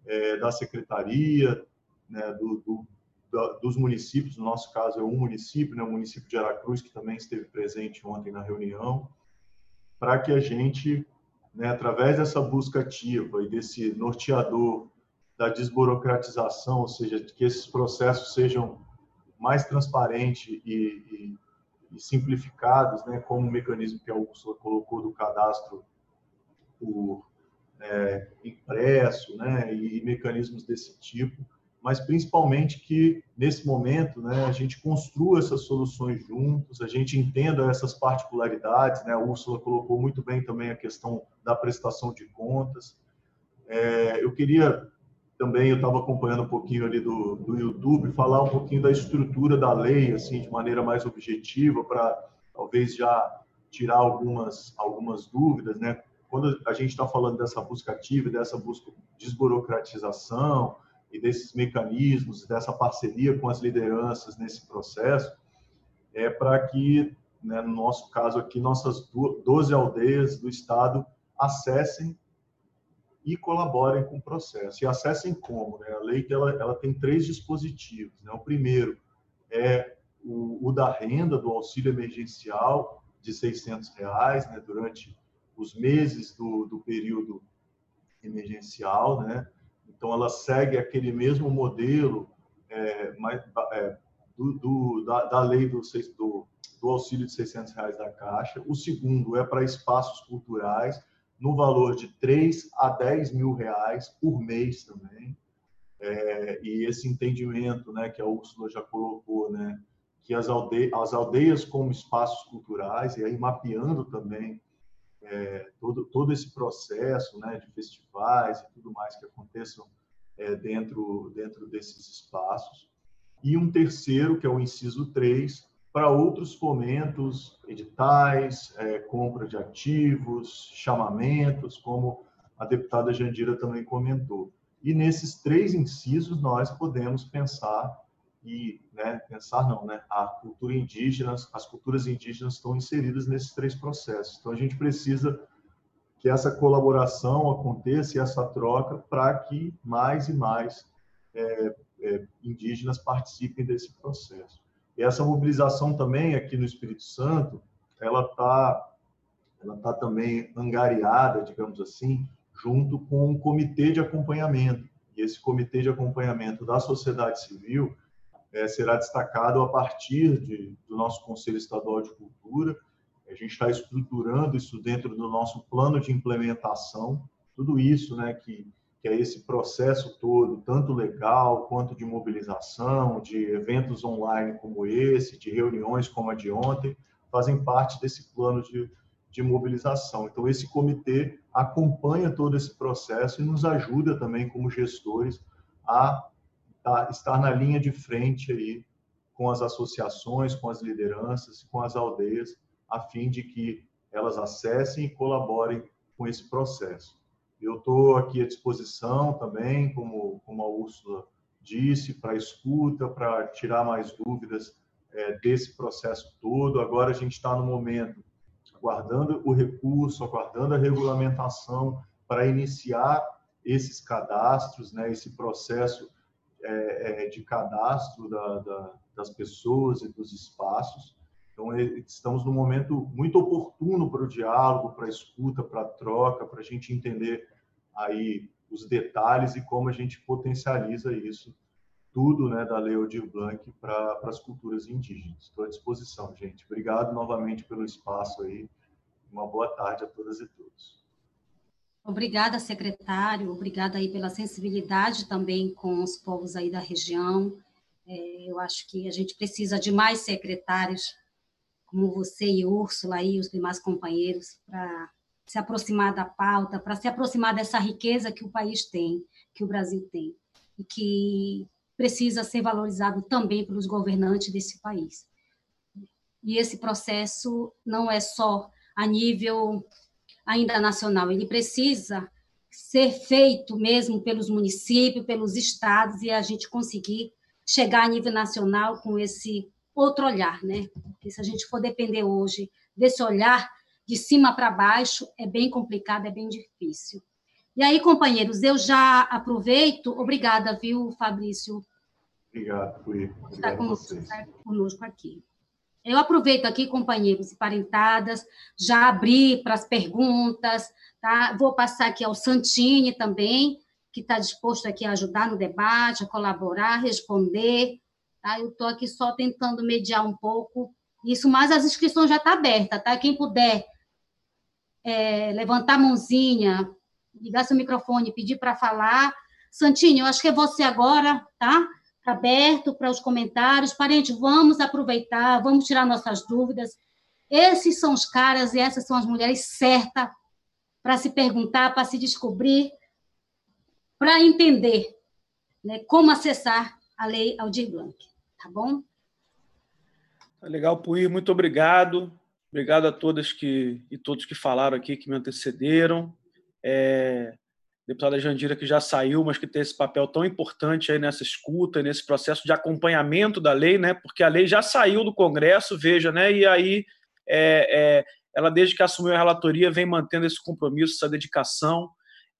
é, da secretaria, né, do, do, dos municípios, no nosso caso é um município, né, o município de Aracruz, que também esteve presente ontem na reunião, para que a gente né, através dessa busca ativa e desse norteador da desburocratização, ou seja, que esses processos sejam mais transparentes e, e, e simplificados, né, como o mecanismo que a Úrsula colocou do cadastro por é, impresso, né, e mecanismos desse tipo, mas principalmente que nesse momento né, a gente construa essas soluções juntos, a gente entenda essas particularidades. Né? A Úrsula colocou muito bem também a questão da prestação de contas. É, eu queria também, eu estava acompanhando um pouquinho ali do, do YouTube, falar um pouquinho da estrutura da lei, assim, de maneira mais objetiva, para talvez já tirar algumas, algumas dúvidas, né? Quando a gente está falando dessa busca ativa, dessa busca de desburocratização, e desses mecanismos, dessa parceria com as lideranças nesse processo, é para que, né, no nosso caso aqui, nossas 12 aldeias do estado acessem e colaborem com o processo. E acessem como? Né? A lei ela, ela tem três dispositivos. Né? O primeiro é o, o da renda, do auxílio emergencial de 600 reais né? durante os meses do, do período emergencial, né? Então, ela segue aquele mesmo modelo é, mais, é, do, do, da, da, lei do, do, do, auxílio de 600 reais da Caixa. O segundo é para espaços culturais, no valor de 3 a 10 mil reais por mês também. É, e esse entendimento né, que a Úrsula já colocou, né, que as, alde as aldeias como espaços culturais, e aí mapeando também é, todo, todo esse processo né, de festivais e tudo mais que aconteçam é, dentro, dentro desses espaços. E um terceiro, que é o inciso 3, para outros fomentos, editais, é, compra de ativos, chamamentos, como a deputada Jandira também comentou. E nesses três incisos nós podemos pensar e né, pensar não, né? A cultura indígena, as culturas indígenas estão inseridas nesses três processos. Então a gente precisa que essa colaboração aconteça e essa troca para que mais e mais é, é, indígenas participem desse processo. E essa mobilização também aqui no Espírito Santo, ela está ela tá também angariada, digamos assim, junto com um comitê de acompanhamento. E esse comitê de acompanhamento da sociedade civil é, será destacado a partir de, do nosso Conselho Estadual de Cultura. A gente está estruturando isso dentro do nosso plano de implementação, tudo isso né, que, que é esse processo todo, tanto legal quanto de mobilização, de eventos online como esse, de reuniões como a de ontem, fazem parte desse plano de, de mobilização. Então, esse comitê acompanha todo esse processo e nos ajuda também, como gestores, a tá, estar na linha de frente aí com as associações, com as lideranças, com as aldeias, a fim de que elas acessem e colaborem com esse processo. Eu estou aqui à disposição também, como, como a Úrsula disse, para escuta, para tirar mais dúvidas é, desse processo todo. Agora a gente está no momento aguardando o recurso, aguardando a regulamentação para iniciar esses cadastros, né, esse processo é, é, de cadastro da, da, das pessoas e dos espaços. Então, estamos num momento muito oportuno para o diálogo, para a escuta, para a troca, para a gente entender aí os detalhes e como a gente potencializa isso tudo né, da Lei Aldir Blanc para as culturas indígenas. Estou à disposição, gente. Obrigado novamente pelo espaço aí. Uma boa tarde a todas e todos. Obrigada, secretário. Obrigada aí pela sensibilidade também com os povos aí da região. É, eu acho que a gente precisa de mais secretários como você e Úrsula e os demais companheiros para se aproximar da pauta, para se aproximar dessa riqueza que o país tem, que o Brasil tem, e que precisa ser valorizado também pelos governantes desse país. E esse processo não é só a nível ainda nacional. Ele precisa ser feito mesmo pelos municípios, pelos estados, e a gente conseguir chegar a nível nacional com esse outro olhar, né? Porque se a gente for depender hoje desse olhar de cima para baixo, é bem complicado, é bem difícil. E aí, companheiros, eu já aproveito. Obrigada, viu, Fabrício? Obrigado, fui. Está conosco aqui. Eu aproveito aqui, companheiros e parentadas, já abri para as perguntas, tá? Vou passar aqui ao Santini também, que está disposto aqui a ajudar no debate, a colaborar, responder. Tá? Eu estou aqui só tentando mediar um pouco isso, mas as inscrições já estão tá abertas, tá? Quem puder é, levantar a mãozinha, ligar seu microfone, pedir para falar. Santini, eu acho que é você agora, tá? aberto para os comentários. Parente, vamos aproveitar, vamos tirar nossas dúvidas. Esses são os caras e essas são as mulheres certas para se perguntar, para se descobrir, para entender né, como acessar a lei Aldir Blanc. Tá bom? Tá legal, Puí, muito obrigado. Obrigado a todas que, e todos que falaram aqui, que me antecederam. É, deputada Jandira, que já saiu, mas que tem esse papel tão importante aí nessa escuta, nesse processo de acompanhamento da lei, né? Porque a lei já saiu do Congresso, veja, né? E aí é, é, ela, desde que assumiu a relatoria, vem mantendo esse compromisso, essa dedicação.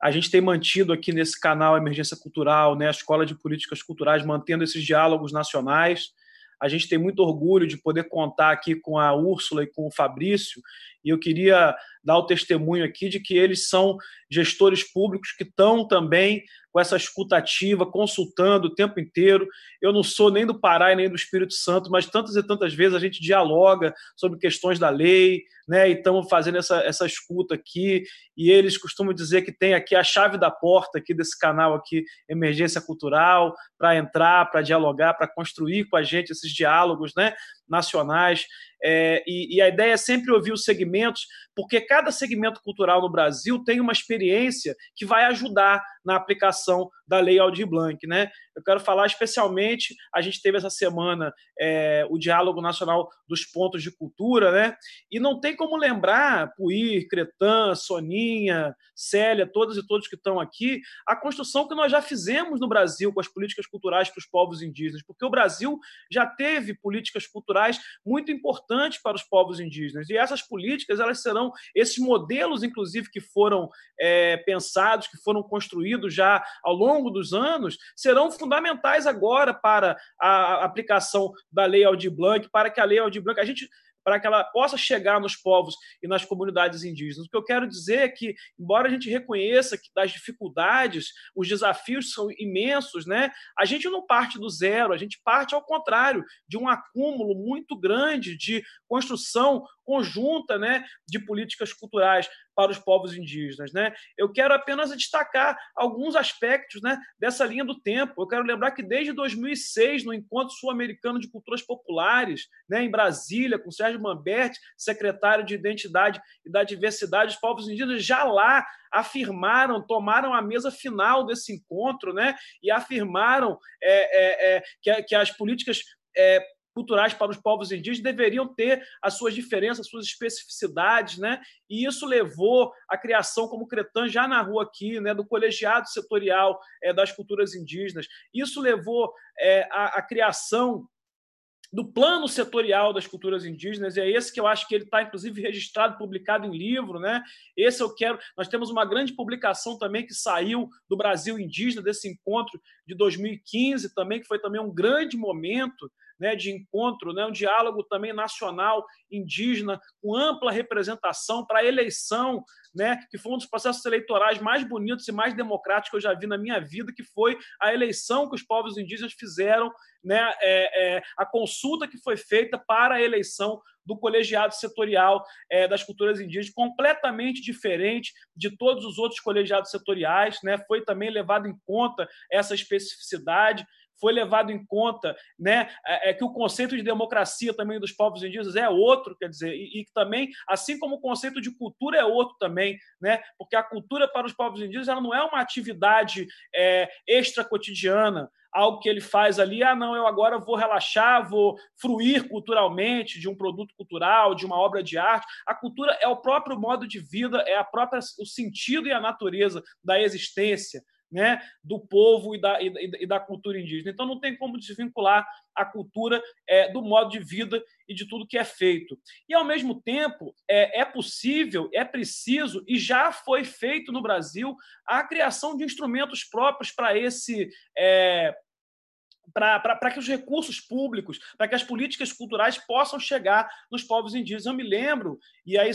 A gente tem mantido aqui nesse canal Emergência Cultural, né, a Escola de Políticas Culturais, mantendo esses diálogos nacionais. A gente tem muito orgulho de poder contar aqui com a Úrsula e com o Fabrício, e eu queria dar o testemunho aqui de que eles são gestores públicos que estão também com essa escutativa, consultando o tempo inteiro. Eu não sou nem do Pará e nem do Espírito Santo, mas tantas e tantas vezes a gente dialoga sobre questões da lei, né? E estamos fazendo essa, essa escuta aqui. E eles costumam dizer que tem aqui a chave da porta aqui desse canal aqui, Emergência Cultural, para entrar, para dialogar, para construir com a gente esses diálogos, né? Nacionais. É, e, e, a ideia é sempre ouvir os segmentos, porque cada segmento cultural no Brasil tem uma experiência que vai ajudar na aplicação da Lei Aldir Blanc. Né? Eu quero falar especialmente, a gente teve essa semana é, o Diálogo Nacional dos Pontos de Cultura, né? e não tem como lembrar, Puir, Cretan, Soninha, Célia, todas e todos que estão aqui, a construção que nós já fizemos no Brasil com as políticas culturais para os povos indígenas, porque o Brasil já teve políticas culturais muito importantes para os povos indígenas, e essas políticas elas serão, esses modelos, inclusive, que foram é, pensados, que foram construídos já ao longo dos anos, serão fundamentais agora para a aplicação da Lei Aldir Blanc, para que a Lei Aldir Blanc, a gente para que ela possa chegar nos povos e nas comunidades indígenas. O que eu quero dizer é que, embora a gente reconheça que das dificuldades, os desafios são imensos, né? A gente não parte do zero, a gente parte ao contrário, de um acúmulo muito grande de construção conjunta, né, de políticas culturais para os povos indígenas, né? Eu quero apenas destacar alguns aspectos, né, dessa linha do tempo. Eu quero lembrar que desde 2006, no Encontro Sul-Americano de Culturas Populares, né, em Brasília, com Sérgio Mamberti, secretário de Identidade e da Diversidade, os povos indígenas já lá afirmaram, tomaram a mesa final desse encontro, né, e afirmaram é, é, é, que, que as políticas é, culturais para os povos indígenas deveriam ter as suas diferenças, as suas especificidades, né? E isso levou à criação, como Cretan já narrou aqui, né, do colegiado setorial é, das culturas indígenas. Isso levou é, à, à criação do plano setorial das culturas indígenas, e é esse que eu acho que ele está, inclusive, registrado, publicado em livro. Né? Esse eu quero. Nós temos uma grande publicação também que saiu do Brasil Indígena, desse encontro de 2015, também, que foi também um grande momento né, de encontro, né, um diálogo também nacional indígena, com ampla representação para a eleição, né, que foi um dos processos eleitorais mais bonitos e mais democráticos que eu já vi na minha vida, que foi a eleição que os povos indígenas fizeram, né, é, é, a consulta que foi feita para a eleição do colegiado setorial é, das culturas indígenas, completamente diferente de todos os outros colegiados setoriais, né? Foi também levado em conta essa especificidade foi levado em conta né, é, é, que o conceito de democracia também dos povos indígenas é outro, quer dizer, e, e também, assim como o conceito de cultura é outro também, né, porque a cultura para os povos indígenas ela não é uma atividade é, extra cotidiana, algo que ele faz ali, ah, não, eu agora vou relaxar, vou fruir culturalmente de um produto cultural, de uma obra de arte. A cultura é o próprio modo de vida, é a própria o sentido e a natureza da existência né, do povo e da, e, e da cultura indígena. Então, não tem como desvincular a cultura é, do modo de vida e de tudo que é feito. E, ao mesmo tempo, é, é possível, é preciso, e já foi feito no Brasil, a criação de instrumentos próprios para esse. É, para que os recursos públicos, para que as políticas culturais possam chegar nos povos indígenas. Eu me lembro, e aí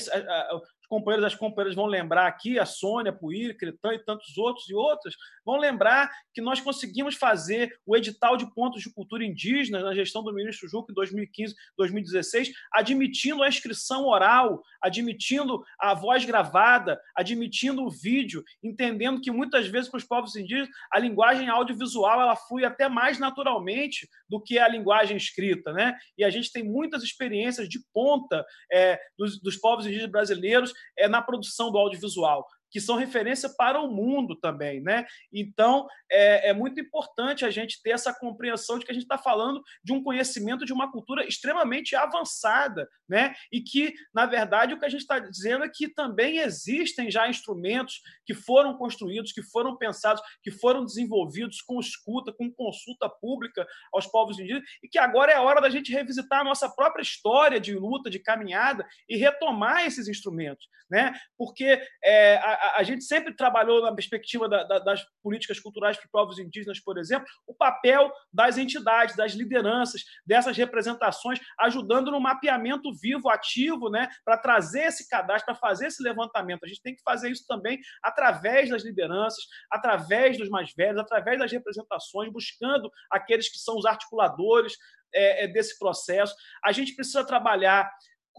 companheiros as companheiras vão lembrar aqui, a Sônia, Puir, Cretan e tantos outros e outras, vão lembrar que nós conseguimos fazer o edital de pontos de cultura indígena na gestão do ministro Juca em 2015, 2016, admitindo a inscrição oral, admitindo a voz gravada, admitindo o vídeo, entendendo que muitas vezes para os povos indígenas a linguagem audiovisual ela flui até mais naturalmente do que a linguagem escrita, né? E a gente tem muitas experiências de ponta é, dos, dos povos indígenas brasileiros é, na produção do audiovisual que são referência para o mundo também, né? Então é, é, muito importante a gente ter essa compreensão de que a gente está falando de um conhecimento de uma cultura extremamente avançada, né? E que na verdade o que a gente está dizendo é que também existem já instrumentos que foram construídos, que foram pensados, que foram desenvolvidos com escuta, com consulta pública aos povos indígenas e que agora é a hora da gente revisitar a nossa própria história de luta, de caminhada e retomar esses instrumentos, né? Porque é, a, a, gente sempre trabalhou na perspectiva da, da, das políticas culturais para povos indígenas, por exemplo, o papel das entidades, das lideranças, dessas representações, ajudando no mapeamento vivo, ativo, né, para trazer esse cadastro, para fazer esse levantamento. A gente tem que fazer isso também através das lideranças, através dos mais velhos, através das representações, buscando aqueles que são os articuladores é, é desse processo. A gente precisa trabalhar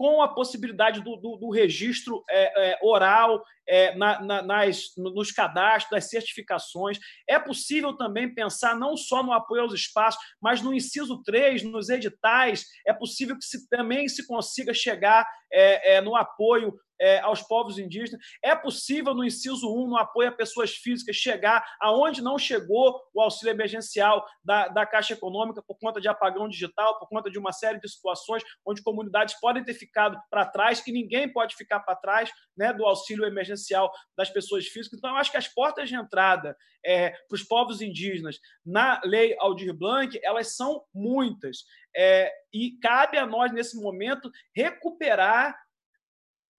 com a possibilidade do, do, do registro é, é, oral é, na, na, nas, nos cadastros, das certificações. É possível também pensar não só no apoio aos espaços, mas no inciso 3, nos editais. É possível que se, também se consiga chegar é, é, no apoio é, aos povos indígenas. É possível, no inciso 1, no apoio a pessoas físicas, chegar aonde não chegou o auxílio emergencial da, da Caixa Econômica por conta de apagão digital, por conta de uma série de situações onde comunidades podem ter ficado para trás e ninguém pode ficar para trás né, do auxílio emergencial das pessoas físicas. Então, eu acho que as portas de entrada é, para os povos indígenas na lei Aldir Blanc, elas são muitas. É, e cabe a nós, nesse momento, recuperar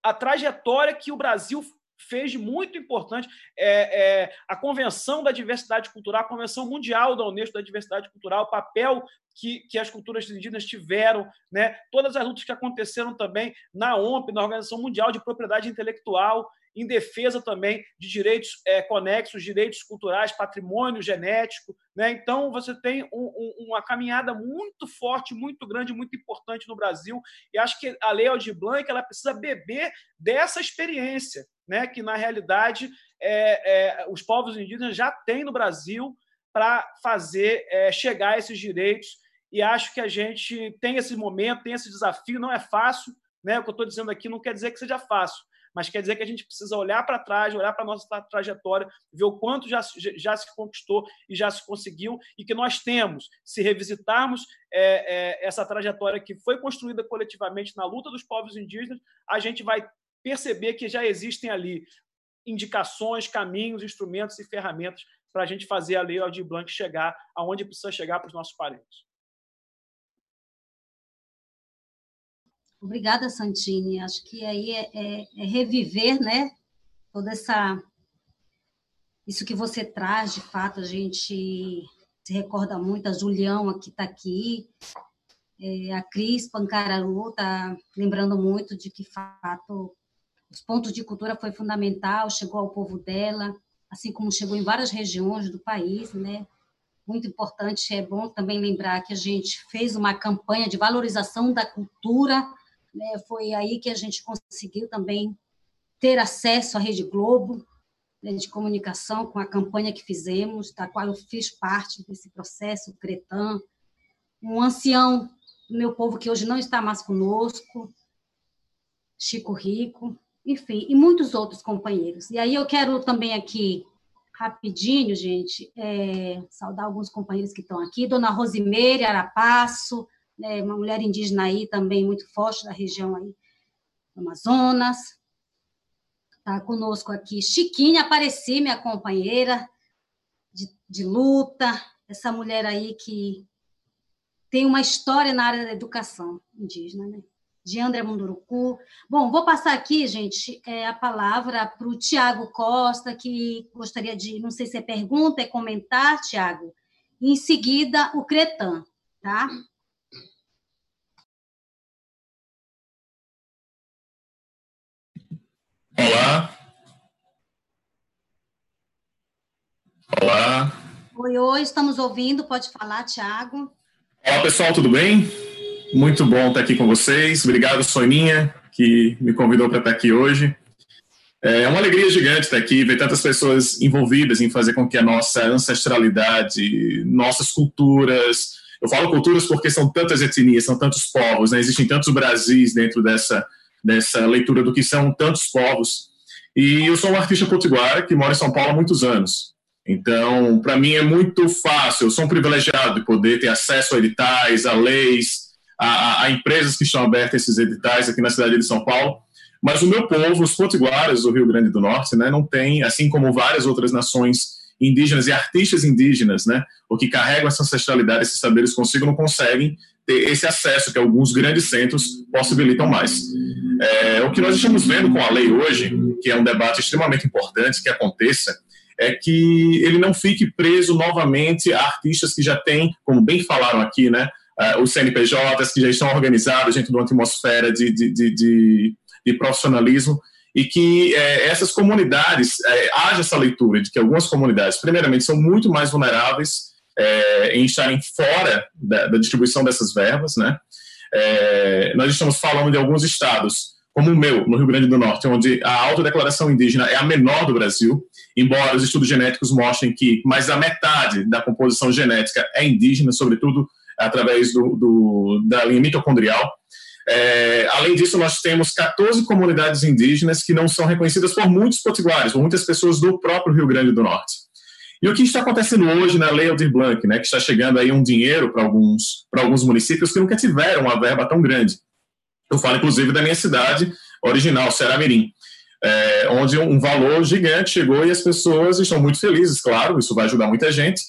a trajetória que o Brasil fez de muito importante é, é, a Convenção da Diversidade Cultural, a Convenção Mundial da Unesco da Diversidade Cultural, o papel que, que as culturas indígenas tiveram, né? todas as lutas que aconteceram também na OMP, na Organização Mundial de Propriedade Intelectual, em defesa também de direitos é, conexos, direitos culturais, patrimônio genético. Né? Então, você tem um, um, uma caminhada muito forte, muito grande, muito importante no Brasil. E acho que a Lei Aldir Blanc ela precisa beber dessa experiência, né? que, na realidade, é, é, os povos indígenas já têm no Brasil para fazer é, chegar a esses direitos. E acho que a gente tem esse momento, tem esse desafio, não é fácil. Né? O que eu estou dizendo aqui não quer dizer que seja fácil, mas quer dizer que a gente precisa olhar para trás, olhar para a nossa trajetória, ver o quanto já, já se conquistou e já se conseguiu, e que nós temos, se revisitarmos é, é, essa trajetória que foi construída coletivamente na luta dos povos indígenas, a gente vai perceber que já existem ali indicações, caminhos, instrumentos e ferramentas para a gente fazer a lei Aldir Blanc chegar aonde precisa chegar para os nossos parentes. Obrigada, Santini. Acho que aí é, é, é, reviver, né? Toda essa isso que você traz, de fato, a gente se recorda muito. A Julião aqui está aqui, é, a Cris Pancararu está lembrando muito de que, fato, os pontos de cultura foi fundamental, chegou ao povo dela, assim como chegou em várias regiões do país, né? Muito importante, é bom também lembrar que a gente fez uma campanha de valorização da cultura né? Foi aí que a gente conseguiu também ter acesso à Rede Globo né, de comunicação com a campanha que fizemos, da qual eu fiz parte desse processo, o Cretan, um ancião do meu povo que hoje não está mais conosco, Chico Rico, enfim, e muitos outros companheiros. E aí eu quero também aqui, rapidinho, gente, é, saudar alguns companheiros que estão aqui, Dona Rosimeire Arapasso, né, uma mulher indígena aí também muito forte da região aí Amazonas. Está conosco aqui Chiquinha Apareci, minha companheira de, de luta, essa mulher aí que tem uma história na área da educação indígena, né? de André Munduruku. Bom, vou passar aqui, gente, é, a palavra para o Tiago Costa, que gostaria de, não sei se é pergunta, é comentar, Tiago. Em seguida, o Cretan, tá? Olá. Olá. Oi, oi, estamos ouvindo, pode falar, Tiago. Olá, pessoal, tudo bem? Muito bom estar aqui com vocês. Obrigado, Soninha, que me convidou para estar aqui hoje. É uma alegria gigante estar aqui, ver tantas pessoas envolvidas em fazer com que a nossa ancestralidade, nossas culturas, eu falo culturas porque são tantas etnias, são tantos povos, né? existem tantos Brasis dentro dessa dessa leitura do que são tantos povos. E eu sou um artista potiguar que mora em São Paulo há muitos anos. Então, para mim é muito fácil, eu sou um privilegiado de poder ter acesso a editais, a leis, a, a, empresas que estão abertas a esses editais aqui na cidade de São Paulo. Mas o meu povo, os potiguaras do Rio Grande do Norte, né, não tem, assim como várias outras nações indígenas e artistas indígenas, né, o que carregam essa ancestralidade, esses saberes consigo, não conseguem ter esse acesso que alguns grandes centros possibilitam mais. É, o que nós estamos vendo com a lei hoje, que é um debate extremamente importante que aconteça, é que ele não fique preso novamente a artistas que já têm, como bem falaram aqui, né, uh, os CNPJs que já estão organizados dentro de uma atmosfera de, de, de, de, de profissionalismo e que é, essas comunidades, é, haja essa leitura de que algumas comunidades, primeiramente, são muito mais vulneráveis é, em estarem fora da, da, distribuição dessas verbas, né? é, nós estamos falando de alguns estados, como o meu, no Rio Grande do Norte, onde a autodeclaração indígena é a menor do Brasil, embora os estudos genéticos mostrem que mais da metade da composição genética é indígena, sobretudo através do, do da linha mitocondrial. É, além disso, nós temos 14 comunidades indígenas que não são reconhecidas por muitos potiguares, por muitas pessoas do próprio Rio Grande do Norte. E o que está acontecendo hoje na Lei Aldir Blanc, né, que está chegando aí um dinheiro para alguns, alguns municípios que nunca tiveram uma verba tão grande. Eu falo, inclusive, da minha cidade original, Ceará Mirim, é, onde um valor gigante chegou e as pessoas estão muito felizes, claro, isso vai ajudar muita gente.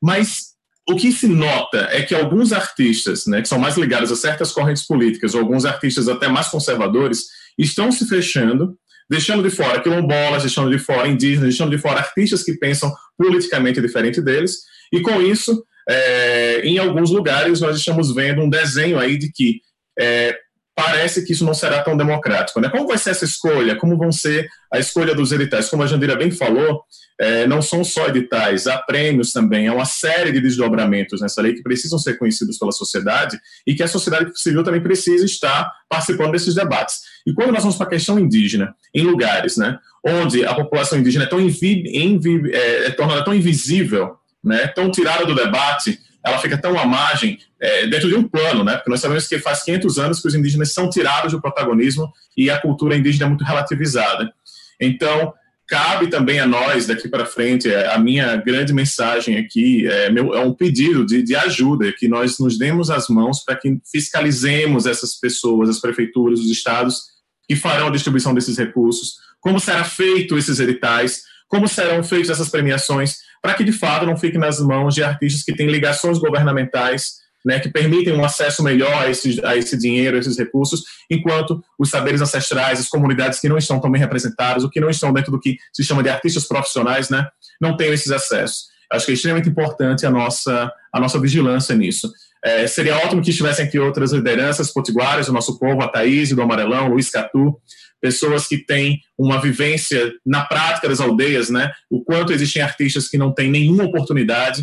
Mas o que se nota é que alguns artistas, né, que são mais ligados a certas correntes políticas, ou alguns artistas até mais conservadores, estão se fechando deixando de fora quilombolas, deixando de fora indígenas, deixando de fora artistas que pensam politicamente diferente deles, e com isso, é, em alguns lugares, nós estamos vendo um desenho aí de que é, parece que isso não será tão democrático. Né? Como vai ser essa escolha? Como vão ser a escolha dos editais? Como a Jandira bem falou, é, não são só editais, há prêmios também, há uma série de desdobramentos nessa lei que precisam ser conhecidos pela sociedade e que a sociedade civil também precisa estar participando desses debates. E quando nós vamos para a questão indígena, em lugares né, onde a população indígena é tão, invi, invi, é, é tornada tão invisível, né, tão tirada do debate, ela fica tão à margem é, dentro de um plano, né? Porque nós sabemos que faz 500 anos que os indígenas são tirados do protagonismo e a cultura indígena é muito relativizada. Então, cabe também a nós, daqui para frente, é, a minha grande mensagem aqui é, meu, é um pedido de, de, ajuda, que nós nos demos as mãos para que fiscalizemos essas pessoas, as prefeituras, os estados, que farão a distribuição desses recursos, como será feito esses editais, como serão feitas essas premiações, para que de fato não fique nas mãos de artistas que têm ligações governamentais, né, que permitem um acesso melhor a esse, a esse dinheiro, a esses recursos, enquanto os saberes ancestrais, as comunidades que não estão tão bem representadas, ou que não estão dentro do que se chama de artistas profissionais, né, não têm esses acessos. Acho que é extremamente importante a nossa, a nossa vigilância nisso. É, seria ótimo que estivessem aqui outras lideranças potiguares do nosso povo, a Thaís do Amarelão, Luiz Catu, pessoas que têm uma vivência na prática das aldeias, né? O quanto existem artistas que não têm nenhuma oportunidade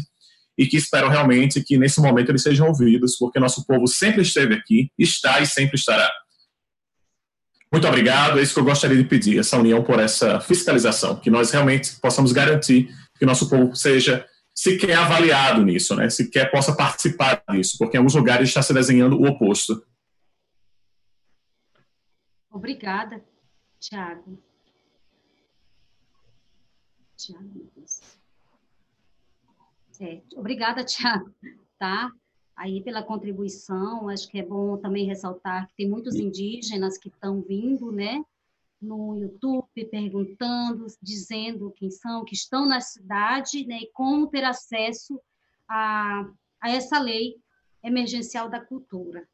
e que esperam realmente que nesse momento eles sejam ouvidos, porque nosso povo sempre esteve aqui, está e sempre estará. Muito obrigado, é isso que eu gostaria de pedir, essa união por essa fiscalização, que nós realmente possamos garantir que nosso povo seja sequer avaliado nisso, né? sequer possa participar disso, porque em alguns lugares está se desenhando o oposto. Obrigada. Tiago. Tiago. Certo. Obrigada, Tiago, tá? Aí pela contribuição, acho que é bom também ressaltar que tem muitos indígenas que estão vindo, né, no YouTube perguntando, dizendo quem são, que estão na cidade, né, e como ter acesso a, a essa lei emergencial da cultura.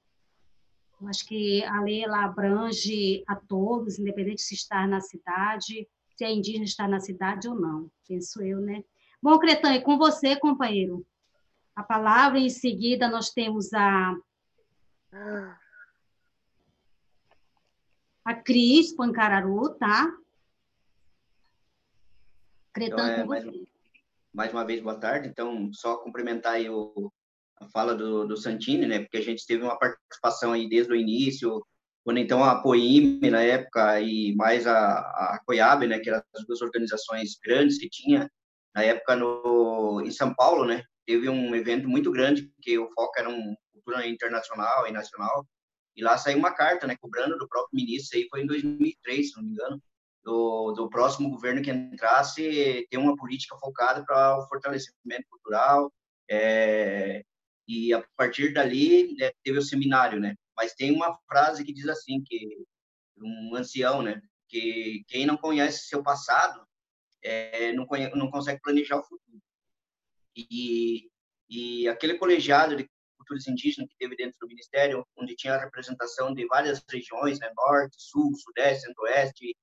Eu acho que a lei ela abrange a todos, independente se está na cidade, se é indígena está na cidade ou não, penso eu, né? Bom, Cretan, e com você, companheiro. A palavra, em seguida, nós temos a. A Cris Pancararu, tá? Cretan, então, é, com mais, você. Mais uma vez, boa tarde. Então, só cumprimentar aí o, a fala do, do Santini, né? Porque a gente teve uma participação aí desde o início, quando então a Poime na época e mais a, a Coiabe, né? Que eram as duas organizações grandes que tinha na época no em São Paulo, né? Teve um evento muito grande porque o foco era um cultura internacional e nacional. E lá saiu uma carta, né, cobrando do próprio ministro, aí foi em 2003, se não me engano, do, do próximo governo que entrasse ter uma política focada para o fortalecimento cultural, é, e a partir dali né, teve o seminário, né? Mas tem uma frase que diz assim que um ancião, né? Que quem não conhece seu passado é, não, não consegue planejar o futuro. E, e aquele colegiado de culturas indígenas que teve dentro do ministério, onde tinha a representação de várias regiões, né? Norte, Sul, Sudeste, Centro-Oeste,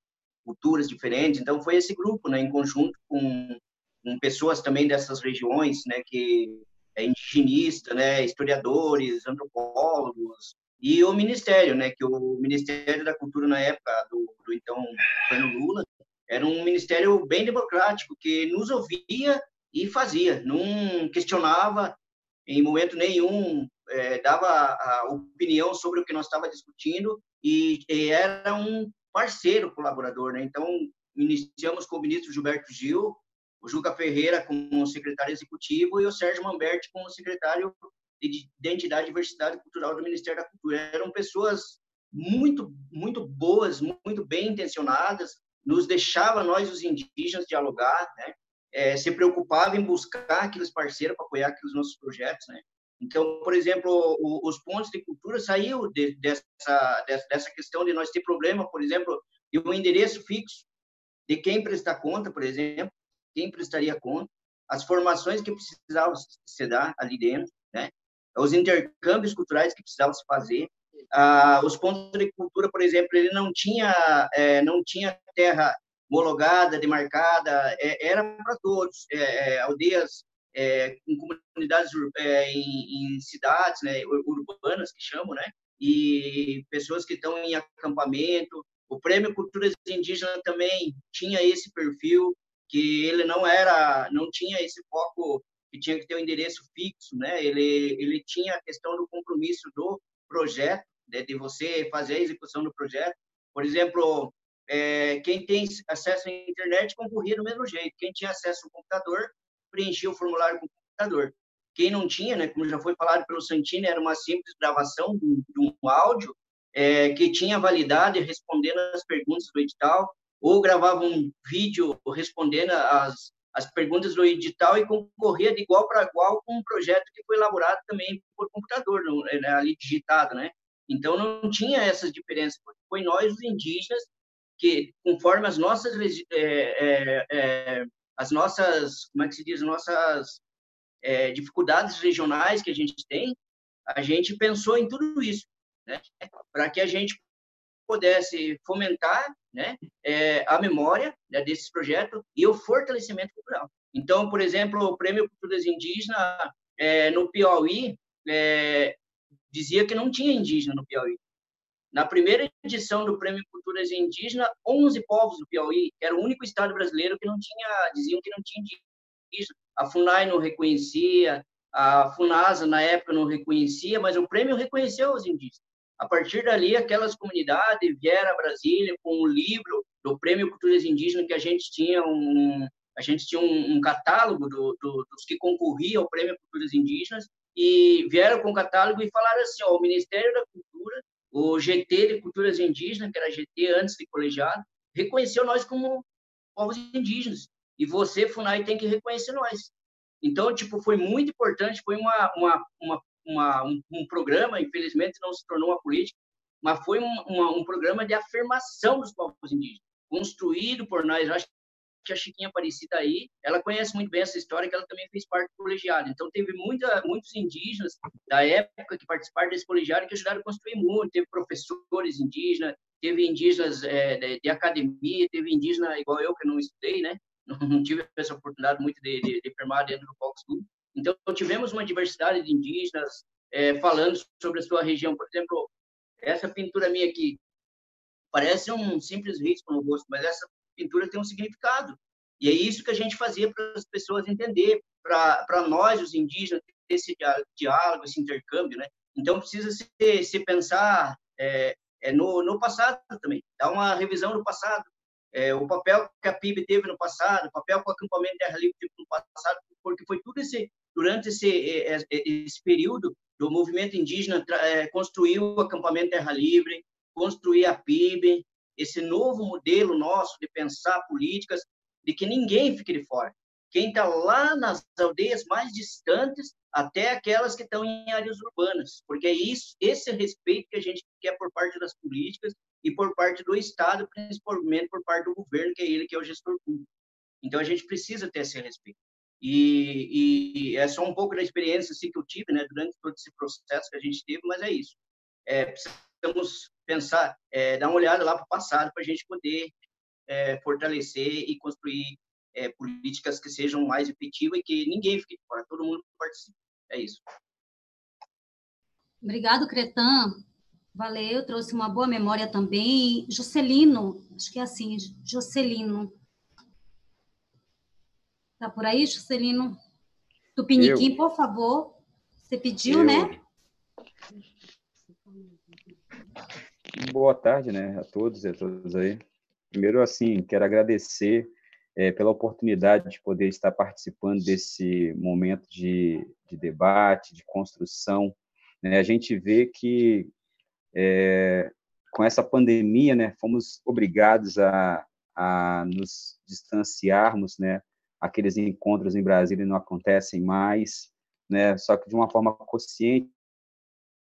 culturas diferentes. Então foi esse grupo, né? Em conjunto com, com pessoas também dessas regiões, né? Que é, indigenista, né, historiadores, antropólogos, e o Ministério, né, que o Ministério da Cultura na época do, do então governo Lula era um ministério bem democrático que nos ouvia e fazia, não questionava em momento nenhum é, dava a opinião sobre o que nós estava discutindo e, e, era um parceiro colaborador, né? Então, iniciamos com o ministro Gilberto Gil, o Juca Ferreira como secretário executivo e o Sérgio Mamberti como secretário de Identidade e Diversidade Cultural do Ministério da Cultura. Eram pessoas muito, muito boas, muito bem intencionadas, nos deixava nós, os indígenas, dialogar, né? É, se preocupava em buscar aqueles parceiros para apoiar aqueles nossos projetos, né? Então, por exemplo, o, os pontos de cultura saiu de, dessa, dessa questão de nós ter problema, por exemplo, de um endereço fixo de quem prestar conta, por exemplo, quem prestaria conta, as formações que precisavam se dar ali dentro, né? Os intercâmbios culturais que precisavam se fazer, ah, os pontos de cultura, por exemplo, ele não tinha é, não tinha terra homologada, demarcada, é, era para todos, é, é aldeias é, em comunidades, é, em, em, cidades né, urbanas, que chamam, né? E pessoas que estão em acampamento. O Prêmio Culturas Indígenas também tinha esse perfil, que ele não era, não tinha esse foco que tinha que ter um endereço fixo, né? Ele, ele tinha a questão do compromisso do projeto, né? de você fazer a execução do projeto. Por exemplo, é, quem tem acesso à internet concorria do mesmo jeito. Quem tinha acesso ao computador preenchia o formulário com o computador. Quem não tinha, né, como já foi falado pelo Santini, era uma simples gravação de, de um áudio é, que tinha validade respondendo as perguntas do edital, ou gravava um vídeo respondendo as, as perguntas do edital e concorria de igual para igual com um projeto que foi elaborado também por computador, né, ali digitado, né? Então não tinha essas diferenças, foi nós os indígenas que, conforme as nossas é, é, é, as nossas, como é que se diz, nossas é, dificuldades regionais que a gente tem, a gente pensou em tudo isso, né? Para que a gente pudesse fomentar, né, é, a memória né, desses projetos e o fortalecimento cultural. Então, por exemplo, o Prêmio Culturas Indígenas é, no Piauí é, dizia que não tinha indígena no Piauí. Na primeira edição do Prêmio Culturas Indígenas, 11 povos do Piauí, era o único estado brasileiro que não tinha, diziam que não tinha indígena. A FUNAI não reconhecia, a FUNASA na época não reconhecia, mas o prêmio reconheceu os indígenas. A partir dali, aquelas comunidades vieram a Brasília com o livro do Prêmio Culturas Indígenas, que a gente tinha um, a gente tinha um, um catálogo do, do, dos que concorriam ao Prêmio Culturas Indígenas, e vieram com o catálogo e falaram assim, ó, o Ministério da Cultura o GT de Culturas Indígenas, que era GT antes de colegiado, reconheceu nós como povos indígenas. E você, FUNAI, tem que reconhecer nós. Então, tipo, foi muito importante, foi uma, uma, uma, uma um, um, programa, infelizmente não se tornou uma política, mas foi um, uma, um programa de afirmação dos povos indígenas, construído por nós. Acho que a Chiquinha Aparecida aí, ela conhece muito bem essa história, que ela também fez parte do colegiado. Então, teve muita, muitos indígenas da época que participaram desse colegiado que ajudaram a construir muito. Teve professores indígenas, teve indígenas é, de, de, academia, teve indígena igual eu, que não estudei, né? Não, não tive essa oportunidade muito de, de, de firmar dentro do Fox School. Então, tivemos uma diversidade de indígenas é, falando sobre a sua região. Por exemplo, essa pintura minha aqui, parece um simples risco no rosto, mas essa pintura tem um significado. E é isso que a gente fazia para as pessoas entender, para nós, os indígenas, ter esse diálogo, esse intercâmbio, né? Então, precisa se, se pensar é, é no, no passado também, dar uma revisão no passado. É, o papel que a PIB teve no passado, o papel que o acampamento Terra Livre teve no passado, porque foi tudo esse, durante esse, esse período do movimento indígena, é, construiu o acampamento Terra Livre, construir a PIB, esse novo modelo nosso de pensar políticas, de que ninguém fique de fora. Quem está lá nas aldeias mais distantes, até aquelas que estão em áreas urbanas, porque é isso, esse respeito que a gente quer por parte das políticas e por parte do Estado, principalmente por parte do governo, que é ele que é o gestor público. Então a gente precisa ter esse respeito. E, e é só um pouco da experiência assim, que eu tive, né, durante todo esse processo que a gente teve, mas é isso. É, precisamos pensar, é, dar uma olhada lá para o passado para a gente poder é, fortalecer e construir é, políticas que sejam mais efetivas e que ninguém fique fora, todo mundo participe. É isso. Obrigado, Cretan. Valeu, trouxe uma boa memória também. Juscelino, acho que é assim, Juscelino. Tá por aí, Juscelino? Tupiniquim, eu. por favor. Você pediu, eu. né? Boa tarde, né, a todos e a todas aí. Primeiro, assim, quero agradecer é, pela oportunidade de poder estar participando desse momento de, de debate, de construção. Né? A gente vê que é, com essa pandemia, né, fomos obrigados a, a nos distanciarmos, né, Aqueles encontros em Brasília não acontecem mais, né? Só que de uma forma consciente,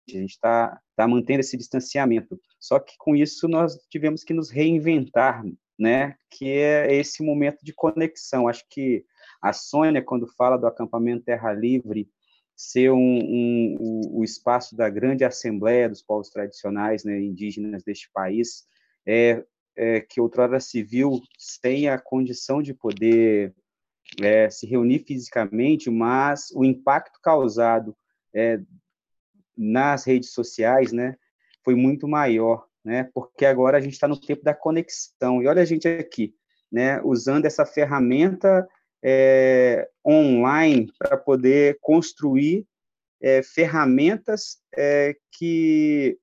a gente está tá mantendo esse distanciamento. Só que com isso nós tivemos que nos reinventar, né? Que é esse momento de conexão. Acho que a Sônia, quando fala do acampamento Terra Livre, ser um, um, o, espaço da grande assembleia dos povos tradicionais né, indígenas deste país, é, é, que outrora se viu sem a condição de poder é, se reunir fisicamente, mas o impacto causado é, nas redes sociais, né, foi muito maior, né, porque agora a gente está no tempo da conexão. E olha a gente aqui, né, usando essa ferramenta é, online para poder construir é, ferramentas é, que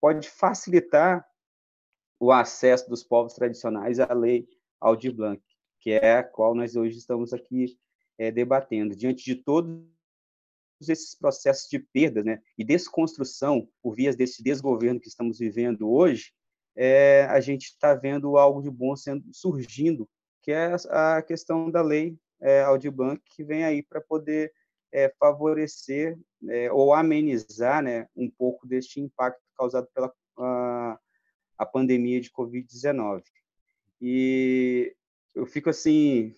pode facilitar o acesso dos povos tradicionais à lei Aldir Blanc, que é a qual nós hoje estamos aqui é, debatendo. Diante de todos esses processos de perda né, e desconstrução por vias desse desgoverno que estamos vivendo hoje, é, a gente está vendo algo de bom sendo surgindo, que é a questão da lei é, que vem aí para poder é, favorecer é, ou amenizar né, um pouco deste impacto causado pela a, a pandemia de Covid-19. E eu fico assim,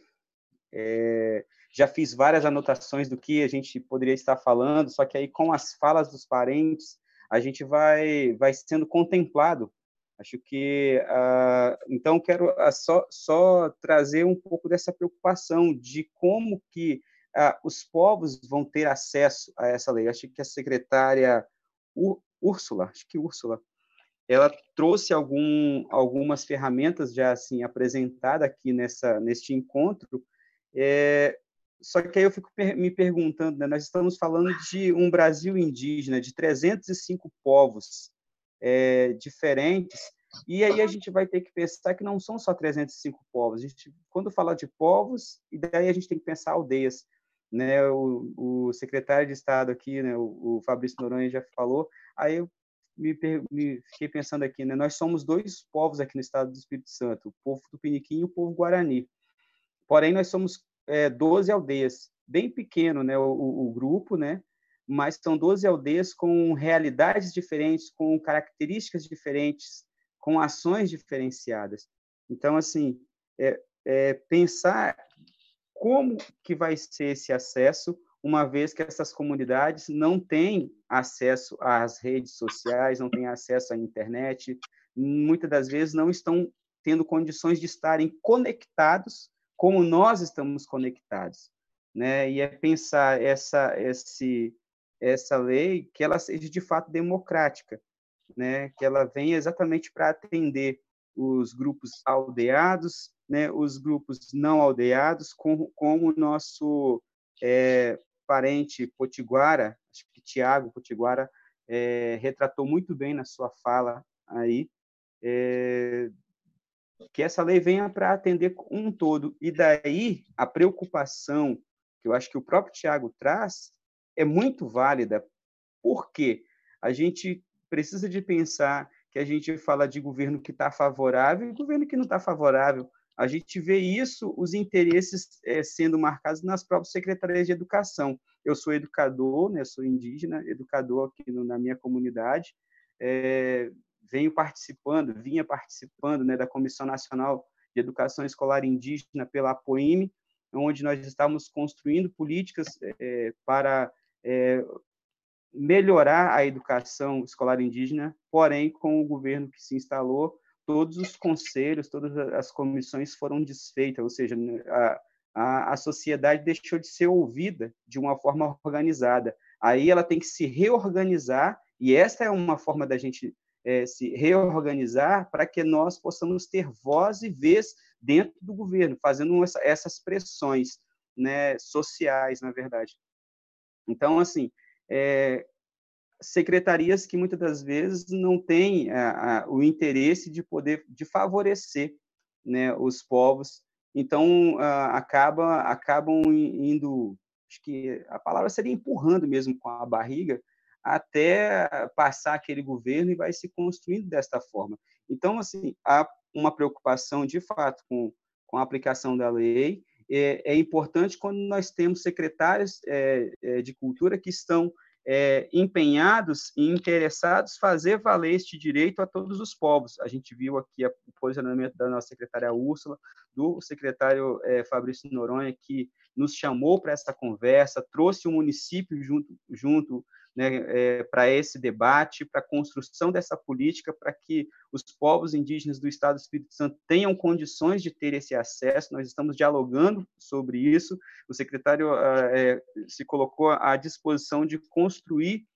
é, já fiz várias anotações do que a gente poderia estar falando, só que aí com as falas dos parentes, a gente vai, vai sendo contemplado. Acho que, uh, então, quero uh, só, só trazer um pouco dessa preocupação de como que uh, os povos vão ter acesso a essa lei. Acho que a secretária Úrsula, acho que Úrsula, ela trouxe algum, algumas ferramentas já assim apresentadas aqui nessa neste encontro. É, só que aí eu fico me perguntando, né, nós estamos falando de um Brasil indígena de 305 povos é, diferentes, e aí a gente vai ter que pensar que não são só 305 povos. A gente, quando fala de povos, e daí a gente tem que pensar aldeias. Né, o, o secretário de Estado aqui, né, o, o Fabrício Noronha já falou, aí eu me, me, fiquei pensando aqui, né? Nós somos dois povos aqui no estado do Espírito Santo, o povo tupiniquim e o povo guarani. Porém, nós somos é, 12 aldeias, bem pequeno, né? O, o, grupo, né? Mas são 12 aldeias com realidades diferentes, com características diferentes, com ações diferenciadas. Então, assim, é, é pensar como que vai ser esse acesso, uma vez que essas comunidades não têm acesso às redes sociais, não têm acesso à internet, muitas das vezes não estão tendo condições de estarem conectados como nós estamos conectados, né? E é pensar essa esse essa lei que ela seja de fato democrática, né? Que ela venha exatamente para atender os grupos aldeados, né? Os grupos não aldeados, como, como o nosso é, parente Potiguara, acho que Tiago Potiguara é, retratou muito bem na sua fala aí, é, que essa lei venha para atender um todo. E daí a preocupação que eu acho que o próprio Tiago traz é muito válida, porque a gente precisa de pensar que a gente fala de governo que está favorável e governo que não está favorável a gente vê isso, os interesses é, sendo marcados nas próprias secretarias de educação. Eu sou educador, né, sou indígena, educador aqui no, na minha comunidade, é, venho participando, vinha participando né, da Comissão Nacional de Educação Escolar Indígena pela APOIME, onde nós estamos construindo políticas é, para melhorar a educação escolar indígena, porém, com o governo que se instalou, todos os conselhos, todas as comissões foram desfeitas, ou seja, né, a, a, a sociedade deixou de ser ouvida de uma forma organizada. Aí ela tem que se reorganizar, e esta é uma forma da gente é, se reorganizar para que nós possamos ter voz e vez dentro do governo, fazendo essa, essas pressões né, sociais, na verdade. Então, assim, é, secretarias que muitas das vezes não têm a, a, o interesse de poder de favorecer né, os povos. Então a, acaba acabam indo acho que a palavra seria empurrando mesmo com a barriga até passar aquele governo e vai se construindo desta forma. Então assim há uma preocupação de fato com com a aplicação da lei. É, é importante quando nós temos secretários é, é, de cultura que estão é, empenhados e interessados fazer valer este direito a todos os povos. A gente viu aqui o posicionamento da nossa secretária Úrsula, do secretário é, Fabrício Noronha, que nos chamou para essa conversa, trouxe o município junto, junto né, é, para esse debate, para a construção dessa política, para que os povos indígenas do Estado do Espírito Santo tenham condições de ter esse acesso. Nós estamos dialogando sobre isso. O secretário é, se colocou à disposição de construir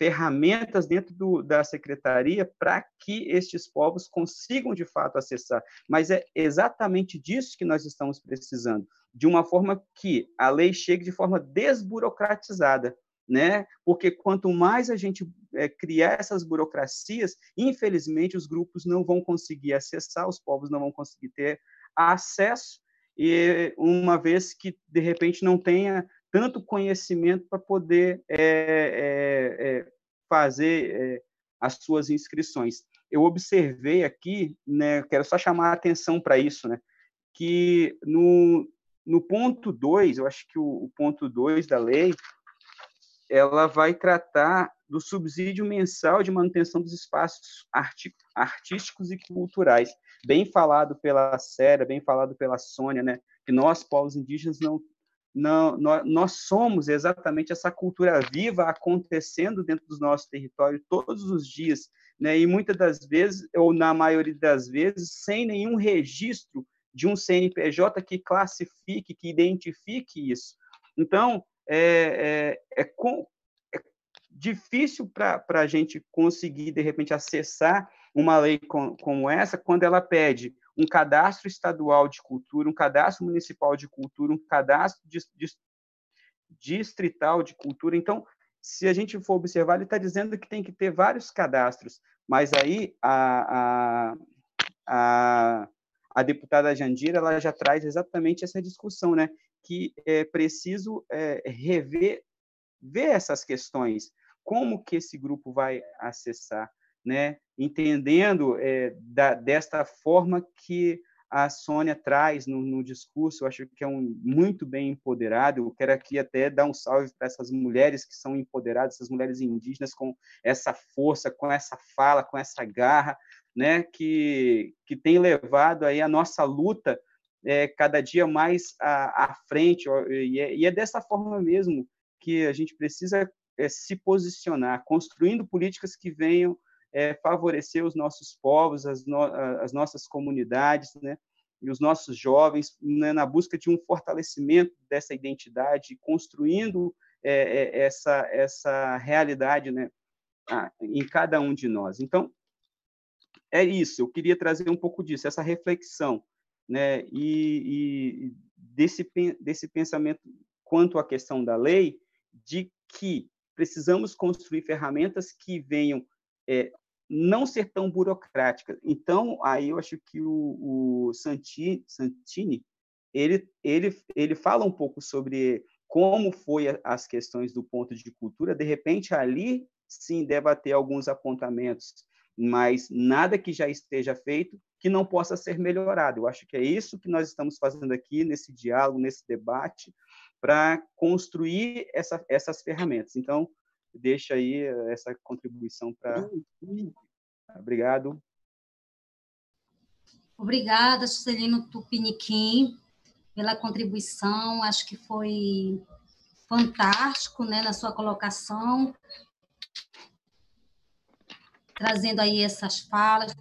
ferramentas dentro do, da secretaria para que estes povos consigam de fato acessar. Mas é exatamente disso que nós estamos precisando, de uma forma que a lei chegue de forma desburocratizada, né? Porque quanto mais a gente é, criar essas burocracias, infelizmente os grupos não vão conseguir acessar, os povos não vão conseguir ter acesso, e uma vez que de repente não tenha tanto conhecimento para poder é, é, fazer as suas inscrições. Eu observei aqui, né? Quero só chamar a atenção para isso, né? Que no, no ponto 2, eu acho que o, o ponto 2 da lei, ela vai tratar do subsídio mensal de manutenção dos espaços artísticos e culturais. Bem falado pela Séria, bem falado pela Sônia, né? que nós, povos indígenas, não, não, nós somos exatamente essa cultura viva acontecendo dentro dos nossos territórios todos os dias, né? e muitas das vezes, ou na maioria das vezes, sem nenhum registro de um CNPJ que classifique, que identifique isso. Então, é, é, é, com, é difícil para a gente conseguir, de repente, acessar uma lei com, como essa quando ela pede um cadastro estadual de cultura, um cadastro municipal de cultura, um cadastro de, de, distrital de cultura. Então, se a gente for observar, ele está dizendo que tem que ter vários cadastros, mas aí a, a, a, a deputada Jandira ela já traz exatamente essa discussão, né? Que é preciso é, rever ver essas questões, como que esse grupo vai acessar, né? entendendo é, da, desta forma que a Sônia traz no, no, discurso, acho que é um muito bem empoderado. Eu quero aqui até dar um salve para essas mulheres que são empoderadas, essas mulheres indígenas com essa força, com essa fala, com essa garra, né, que que tem levado aí a nossa luta é, cada dia mais à, à frente, e é, e é, dessa forma mesmo que a gente precisa é, se posicionar, construindo políticas que venham é, favorecer os nossos povos, as, no, as nossas comunidades, né? e os nossos jovens né, na busca de um fortalecimento dessa identidade, construindo é, é, essa essa realidade, né, em cada um de nós. Então é isso. Eu queria trazer um pouco disso, essa reflexão né? E, e desse desse pensamento quanto à questão da lei, de que precisamos construir ferramentas que venham é, não ser tão burocráticas. Então, aí eu acho que o, o Santini, ele, ele, ele fala um pouco sobre como foi as questões do ponto de cultura. De repente, ali sim deve ter alguns apontamentos, mas nada que já esteja feito que não possa ser melhorado. Eu acho que é isso que nós estamos fazendo aqui nesse diálogo, nesse debate, para construir essa, essas ferramentas. Então, deixa aí essa contribuição para. Obrigado. Obrigada, Juscelino Tupiniquim, pela contribuição. Acho que foi fantástico né, na sua colocação, trazendo aí essas falas,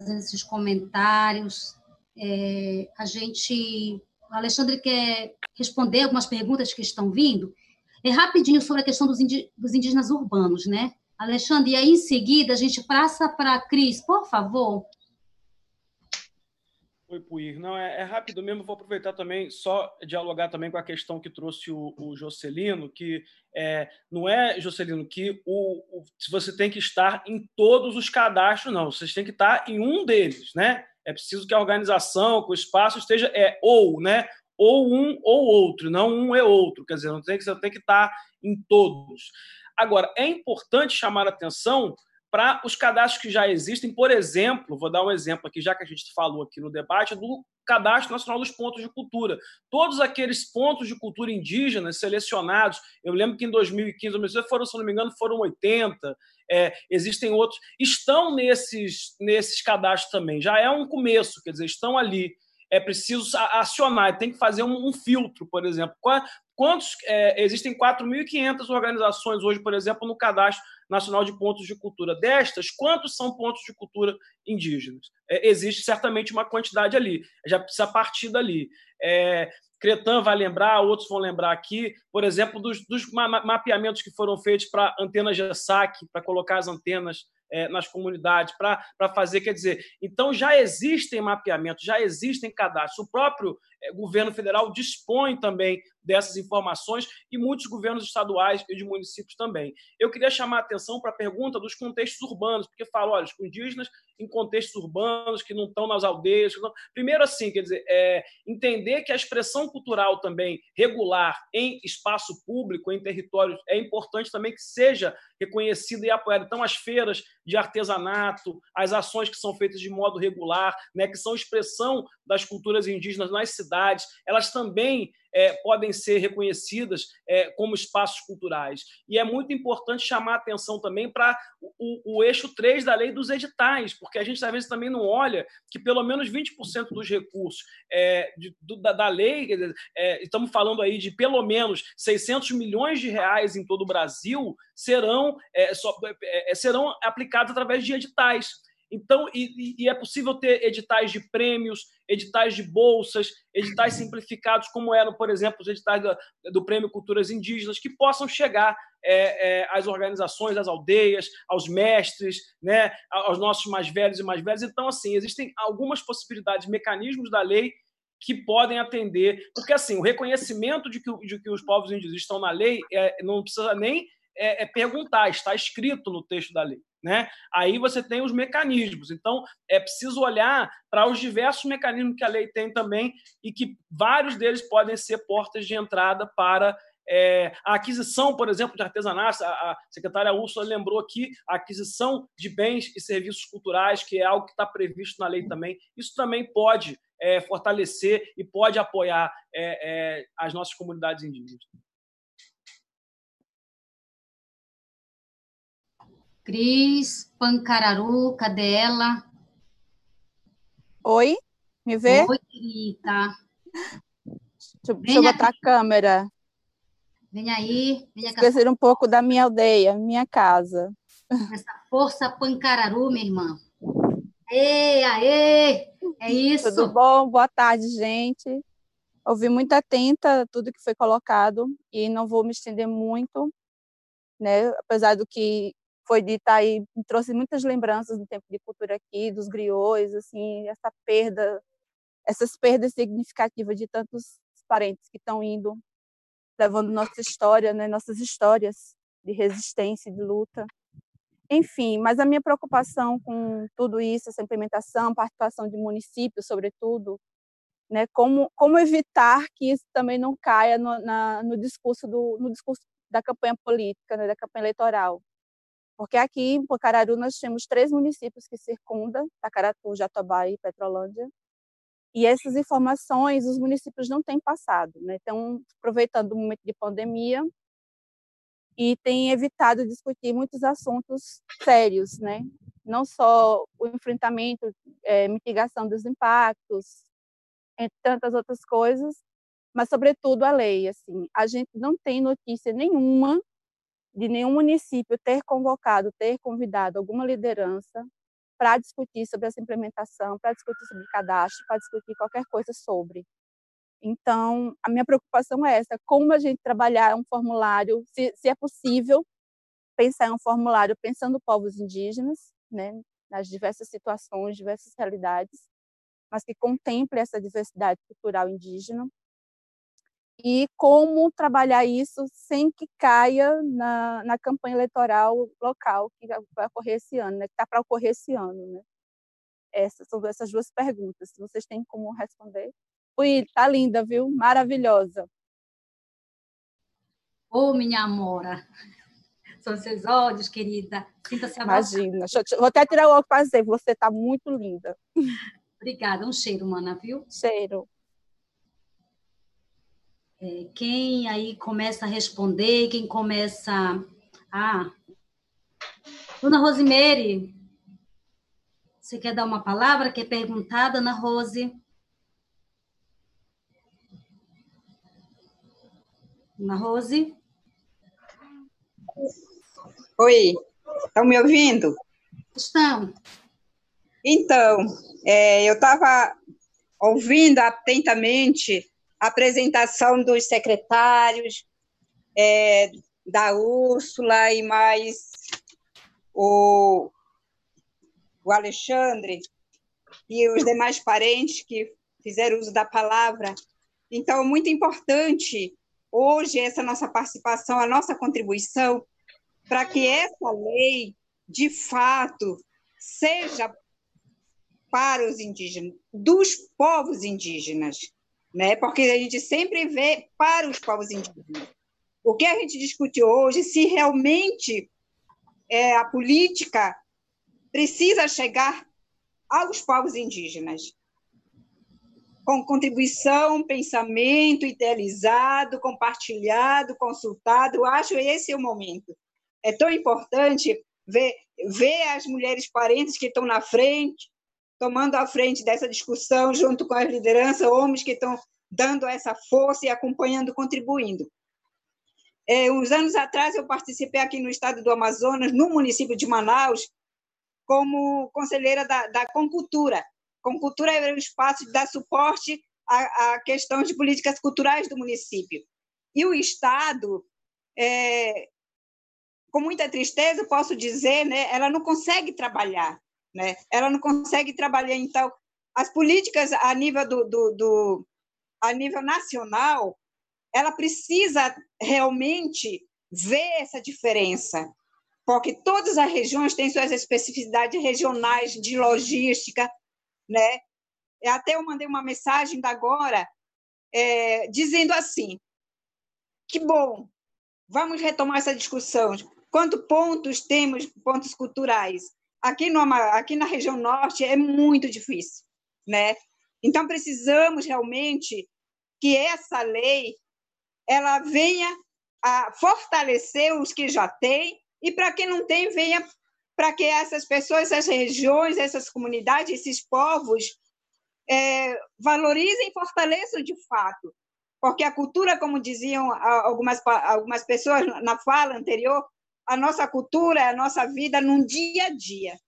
fazendo esses comentários. É, a gente. O Alexandre quer responder algumas perguntas que estão vindo. É rapidinho sobre a questão dos, dos indígenas urbanos, né? Alexandre, e aí em seguida a gente passa para a Cris, por favor. Oi, Puir. Não, é, é, rápido mesmo, vou aproveitar também, só dialogar também com a questão que trouxe o, o Jocelino, que é, não é, Jocelino, que o, o, você tem que estar em todos os cadastros, não, vocês têm que estar em um deles, né? É preciso que a organização, que o espaço esteja, é ou, né? Ou um ou outro, não um e outro, quer dizer, não tem que, você tem que estar em todos. Agora, é importante chamar a atenção para os cadastros que já existem, por exemplo, vou dar um exemplo aqui, já que a gente falou aqui no debate, do Cadastro Nacional dos Pontos de Cultura. Todos aqueles pontos de cultura indígenas selecionados, eu lembro que em 2015, foram, se não me engano, foram 80, é, existem outros, estão nesses, nesses cadastros também. Já é um começo, quer dizer, estão ali. É preciso acionar, tem que fazer um, um filtro, por exemplo. Quantos é, existem 4.500 organizações hoje, por exemplo, no cadastro Nacional de Pontos de Cultura. Destas, quantos são pontos de cultura indígenas? É, existe certamente uma quantidade ali, já precisa partir dali. É, Cretan vai lembrar, outros vão lembrar aqui, por exemplo, dos, dos mapeamentos que foram feitos para antenas GESAC, para colocar as antenas é, nas comunidades, para fazer, quer dizer, então já existem mapeamentos, já existem cadastros. O próprio é, governo federal dispõe também dessas informações e muitos governos estaduais e de municípios também. Eu queria chamar a atenção para a pergunta dos contextos urbanos, porque falo, olha, os indígenas em contextos urbanos que não estão nas aldeias. Não... Primeiro, assim, quer dizer, é, entender que a expressão cultural também regular em espaço público, em territórios, é importante também que seja reconhecida e apoiada. Então, as feiras de artesanato, as ações que são feitas de modo regular, né, que são expressão das culturas indígenas nas cidades, elas também é, podem ser reconhecidas é, como espaços culturais. E é muito importante chamar atenção também para o, o, eixo 3 da lei dos editais, porque a gente às vezes também não olha que pelo menos 20% dos recursos é, de, do, da, da, lei, é, estamos falando aí de pelo menos 600 milhões de reais em todo o Brasil, serão, é, só, é, serão aplicados através de editais. Então, e, e, é possível ter editais de prêmios, editais de bolsas, editais simplificados, como eram, por exemplo, os editais do, do Prêmio Culturas Indígenas, que possam chegar é, é, às organizações, às aldeias, aos mestres, né, aos nossos mais velhos e mais velhos. Então, assim, existem algumas possibilidades, mecanismos da lei que podem atender, porque assim o reconhecimento de que, de que os povos indígenas estão na lei é, não precisa nem é, é perguntar, está escrito no texto da lei. Né? Aí você tem os mecanismos. Então, é preciso olhar para os diversos mecanismos que a lei tem também e que vários deles podem ser portas de entrada para é, a aquisição, por exemplo, de artesanato. A, secretária Úrsula lembrou aqui a aquisição de bens e serviços culturais, que é algo que está previsto na lei também. Isso também pode é, fortalecer e pode apoiar é, é as nossas comunidades indígenas. Cris Pancararu, cadê ela? Oi, me vê? Oi, querida. Deixa, deixa eu botar aqui. a câmera. Vem aí. Vem Esquecer um pouco da minha aldeia, minha casa. Essa força Pancararu, minha irmã. Ê, aê! É isso. Tudo bom? Boa tarde, gente. Ouvi muito atenta tudo que foi colocado e não vou me estender muito, né? Apesar do que foi dita aí, trouxe muitas lembranças do tempo de cultura aqui, dos griots, assim, essa perda, essas perdas significativas de tantos parentes que estão indo, levando nossa história, né, nossas histórias de resistência, de luta. Enfim, mas a minha preocupação com tudo isso, essa implementação, participação de municípios, sobretudo, né, como, como evitar que isso também não caia no, na, no discurso do no discurso da campanha política, né, da campanha eleitoral. Porque aqui em Pacararu nós temos três municípios que circundam, Tacaratu, Jatobá e Petrolândia, e essas informações os municípios não têm passado, né? Estão aproveitando o momento de pandemia e têm evitado discutir muitos assuntos sérios, né? Não só o enfrentamento, é, mitigação dos impactos, entre tantas outras coisas, mas sobretudo a lei. Assim, a gente não tem notícia nenhuma de nenhum município ter convocado, ter convidado alguma liderança para discutir sobre essa implementação, para discutir sobre cadastro, para discutir qualquer coisa sobre. Então, a minha preocupação é essa: como a gente trabalhar um formulário, se, se é possível pensar em um formulário pensando povos indígenas, né, nas diversas situações, diversas realidades, mas que contemple essa diversidade cultural indígena. E como trabalhar isso sem que caia na, na campanha eleitoral local que vai ocorrer esse ano, né? que está para ocorrer esse ano. Né? Essas são essas duas perguntas. Se vocês têm como responder. Ui, tá linda, viu? Maravilhosa. Ô, oh, minha amora. São seus olhos, querida. Sinta-se Imagina. Vou até tirar o óculos para dizer, você está muito linda. Obrigada. Um cheiro, mana, viu? Cheiro. É, quem aí começa a responder, quem começa... Ah, Dona Rosemary, você quer dar uma palavra? Quer perguntar, Dona Rose? Dona Rose? Oi, estão me ouvindo? Estão. Então, é, eu estava ouvindo atentamente a apresentação dos secretários, é, da Úrsula e mais o, o Alexandre e os demais parentes que fizeram uso da palavra. Então, muito importante hoje essa nossa participação, a nossa contribuição, para que essa lei, de fato, seja para os indígenas, dos povos indígenas, né? Porque a gente sempre vê para os povos indígenas. O que a gente discute hoje, se realmente é, a política precisa chegar aos povos indígenas, com contribuição, pensamento idealizado, compartilhado, consultado. Acho esse o momento. É tão importante ver, ver as mulheres parentes que estão na frente, tomando a frente dessa discussão, junto com as lideranças, homens que estão dando essa força e acompanhando, contribuindo. É, uns anos atrás, eu participei aqui no estado do Amazonas, no município de Manaus, como conselheira da, da Concultura. Concultura é um espaço de dar suporte à, à questão de políticas culturais do município. E o Estado, é, com muita tristeza, posso dizer, né, ela não consegue trabalhar né? Ela não consegue trabalhar então as políticas a nível do, do, do a nível nacional, ela precisa realmente ver essa diferença, porque todas as regiões têm suas especificidades regionais de logística, né? Até eu mandei uma mensagem agora é, dizendo assim: que bom, vamos retomar essa discussão. Quantos pontos temos, pontos culturais? Aqui, no, aqui na região norte é muito difícil, né? Então precisamos realmente que essa lei ela venha a fortalecer os que já têm e para quem não tem venha para que essas pessoas, essas regiões, essas comunidades, esses povos é, valorizem e fortaleçam de fato, porque a cultura, como diziam algumas algumas pessoas na fala anterior, a nossa cultura, a nossa vida num dia a dia,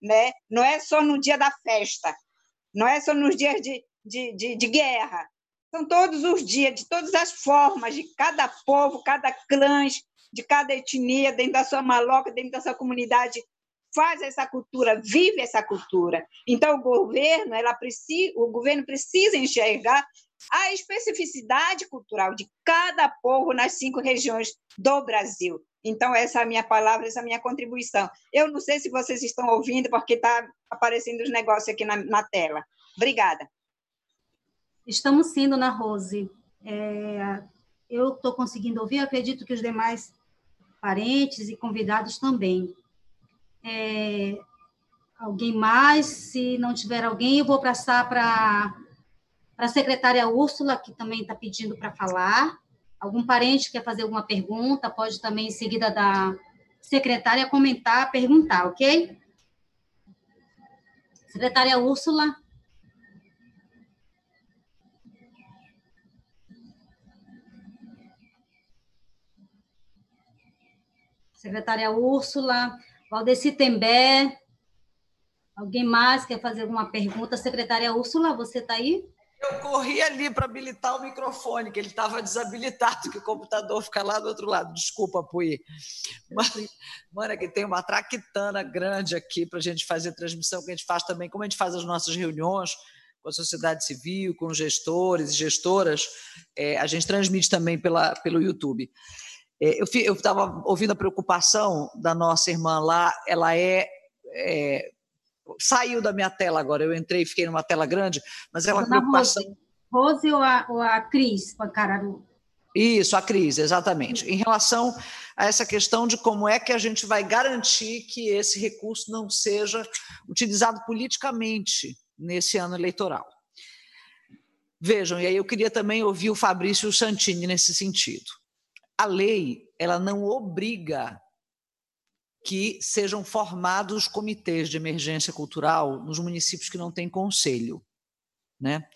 né? Não é só no dia da festa, não é só nos dias de, de, de, de guerra. São todos os dias, de todas as formas, de cada povo, cada clã, de cada etnia, dentro da sua maloca, dentro da sua comunidade, faz essa cultura, vive essa cultura. Então o governo, ela precisa, o governo precisa enxergar a especificidade cultural de cada povo nas cinco regiões do Brasil. Então, essa é a minha palavra, essa é a minha contribuição. Eu não sei se vocês estão ouvindo, porque está aparecendo os negócios aqui na, na, tela. Obrigada. Estamos sim, Dona Rose. É, eu estou conseguindo ouvir, acredito que os demais parentes e convidados também. É, alguém mais? Se não tiver alguém, eu vou passar para a secretária Úrsula, que também está pedindo para falar. Algum parente quer fazer alguma pergunta, pode também, em seguida da secretária, comentar, perguntar, ok? Secretária Úrsula. Secretária Úrsula, Valdeci Tembé, alguém mais quer fazer alguma pergunta? Secretária Úrsula, você está aí? Eu corri ali para habilitar o microfone, que ele estava desabilitado, que o computador fica lá do outro lado. Desculpa, Pui. Mano, que tem uma traquitana grande aqui para a gente fazer transmissão, que a gente faz também, como a gente faz as nossas reuniões, com a sociedade civil, com gestores e gestoras. É, a gente transmite também pela, pelo YouTube. É, eu estava ouvindo a preocupação da nossa irmã lá, ela é, é, Saiu da minha tela agora, eu entrei e fiquei numa tela grande, mas ela é uma preocupação. Rose, Rose ou, a, ou a Cris. Isso, a crise, exatamente. Em relação a essa questão de como é que a gente vai garantir que esse recurso não seja utilizado politicamente nesse ano eleitoral. Vejam, e aí eu queria também ouvir o Fabrício Santini nesse sentido. A lei, ela não obriga que sejam formados comitês de emergência cultural nos municípios que não têm conselho, né?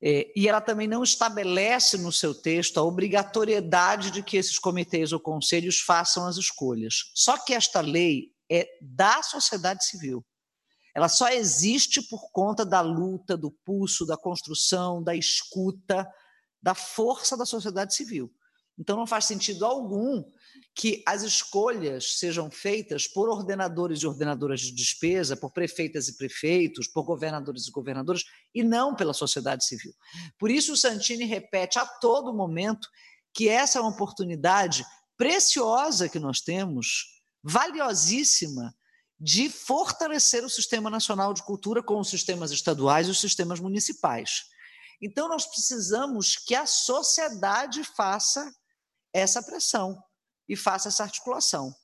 É, e ela também não estabelece no seu texto a obrigatoriedade de que esses comitês ou conselhos façam as escolhas. Só que esta lei é da sociedade civil. Ela só existe por conta da luta, do pulso, da construção, da escuta, da força da sociedade civil. Então não faz sentido algum que as escolhas sejam feitas por ordenadores e ordenadoras de despesa, por prefeitas e prefeitos, por governadores e governadoras, e não pela sociedade civil. Por isso, o Santini repete a todo momento que essa é uma oportunidade preciosa que nós temos, valiosíssima, de fortalecer o Sistema Nacional de Cultura com os sistemas estaduais e os sistemas municipais. Então, nós precisamos que a sociedade faça essa pressão e faça essa articulação.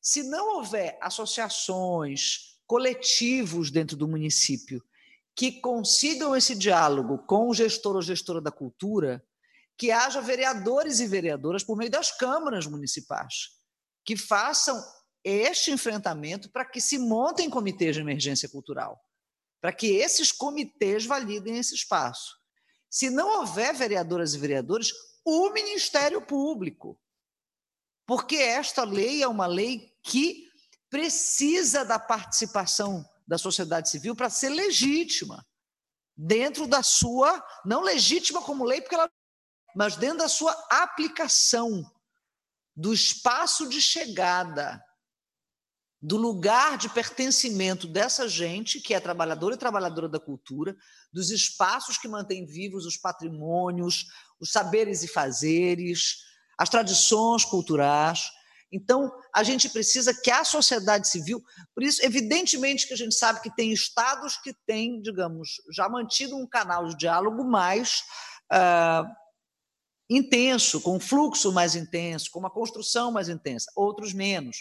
Se não houver associações, coletivos dentro do município que consigam esse diálogo com o gestor ou gestora da cultura, que haja vereadores e vereadoras por meio das câmaras municipais que façam este enfrentamento para que se montem comitês de emergência cultural, para que esses comitês validem esse espaço. Se não houver vereadoras e vereadores, o Ministério Público, porque esta lei é uma lei que precisa da participação da sociedade civil para ser legítima, dentro da sua, não legítima como lei, porque ela, mas dentro da sua aplicação, do espaço de chegada, do lugar de pertencimento dessa gente que é trabalhadora e trabalhadora da cultura, dos espaços que mantêm vivos os patrimônios, os saberes e fazeres, as tradições culturais. Então, a gente precisa que a sociedade civil, por isso, evidentemente que a gente sabe que tem estados que têm, digamos, já mantido um canal de diálogo mais uh, intenso, com um fluxo mais intenso, com uma construção mais intensa, outros menos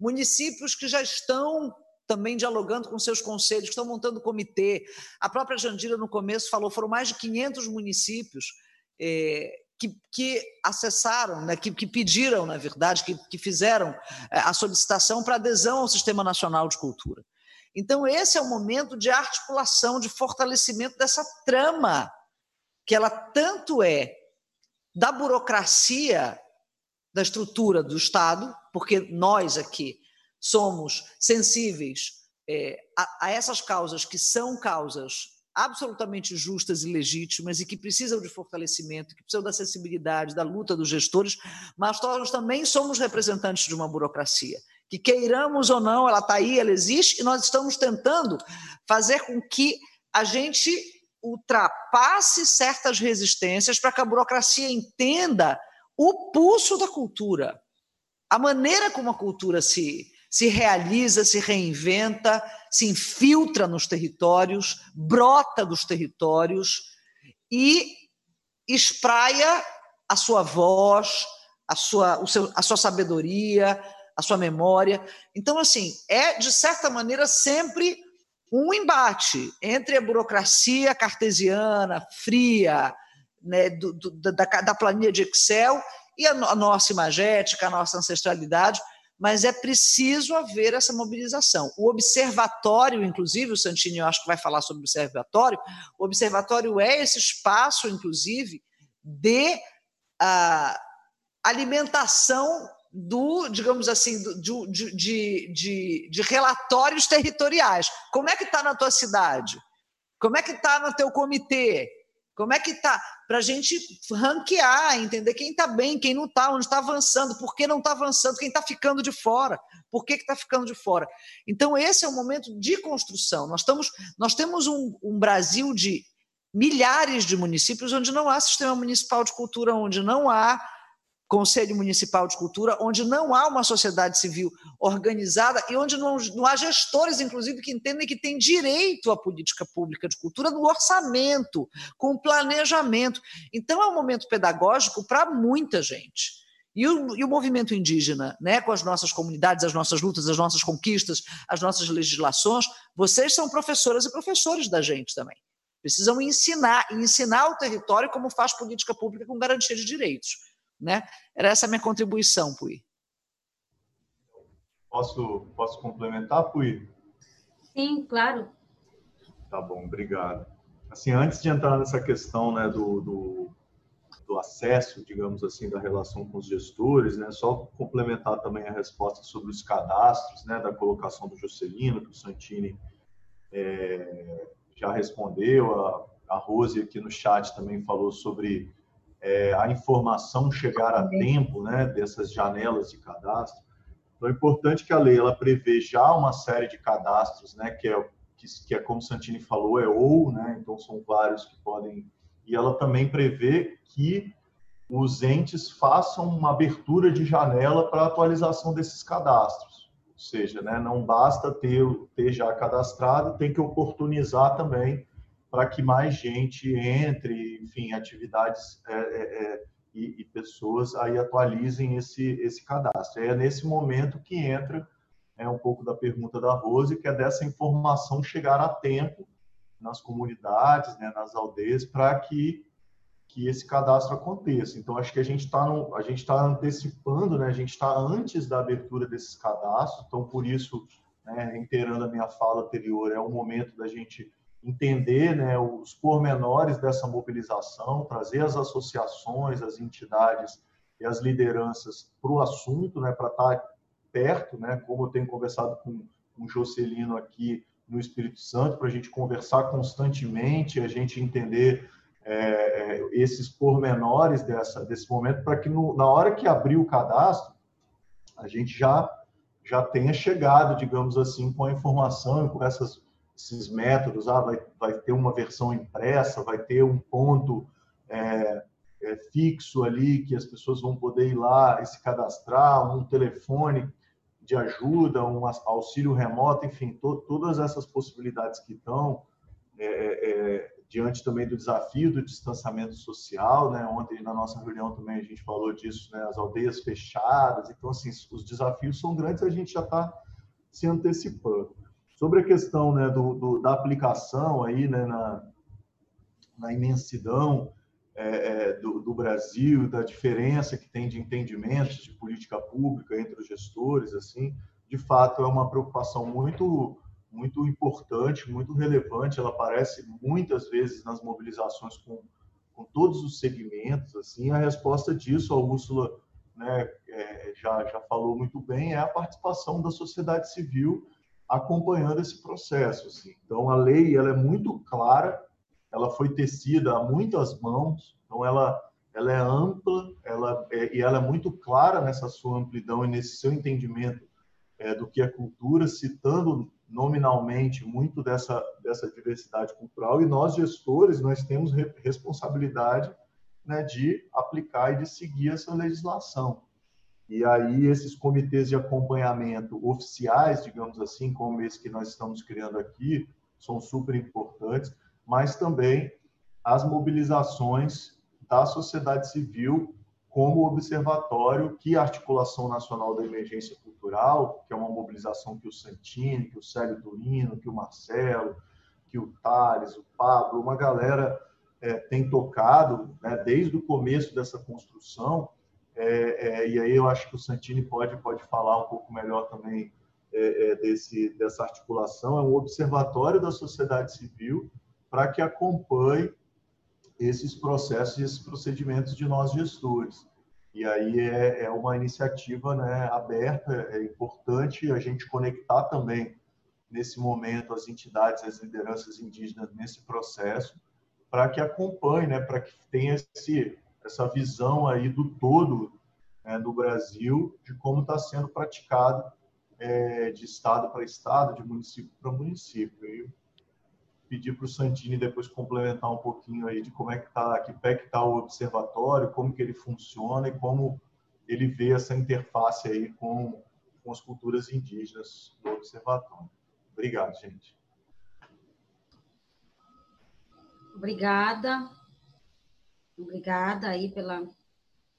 municípios que já estão também dialogando com seus conselhos, que estão montando comitê. A própria Jandira, no começo, falou foram mais de 500 municípios é, que, que, acessaram, né, que, que, pediram, na verdade, que, que fizeram é, a solicitação para adesão ao Sistema Nacional de Cultura. Então, esse é o momento de articulação, de fortalecimento dessa trama, que ela tanto é da burocracia da estrutura do Estado, porque nós aqui somos sensíveis é, a, a essas causas que são causas absolutamente justas e legítimas e que precisam de fortalecimento, que precisam da acessibilidade, da luta dos gestores, mas nós também somos representantes de uma burocracia. Que queiramos ou não, ela está aí, ela existe, e nós estamos tentando fazer com que a gente ultrapasse certas resistências para que a burocracia entenda o pulso da cultura, a maneira como a cultura se, se realiza, se reinventa, se infiltra nos territórios, brota dos territórios e espraia a sua voz, a sua, seu, a sua sabedoria, a sua memória. Então, assim, é, de certa maneira, sempre um embate entre a burocracia cartesiana, fria, né, do, do, da, da planilha de Excel e a, a nossa imagética, a nossa ancestralidade, mas é preciso haver essa mobilização. O observatório, inclusive, o Santini eu acho que vai falar sobre o observatório, o observatório é esse espaço, inclusive, de uh, alimentação do, digamos assim, do, de, de, de, de relatórios territoriais. Como é que está na tua cidade? Como é que está no teu comitê? Como é que está? Para a gente ranquear, entender quem está bem, quem não está, onde está avançando, por que não está avançando, quem está ficando de fora, por que está ficando de fora. Então, esse é o momento de construção. Nós, estamos, nós temos um, um Brasil de milhares de municípios onde não há sistema municipal de cultura, onde não há Conselho Municipal de Cultura, onde não há uma sociedade civil organizada e onde não, não, há gestores, inclusive, que entendem que tem direito à política pública de cultura no orçamento, com planejamento. Então, é um momento pedagógico para muita gente. E o, e o, movimento indígena, né, com as nossas comunidades, as nossas lutas, as nossas conquistas, as nossas legislações, vocês são professoras e professores da gente também. Precisam ensinar, ensinar o território como faz política pública com garantia de direitos. Né? Era essa a minha contribuição, Pui. Posso, posso complementar, Pui? Sim, claro. Tá bom, obrigado. Assim, antes de entrar nessa questão né, do, do, do acesso, digamos assim, da relação com os gestores, né, só complementar também a resposta sobre os cadastros, né, da colocação do Juscelino, que o Santini é, já respondeu, a, a Rose aqui no chat também falou sobre é, a informação chegar a tempo né, dessas janelas de cadastro. Então, é importante que a lei ela prevê já uma série de cadastros, né, que, é, que, que é como Santini falou, é ou, né, então são vários que podem. E ela também prevê que os entes façam uma abertura de janela para atualização desses cadastros. Ou seja, né, não basta ter, ter já cadastrado, tem que oportunizar também para que mais gente entre, enfim, atividades é, é, é, e, e, pessoas aí atualizem esse, esse cadastro. É nesse momento que entra é um pouco da pergunta da Rose, que é dessa informação chegar a tempo nas comunidades, né, nas aldeias, para que que esse cadastro aconteça. Então acho que a gente está a gente está antecipando, né? A gente está antes da abertura desses cadastros. Então por isso, né, reiterando a minha fala anterior, é o momento da gente entender né, os pormenores dessa mobilização, trazer as associações, as entidades e as lideranças para o assunto, né, para estar perto, né, como eu tenho conversado com, com o Jocelino aqui no Espírito Santo, para a gente conversar constantemente, a gente entender é, é, esses pormenores dessa, desse momento, para que no, na hora que abrir o cadastro, a gente já, já tenha chegado, digamos assim, com a informação e com essas esses métodos, ah, vai, vai ter uma versão impressa, vai ter um ponto é, é, fixo ali que as pessoas vão poder ir lá e se cadastrar, um telefone de ajuda, um auxílio remoto, enfim, to, todas essas possibilidades que estão é, é, diante também do desafio do distanciamento social, né? Ontem na nossa reunião também a gente falou disso, né? As aldeias fechadas, então assim os desafios são grandes, a gente já está se antecipando. Sobre a questão né, do, do, da aplicação aí, né, na, na imensidão é, é, do, do, Brasil, da diferença que tem de entendimentos de política pública entre os gestores, assim, de fato é uma preocupação muito muito importante, muito relevante. Ela aparece muitas vezes nas mobilizações com, com todos os segmentos. Assim, a resposta disso, a Úrsula né, é, já já falou muito bem, é a participação da sociedade civil acompanhando esse processo. Assim. Então, a lei ela é muito clara, ela foi tecida a muitas mãos, então ela, ela é ampla ela é, e ela é muito clara nessa sua amplidão e nesse seu entendimento é, do que é cultura, citando nominalmente muito dessa, dessa diversidade cultural, e nós, gestores, nós temos responsabilidade né, de aplicar e de seguir essa legislação. E aí esses comitês de acompanhamento oficiais, digamos assim, como esse que nós estamos criando aqui, são super importantes, mas também as mobilizações da sociedade civil como observatório que a Articulação Nacional da Emergência Cultural, que é uma mobilização que o Santini, que o Célio Turino, que o Marcelo, que o Thales, o Pablo, uma galera é, tem tocado né, desde o começo dessa construção é, é, e aí eu acho que o Santini pode, pode falar um pouco melhor também é, é desse, dessa articulação. É um observatório da sociedade civil para que acompanhe esses processos e esses procedimentos de nós gestores. E aí é, é uma iniciativa né, aberta, é importante a gente conectar também, nesse momento, as entidades, as lideranças indígenas nesse processo, para que acompanhe, né, para que tenha esse, essa visão aí do todo né, do Brasil, de como está sendo praticado é, de estado para estado, de município para município. E pedir para o Santini depois complementar um pouquinho aí de como é que está, que pé que está o observatório, como que ele funciona e como ele vê essa interface aí com, com as culturas indígenas do observatório. Obrigado, gente. Obrigada. Obrigada aí pela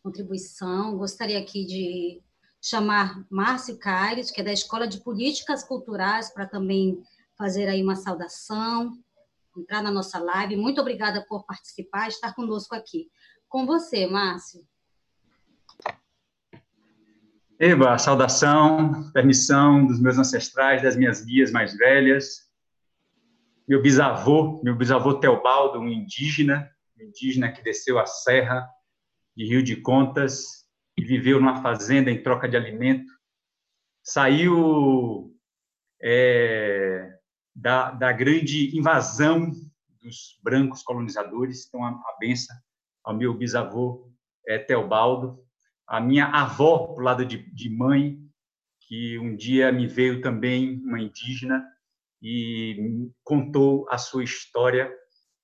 contribuição. Gostaria aqui de chamar Márcio Caires, que é da Escola de Políticas Culturais, para também fazer aí uma saudação, entrar na nossa live. Muito obrigada por participar, estar conosco aqui. Com você, Márcio. Eva, saudação, permissão dos meus ancestrais, das minhas guias mais velhas. Meu bisavô, meu bisavô Teobaldo, um indígena, indígena que desceu a serra de Rio de Contas e viveu numa fazenda em troca de alimento. Saiu é, da, da grande invasão dos brancos colonizadores. Então, a, a benção ao meu bisavô é, Teobaldo, a minha avó, do lado de, de mãe, que um dia me veio também uma indígena e contou a sua história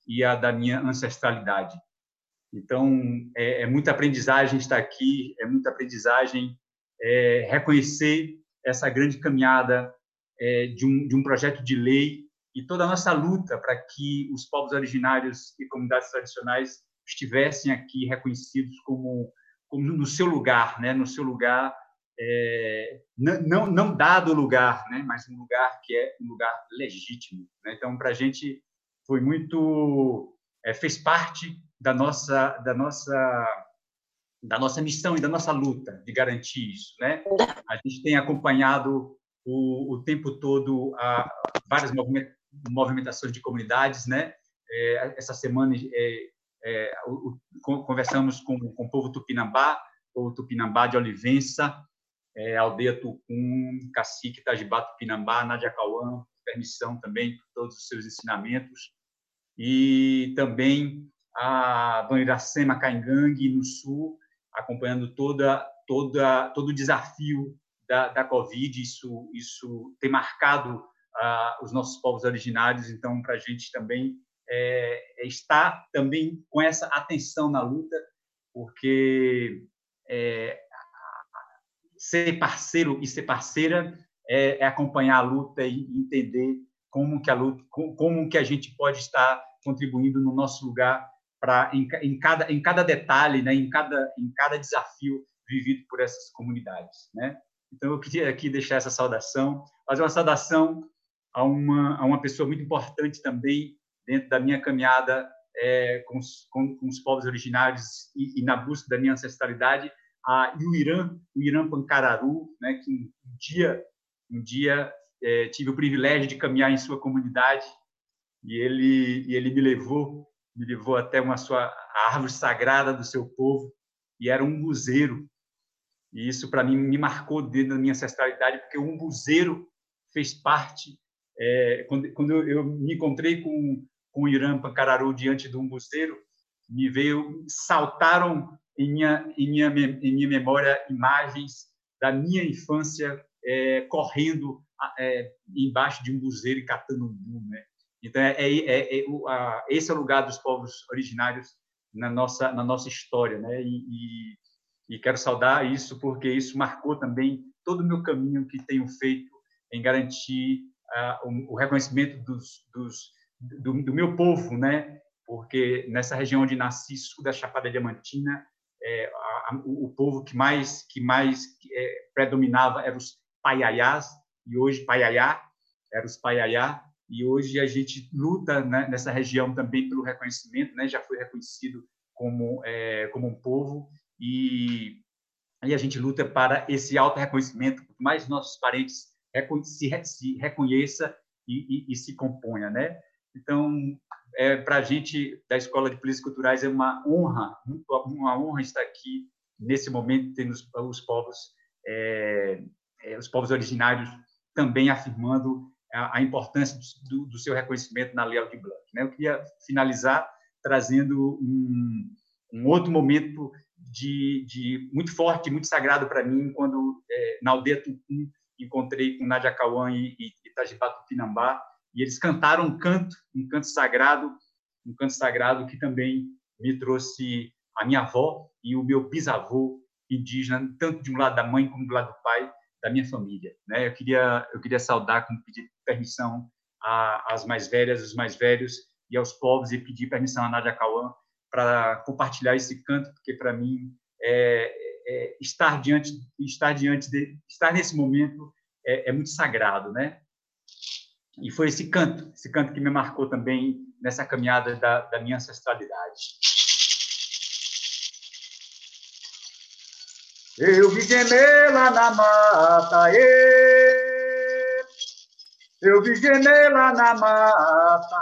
e a da minha ancestralidade. Então, é, é muita aprendizagem estar aqui, é muita aprendizagem é, reconhecer essa grande caminhada é, de, um, de um projeto de lei e toda a nossa luta para que os povos originários e comunidades tradicionais estivessem aqui reconhecidos como, como no seu lugar, né? no seu lugar, é, não, não dado lugar, né? mas um lugar que é um lugar legítimo. Né? Então, para a gente foi muito, é, fez parte da nossa, da nossa da nossa missão e da nossa luta de garantir isso, né? A gente tem acompanhado o, o tempo todo a várias movimentações de comunidades, né? É, essa semana é, é, o, o, conversamos com, com o povo tupinambá, o tupinambá de Olivença, é, aldeia Tucum, cacique Tajibá Tupinambá, Nádia Cauã, permissão também todos os seus ensinamentos, e também a Dona Iracema Caingangue, no Sul, acompanhando toda, toda, todo o desafio da, da Covid, isso, isso tem marcado uh, os nossos povos originários, então, para a gente também é, é, estar também com essa atenção na luta, porque é, ser parceiro e ser parceira é, é, acompanhar a luta e entender como que a luta, como que a gente pode estar contribuindo no nosso lugar para em, em, cada em cada detalhe, né, em cada em cada desafio vivido por essas comunidades, né? Então, eu queria aqui deixar essa saudação, fazer uma saudação a uma, a uma pessoa muito importante também dentro da minha caminhada é, com, os, com, com, os povos originários e, e, na busca da minha ancestralidade, a Yuirã, o Irã Pancararu, né, que um dia, um dia é, tive o privilégio de caminhar em sua comunidade e ele, e ele me levou, me levou até uma sua árvore sagrada do seu povo e era um buzeiro e isso, para mim, me marcou dentro da minha ancestralidade, porque o umbuzeiro fez parte. É, quando, quando eu, eu, me encontrei com, com o Irã Pancararu diante do umbuzeiro, me veio, saltaram em minha, em minha, em minha memória imagens da minha infância é, correndo é, embaixo de um buzeiro e catando umbu, né? Então é, é, é, é a, esse é o lugar dos povos originários na nossa na nossa história, né? E, e e quero saudar isso porque isso marcou também todo o meu caminho que tenho feito em garantir uh, o, o, reconhecimento dos, dos do, do, meu povo, né? Porque nessa região onde nasci, sul da Chapada Diamantina, é, a, a, o, o, povo que mais que mais é, predominava eram os paiaiás e hoje paiaiá eram os paiaiá e hoje a gente luta né, nessa região também pelo reconhecimento, né? Já foi reconhecido como é, como um povo e aí a gente luta para esse auto reconhecimento, mais nossos parentes se, se reconheça e, e, e, se componha, né? Então, é, para a gente da Escola de Polícias Culturais é uma honra, uma honra estar aqui nesse momento tendo os, os povos, é, é, os povos originários também afirmando a, a importância do, do, seu reconhecimento na Lei Aldir Blanc. Né? Eu queria finalizar trazendo um, um outro momento de, de, muito forte, muito sagrado para mim, quando é, na aldeia Tucum encontrei com Nadia Cauã e, e Itajibá Tupinambá, e eles cantaram um canto, um canto sagrado, um canto sagrado que também me trouxe a minha avó e o meu bisavô indígena, tanto de um lado da mãe como do lado do pai da minha família. Né? Eu queria eu queria saudar, como pedir permissão às mais velhas, os mais velhos e aos povos e pedir permissão a Nádia Cauã para compartilhar esse canto, porque para mim é, é, estar diante estar diante de estar nesse momento é, é muito sagrado, né? E foi esse canto, esse canto que me marcou também nessa caminhada da, da minha ancestralidade. Eu vi gemer lá na mata, eu vi gemer lá na mata,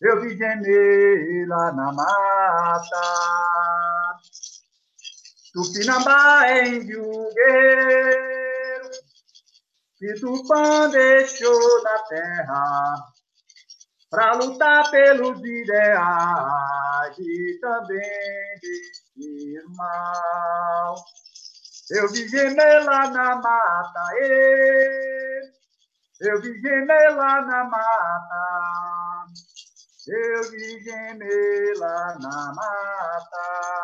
eu vi gemer lá na mata. Tupinambá é índio guerreiro, que Tupã deixou na terra, para lutar pelos ideais e também irmão. Eu vi gemer lá na mata, eu vi gemer lá na mata, eu vi gemer lá na mata.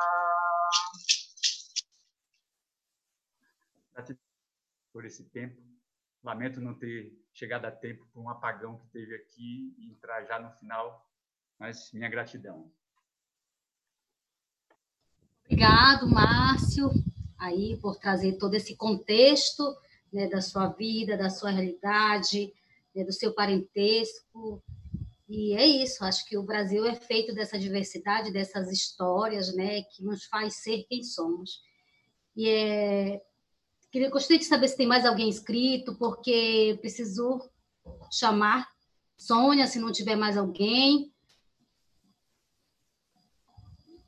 Por esse tempo, lamento não ter chegado a tempo por um apagão que teve aqui e entrar já no final, mas minha gratidão. Obrigado, Márcio, aí por trazer todo esse contexto né, da sua vida, da sua realidade, né, do seu parentesco. E é isso, acho que o Brasil é feito dessa diversidade, dessas histórias, né, que nos faz ser quem somos. E é, queria, gostaria de saber se tem mais alguém inscrito, porque preciso chamar Sônia, se não tiver mais alguém.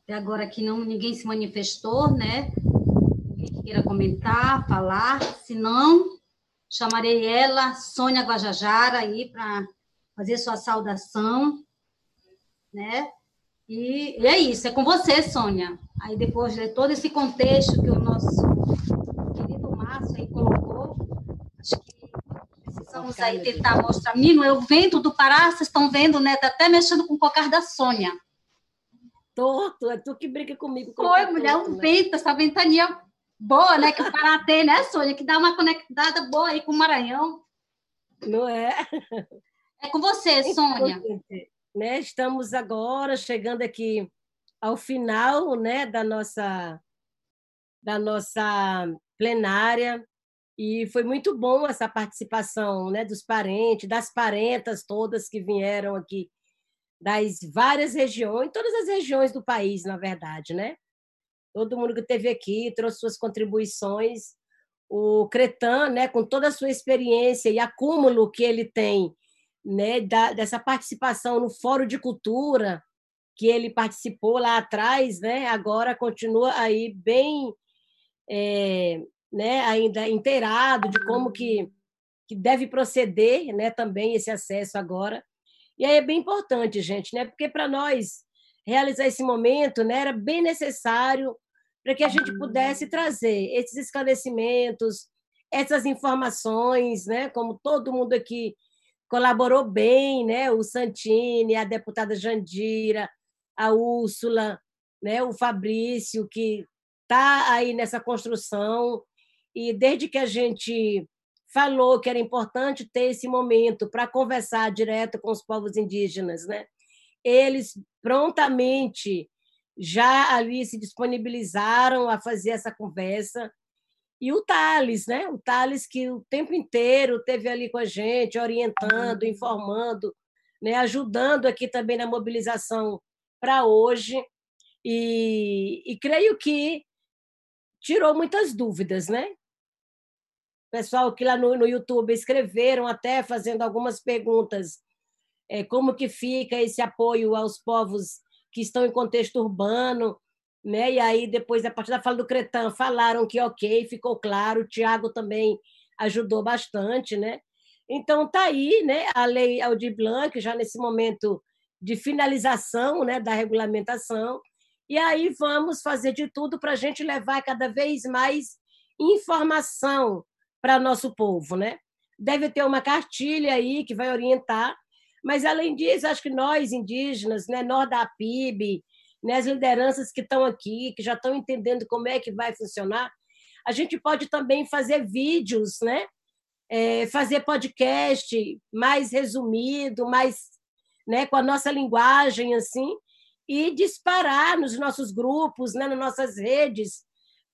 Até agora aqui não, ninguém se manifestou, né? Ninguém que queira comentar, falar. Se não, chamarei ela, Sônia Guajajara, aí para fazer sua saudação, né? E, e, é isso, é com você, Sônia. Aí depois de todo esse contexto que o nosso querido Márcio aí colocou, acho que precisamos aí tentar mostrar. Menino, é o vento do Pará, vocês estão vendo, né? Está até mexendo com o cocar da Sônia torto, é tu que briga comigo. Foi, mulher, torto, um né? vento, essa ventania boa, né? Que o Pará tem, né, Sônia? Que dá uma conectada boa aí com o Maranhão. Não é? É com você, então, Sônia. Né, estamos agora chegando aqui ao final né, da, nossa, da nossa plenária. E foi muito bom essa participação né, dos parentes, das parentas todas que vieram aqui das várias regiões, todas as regiões do país, na verdade, né? Todo mundo que esteve aqui trouxe suas contribuições. O Cretan, né, com toda a sua experiência e acúmulo que ele tem, né, da, dessa participação no Fórum de Cultura, que ele participou lá atrás, né, agora continua aí bem, é, né, ainda inteirado de como que, que deve proceder, né, também esse acesso agora e aí é bem importante, gente, né? Porque para nós realizar esse momento, né, era bem necessário para que a gente pudesse trazer esses esclarecimentos, essas informações, né? Como todo mundo aqui colaborou bem, né? O Santini, a deputada Jandira, a Úrsula, né? O Fabrício que está aí nessa construção e desde que a gente falou que era importante ter esse momento para conversar direto com os povos indígenas, né? Eles prontamente já ali se disponibilizaram a fazer essa conversa. E o Thales, né? O Thales que o tempo inteiro teve ali com a gente, orientando, informando, né? ajudando aqui também na mobilização para hoje. E, e creio que tirou muitas dúvidas, né? Pessoal que lá no, no YouTube escreveram até fazendo algumas perguntas é, como que fica esse apoio aos povos que estão em contexto urbano, né? E aí depois a partir da fala do Cretan falaram que ok, ficou claro. O Tiago também ajudou bastante, né? Então tá aí, né? A lei Aldir Blanc já nesse momento de finalização né, da regulamentação, e aí vamos fazer de tudo para a gente levar cada vez mais informação para nosso povo. Né? Deve ter uma cartilha aí que vai orientar, mas, além disso, acho que nós, indígenas, né, nós da PIB, né, as lideranças que estão aqui, que já estão entendendo como é que vai funcionar, a gente pode também fazer vídeos, né? É, fazer podcast mais resumido, mais né, com a nossa linguagem assim, e disparar nos nossos grupos, né, nas nossas redes,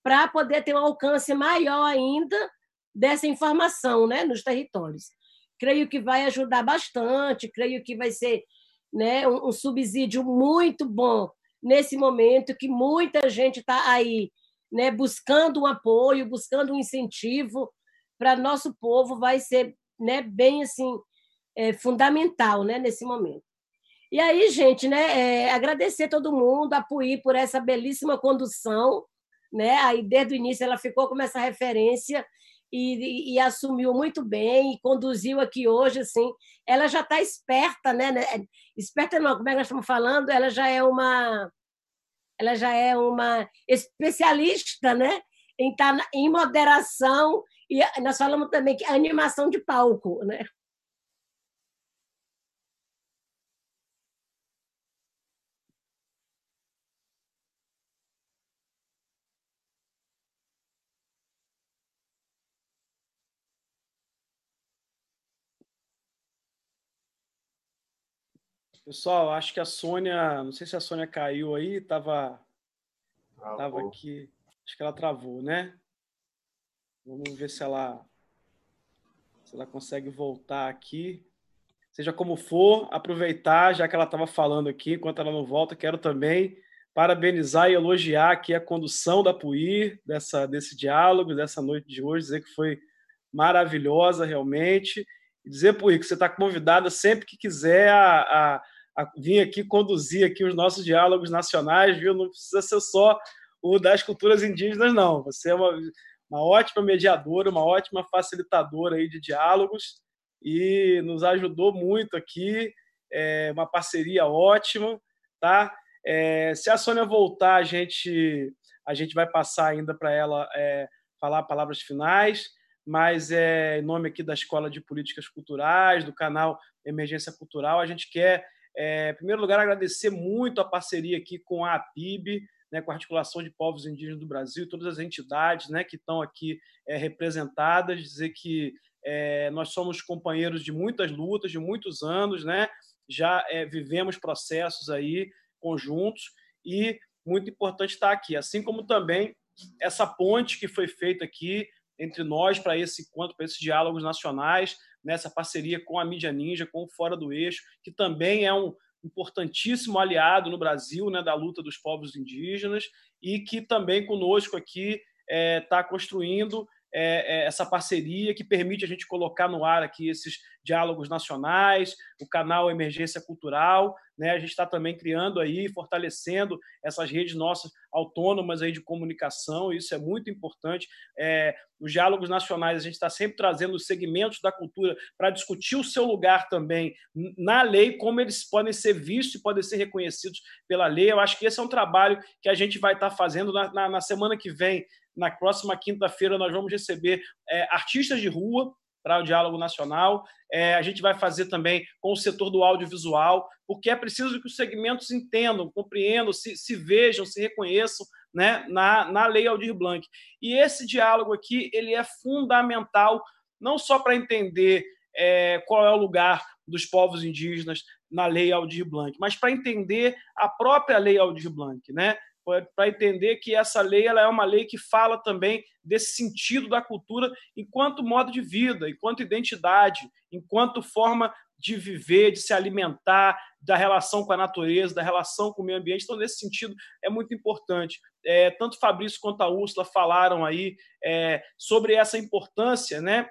para poder ter um alcance maior ainda dessa informação né, nos territórios. Creio que vai ajudar bastante, creio que vai ser né, um, um subsídio muito bom nesse momento que muita gente está aí né, buscando um apoio, buscando um incentivo para nosso povo, vai ser né, bem assim é, fundamental né, nesse momento. E aí, gente, né, é, agradecer todo mundo, apoiar por essa belíssima condução. Né? Aí, desde o início, ela ficou como essa referência e, e, assumiu muito bem e conduziu aqui hoje. Assim, ela já está esperta, né? né esperta não, como é que nós estamos falando? Ela já é uma ela já é uma especialista né, em estar tá em moderação, e nós falamos também que animação de palco. Né? Pessoal, acho que a Sônia, não sei se a Sônia caiu aí, estava tava aqui, acho que ela travou, né? Vamos ver se ela se ela consegue voltar aqui. Seja como for, aproveitar, já que ela estava falando aqui, enquanto ela não volta, quero também parabenizar e elogiar aqui a condução da PUIR, dessa, desse diálogo, dessa noite de hoje, dizer que foi maravilhosa realmente. E dizer, PUIR, que você está convidada sempre que quiser a a vir aqui conduzir aqui os nossos diálogos nacionais, viu? Não precisa ser só o das culturas indígenas, não. Você é uma, uma ótima mediadora, uma ótima facilitadora aí de diálogos e nos ajudou muito aqui, é uma parceria ótima, tá? É, se a Sônia voltar, a gente a gente vai passar ainda para ela é, falar palavras finais, mas é em nome aqui da Escola de Políticas Culturais, do canal Emergência Cultural, a gente quer é, em primeiro lugar, agradecer muito a parceria aqui com a APIB, né, com a Articulação de Povos Indígenas do Brasil, todas as entidades né, que estão aqui é, representadas, dizer que é, nós somos companheiros de muitas lutas, de muitos anos, né, já é, vivemos processos aí conjuntos e muito importante estar aqui, assim como também essa ponte que foi feita aqui entre nós para esse encontro, para esses diálogos nacionais, nessa parceria com a mídia ninja, com o Fora do Eixo, que também é um importantíssimo aliado no Brasil né, da luta dos povos indígenas e que também conosco aqui está é, tá construindo é, é, essa parceria que permite a gente colocar no ar aqui esses diálogos nacionais, o canal Emergência Cultural, né? A gente está também criando aí, fortalecendo essas redes nossas autônomas aí de comunicação, isso é muito importante. É, os diálogos nacionais, a gente está sempre trazendo os segmentos da cultura para discutir o seu lugar também na lei, como eles podem ser vistos e podem ser reconhecidos pela lei. Eu acho que esse é um trabalho que a gente vai estar tá fazendo na, na, na semana que vem na próxima quinta-feira nós vamos receber é, artistas de rua para o diálogo nacional. É, a gente vai fazer também com o setor do audiovisual, porque é preciso que os segmentos entendam, compreendam, se, se vejam, se reconheçam né, na, na Lei Aldir Blanc. E esse diálogo aqui ele é fundamental, não só para entender é, qual é o lugar dos povos indígenas na Lei Aldir Blanc, mas para entender a própria Lei Aldir Blanc, né? Para entender que essa lei ela é uma lei que fala também desse sentido da cultura enquanto modo de vida, enquanto identidade, enquanto forma de viver, de se alimentar, da relação com a natureza, da relação com o meio ambiente. Então, nesse sentido, é muito importante. É, tanto Fabrício quanto a Úrsula falaram aí é, sobre essa importância né,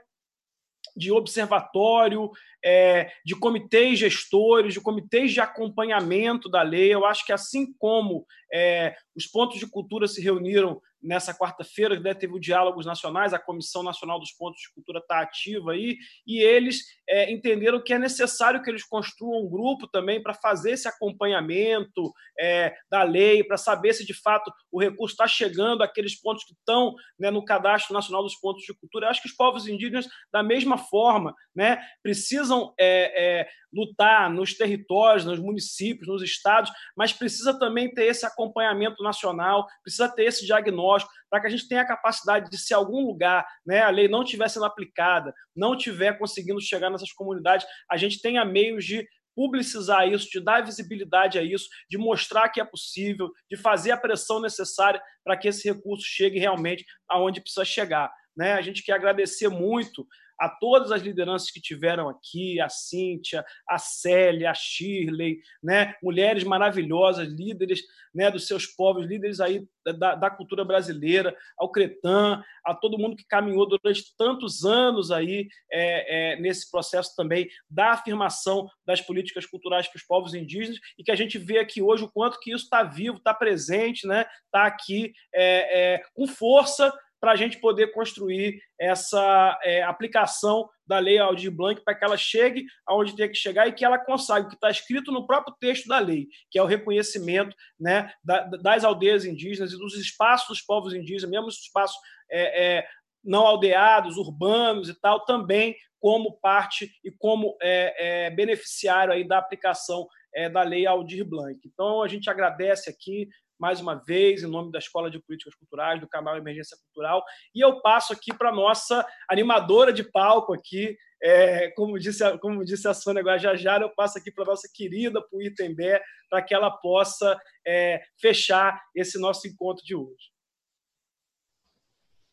de observatório, é, de comitês gestores, de comitês de acompanhamento da lei. Eu acho que, assim como é, os pontos de cultura se reuniram nessa quarta-feira, né, teve o Diálogos Nacionais, a Comissão Nacional dos Pontos de Cultura está ativa aí, e eles é, entenderam que é necessário que eles construam um grupo também para fazer esse acompanhamento é, da lei, para saber se de fato o recurso está chegando àqueles pontos que estão né, no Cadastro Nacional dos Pontos de Cultura. Eu acho que os povos indígenas, da mesma forma, né, precisam é, é lutar nos territórios, nos municípios, nos estados, mas precisa também ter esse acompanhamento nacional, precisa ter esse diagnóstico, para que a gente tenha a capacidade de, se algum lugar né, a lei não estiver sendo aplicada, não estiver conseguindo chegar nessas comunidades, a gente tenha meios de publicizar isso, de dar visibilidade a isso, de mostrar que é possível, de fazer a pressão necessária para que esse recurso chegue realmente aonde precisa chegar. Né? A gente quer agradecer muito a todas as lideranças que tiveram aqui, a Cíntia, a Célia, a Shirley, né? mulheres maravilhosas, líderes né, dos seus povos, líderes aí da, da cultura brasileira, ao Cretan, a todo mundo que caminhou durante tantos anos aí é, é, nesse processo também da afirmação das políticas culturais para os povos indígenas e que a gente vê aqui hoje o quanto que isso está vivo, está presente, está né, tá aqui é, é, com força para a gente poder construir essa é, aplicação da lei Aldir Blanc para que ela chegue aonde tem que chegar e que ela consiga o que está escrito no próprio texto da lei, que é o reconhecimento né, das aldeias indígenas e dos espaços dos povos indígenas, mesmo os espaços é, é, não aldeados, urbanos e tal, também como parte e como é, é, beneficiário aí da aplicação é, da lei Aldir Blanc. Então, a gente agradece aqui mais uma vez, em nome da Escola de Políticas Culturais, do canal Emergência Cultural. E eu passo aqui para a nossa animadora de palco aqui, é, como, disse a, como disse a Sônia Guajajara, eu passo aqui para a nossa querida Puitembé, para que ela possa é, fechar esse nosso encontro de hoje.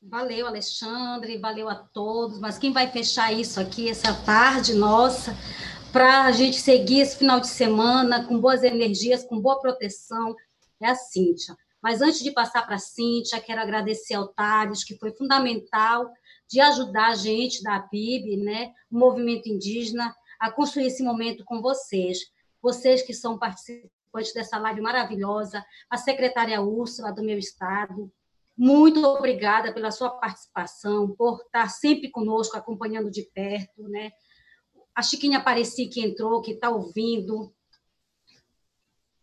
Valeu, Alexandre, valeu a todos. Mas quem vai fechar isso aqui, essa tarde nossa, para a gente seguir esse final de semana com boas energias, com boa proteção, é a Cíntia. Mas antes de passar para a Cíntia, quero agradecer ao Thales, que foi fundamental de ajudar a gente da PIB, né, o movimento indígena, a construir esse momento com vocês. Vocês que são participantes dessa live maravilhosa, a secretária Úrsula do meu estado, muito obrigada pela sua participação, por estar sempre conosco, acompanhando de perto, né? A Chiquinha Apareci que entrou, que está ouvindo,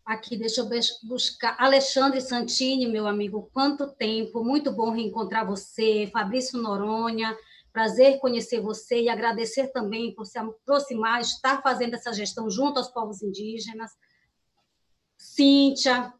Aqui, deixa eu buscar. Alexandre Santini, meu amigo, quanto tempo, muito bom reencontrar você. Fabrício Noronha, prazer conhecer você e agradecer também por se aproximar, estar fazendo essa gestão junto aos povos indígenas. Cíntia,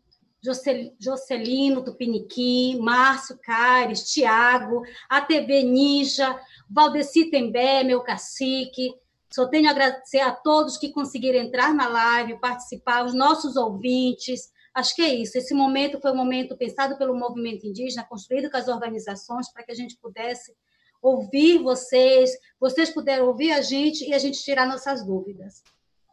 Jocelino Tupiniquim, Márcio Caires, Tiago, a TV Ninja, Valdeci Tembé, meu cacique, só tenho a agradecer a todos que conseguiram entrar na live, participar, os nossos ouvintes. Acho que é isso. Esse momento foi um momento pensado pelo movimento indígena, construído com as organizações, para que a gente pudesse ouvir vocês, vocês puderam ouvir a gente e a gente tirar nossas dúvidas.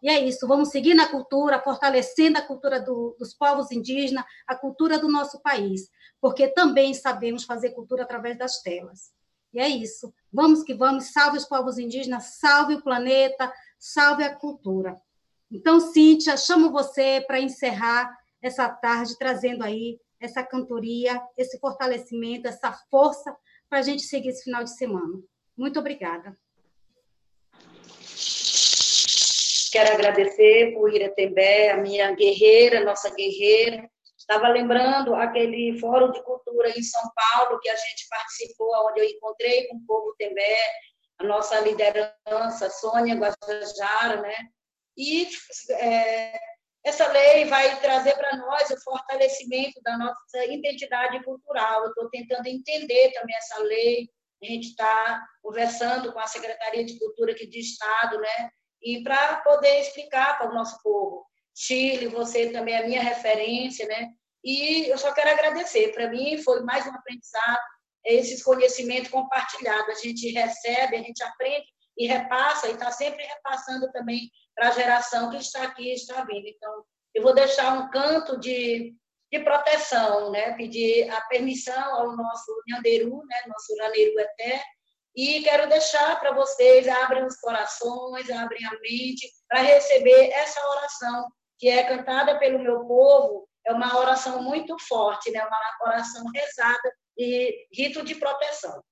E é isso, vamos seguir na cultura, fortalecendo a cultura do, dos povos indígenas, a cultura do nosso país, porque também sabemos fazer cultura através das telas. E é isso. Vamos que vamos, salve os povos indígenas, salve o planeta, salve a cultura. Então, Cíntia, chamo você para encerrar essa tarde, trazendo aí essa cantoria, esse fortalecimento, essa força para a gente seguir esse final de semana. Muito obrigada. Quero agradecer por Iretembé, a minha guerreira, nossa guerreira, Estava lembrando aquele fórum de cultura em São Paulo que a gente participou, onde eu encontrei com o povo Tembé, a nossa liderança, Sônia Guajajara, né? E é, essa lei vai trazer para nós o fortalecimento da nossa identidade cultural. Eu estou tentando entender também essa lei. A gente está conversando com a Secretaria de Cultura aqui de Estado, né? E para poder explicar para o nosso povo. Chile, você também é a minha referência, né? E eu só quero agradecer. Para mim, foi mais um aprendizado, esses conhecimentos compartilhados. A gente recebe, a gente aprende e repassa, e está sempre repassando também para a geração que está aqui está vindo. Então, eu vou deixar um canto de, de proteção, né? pedir a permissão ao nosso Nhanderu, né? nosso Raneru Eté, e quero deixar para vocês, abrem os corações, abrem a mente, para receber essa oração que é cantada pelo meu povo é uma oração muito forte, né? uma oração rezada e rito de proteção.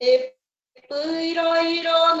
E pui roi rong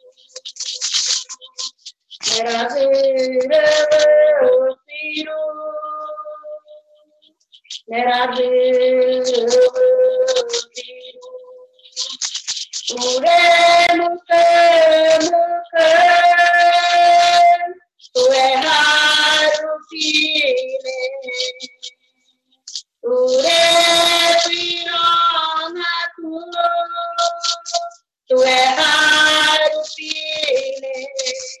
tu, é raro, filho.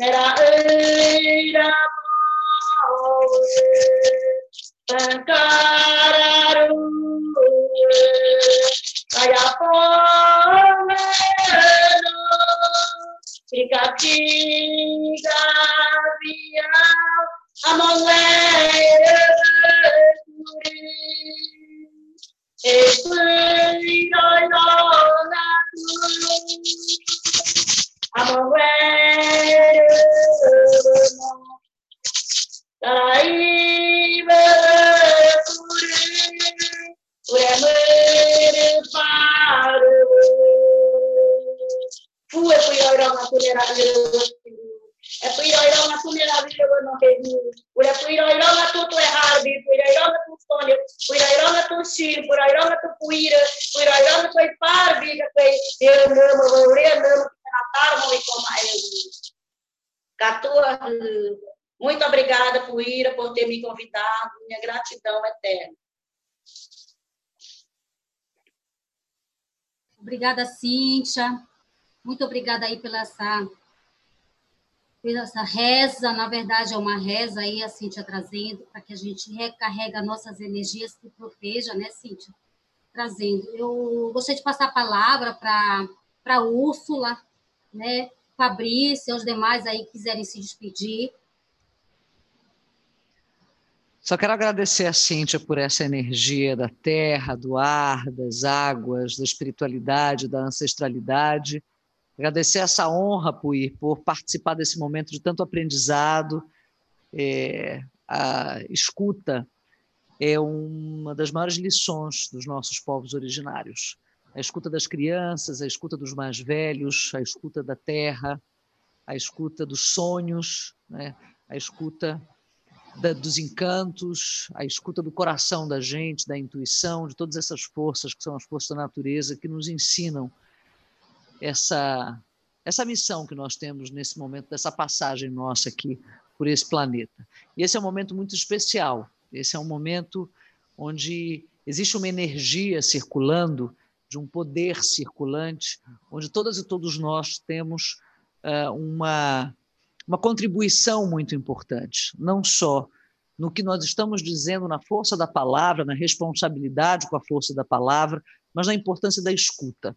Hey Rama, Sankararu, Kayapomeno, Trikatika Via, Amongayuri, Esui Loyona Tulu, Amongere, Espui Doilona, Amongere, Paraíba, Uremere, Paro, Fue Puyorama, Punerabio, é Puyorama, Punerabio, não teve. Ure Puyorama, tudo errado, Puyorama, tu Sônia, Puyorama, tu Chile, Puyorama, tu Puira, Puyorama, tu Ipar, Viga, tu Eu Nama, Ure Nama, que Natal, Moi, como eu. Catua, muito obrigada, Puíra, por ter me convidado. Minha gratidão eterna. Obrigada, Cíntia. Muito obrigada aí pela essa, pela essa reza. Na verdade, é uma reza aí, a Cíntia trazendo, para que a gente recarrega nossas energias e proteja, né, Cíntia? Trazendo. Eu gostaria de passar a palavra para a Úrsula, né? Fabrício os demais aí quiserem se despedir. Só quero agradecer a Cíntia por essa energia da terra, do ar, das águas, da espiritualidade, da ancestralidade. Agradecer essa honra, Puir, por participar desse momento de tanto aprendizado. É, a escuta é uma das maiores lições dos nossos povos originários. A escuta das crianças, a escuta dos mais velhos, a escuta da terra, a escuta dos sonhos, né? a escuta da, dos encantos, a escuta do coração da gente, da intuição, de todas essas forças que são as forças da natureza que nos ensinam essa essa missão que nós temos nesse momento dessa passagem nossa aqui por esse planeta. E esse é um momento muito especial. Esse é um momento onde existe uma energia circulando, de um poder circulante, onde todas e todos nós temos uh, uma uma contribuição muito importante, não só no que nós estamos dizendo, na força da palavra, na responsabilidade com a força da palavra, mas na importância da escuta.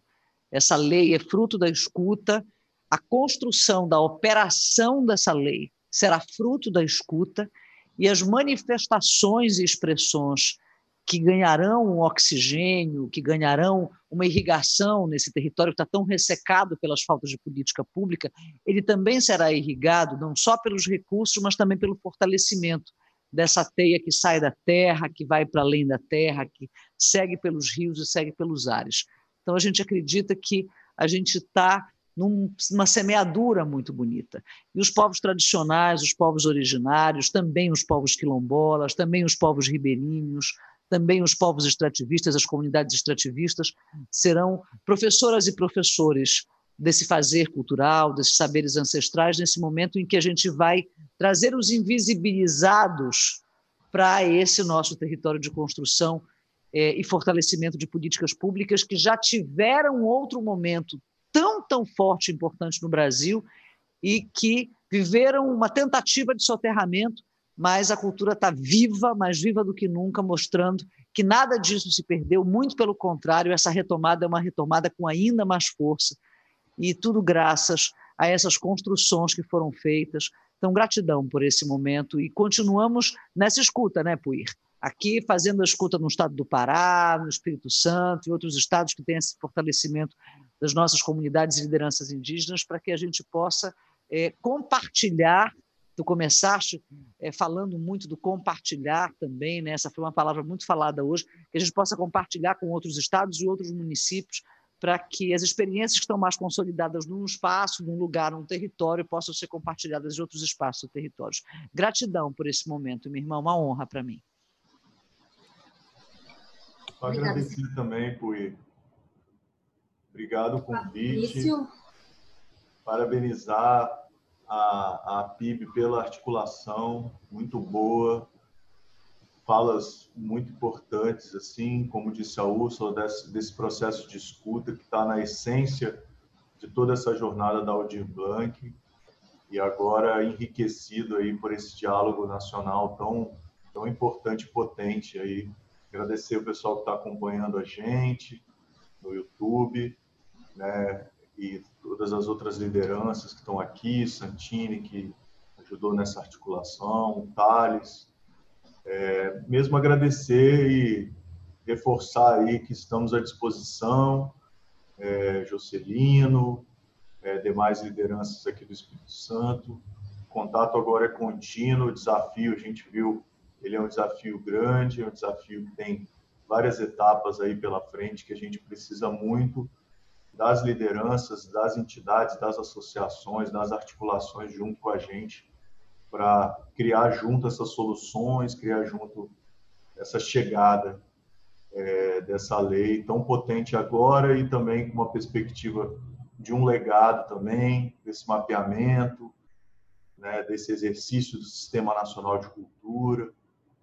Essa lei é fruto da escuta, a construção da operação dessa lei será fruto da escuta, e as manifestações e expressões que ganharão um oxigênio, que ganharão uma irrigação nesse território que está tão ressecado pelas faltas de política pública, ele também será irrigado não só pelos recursos, mas também pelo fortalecimento dessa teia que sai da terra, que vai para além da terra, que segue pelos rios e segue pelos ares. Então a gente acredita que a gente está numa semeadura muito bonita. E os povos tradicionais, os povos originários, também os povos quilombolas, também os povos ribeirinhos, também os povos extrativistas, as comunidades extrativistas, serão professoras e professores desse fazer cultural, desses saberes ancestrais, nesse momento em que a gente vai trazer os invisibilizados para esse nosso território de construção é, e fortalecimento de políticas públicas que já tiveram outro momento tão, tão forte e importante no Brasil e que viveram uma tentativa de soterramento mas a cultura está viva, mais viva do que nunca, mostrando que nada disso se perdeu, muito pelo contrário, essa retomada é uma retomada com ainda mais força, e tudo graças a essas construções que foram feitas. Então, gratidão por esse momento e continuamos nessa escuta, né, Puir? Aqui fazendo a escuta no estado do Pará, no Espírito Santo e outros estados que têm esse fortalecimento das nossas comunidades e lideranças indígenas para que a gente possa é, compartilhar Tu começaste é, falando muito do compartilhar também, né? essa foi uma palavra muito falada hoje, que a gente possa compartilhar com outros estados e outros municípios para que as experiências que estão mais consolidadas num espaço, num lugar, num território, possam ser compartilhadas em outros espaços e territórios. Gratidão por esse momento, minha irmã, uma honra para mim. Agradecer também, Pui. Obrigado o convite. Parabenizar a, a PIB pela articulação, muito boa, falas muito importantes, assim, como disse a Úrsula, desse, desse processo de escuta que está na essência de toda essa jornada da Aldir Blanc e agora enriquecido aí por esse diálogo nacional tão, tão importante e potente aí. Agradecer o pessoal que está acompanhando a gente no YouTube, né? e todas as outras lideranças que estão aqui, Santini, que ajudou nessa articulação, Thales. É, mesmo agradecer e reforçar aí que estamos à disposição, é, Jocelino, é, demais lideranças aqui do Espírito Santo. O contato agora é contínuo, o desafio, a gente viu, ele é um desafio grande, é um desafio que tem várias etapas aí pela frente que a gente precisa muito das lideranças, das entidades, das associações, das articulações junto com a gente para criar junto essas soluções, criar junto essa chegada é, dessa lei tão potente agora e também com uma perspectiva de um legado também, desse mapeamento, né, desse exercício do Sistema Nacional de Cultura,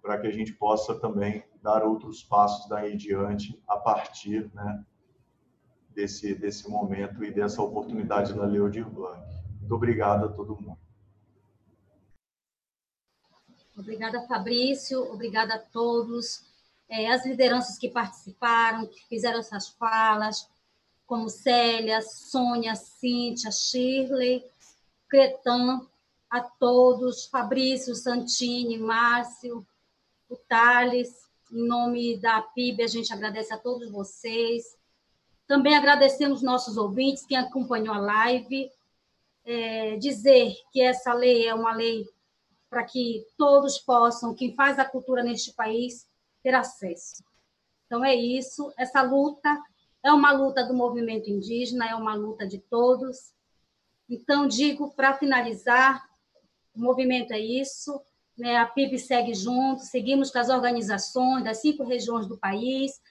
para que a gente possa também dar outros passos daí em diante a partir né, desse, desse momento e dessa oportunidade da Leo de Blanc. Muito obrigado a todo mundo. Obrigada, Fabrício. Obrigada a todos. É, as lideranças que participaram, que fizeram essas falas, como Célia, Sônia, Cíntia, Shirley, Cretan, a todos, Fabrício, Santini, Márcio, o Thales, em nome da PIB, a gente agradece a todos vocês. Também agradecemos nossos ouvintes, quem acompanhou a live. É, dizer que essa lei é uma lei para que todos possam, quem faz a cultura neste país, ter acesso. Então, é isso. Essa luta é uma luta do movimento indígena, é uma luta de todos. Então, digo, para finalizar, o movimento é isso. Né? A PIB segue junto, seguimos com as organizações das cinco regiões do país,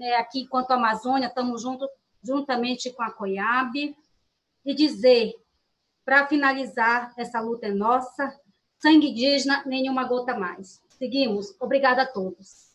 né, aqui, quanto à Amazônia, estamos junto, juntamente com a COIAB, e dizer, para finalizar, essa luta é nossa, sangue indígena, nenhuma gota mais. Seguimos. Obrigada a todos.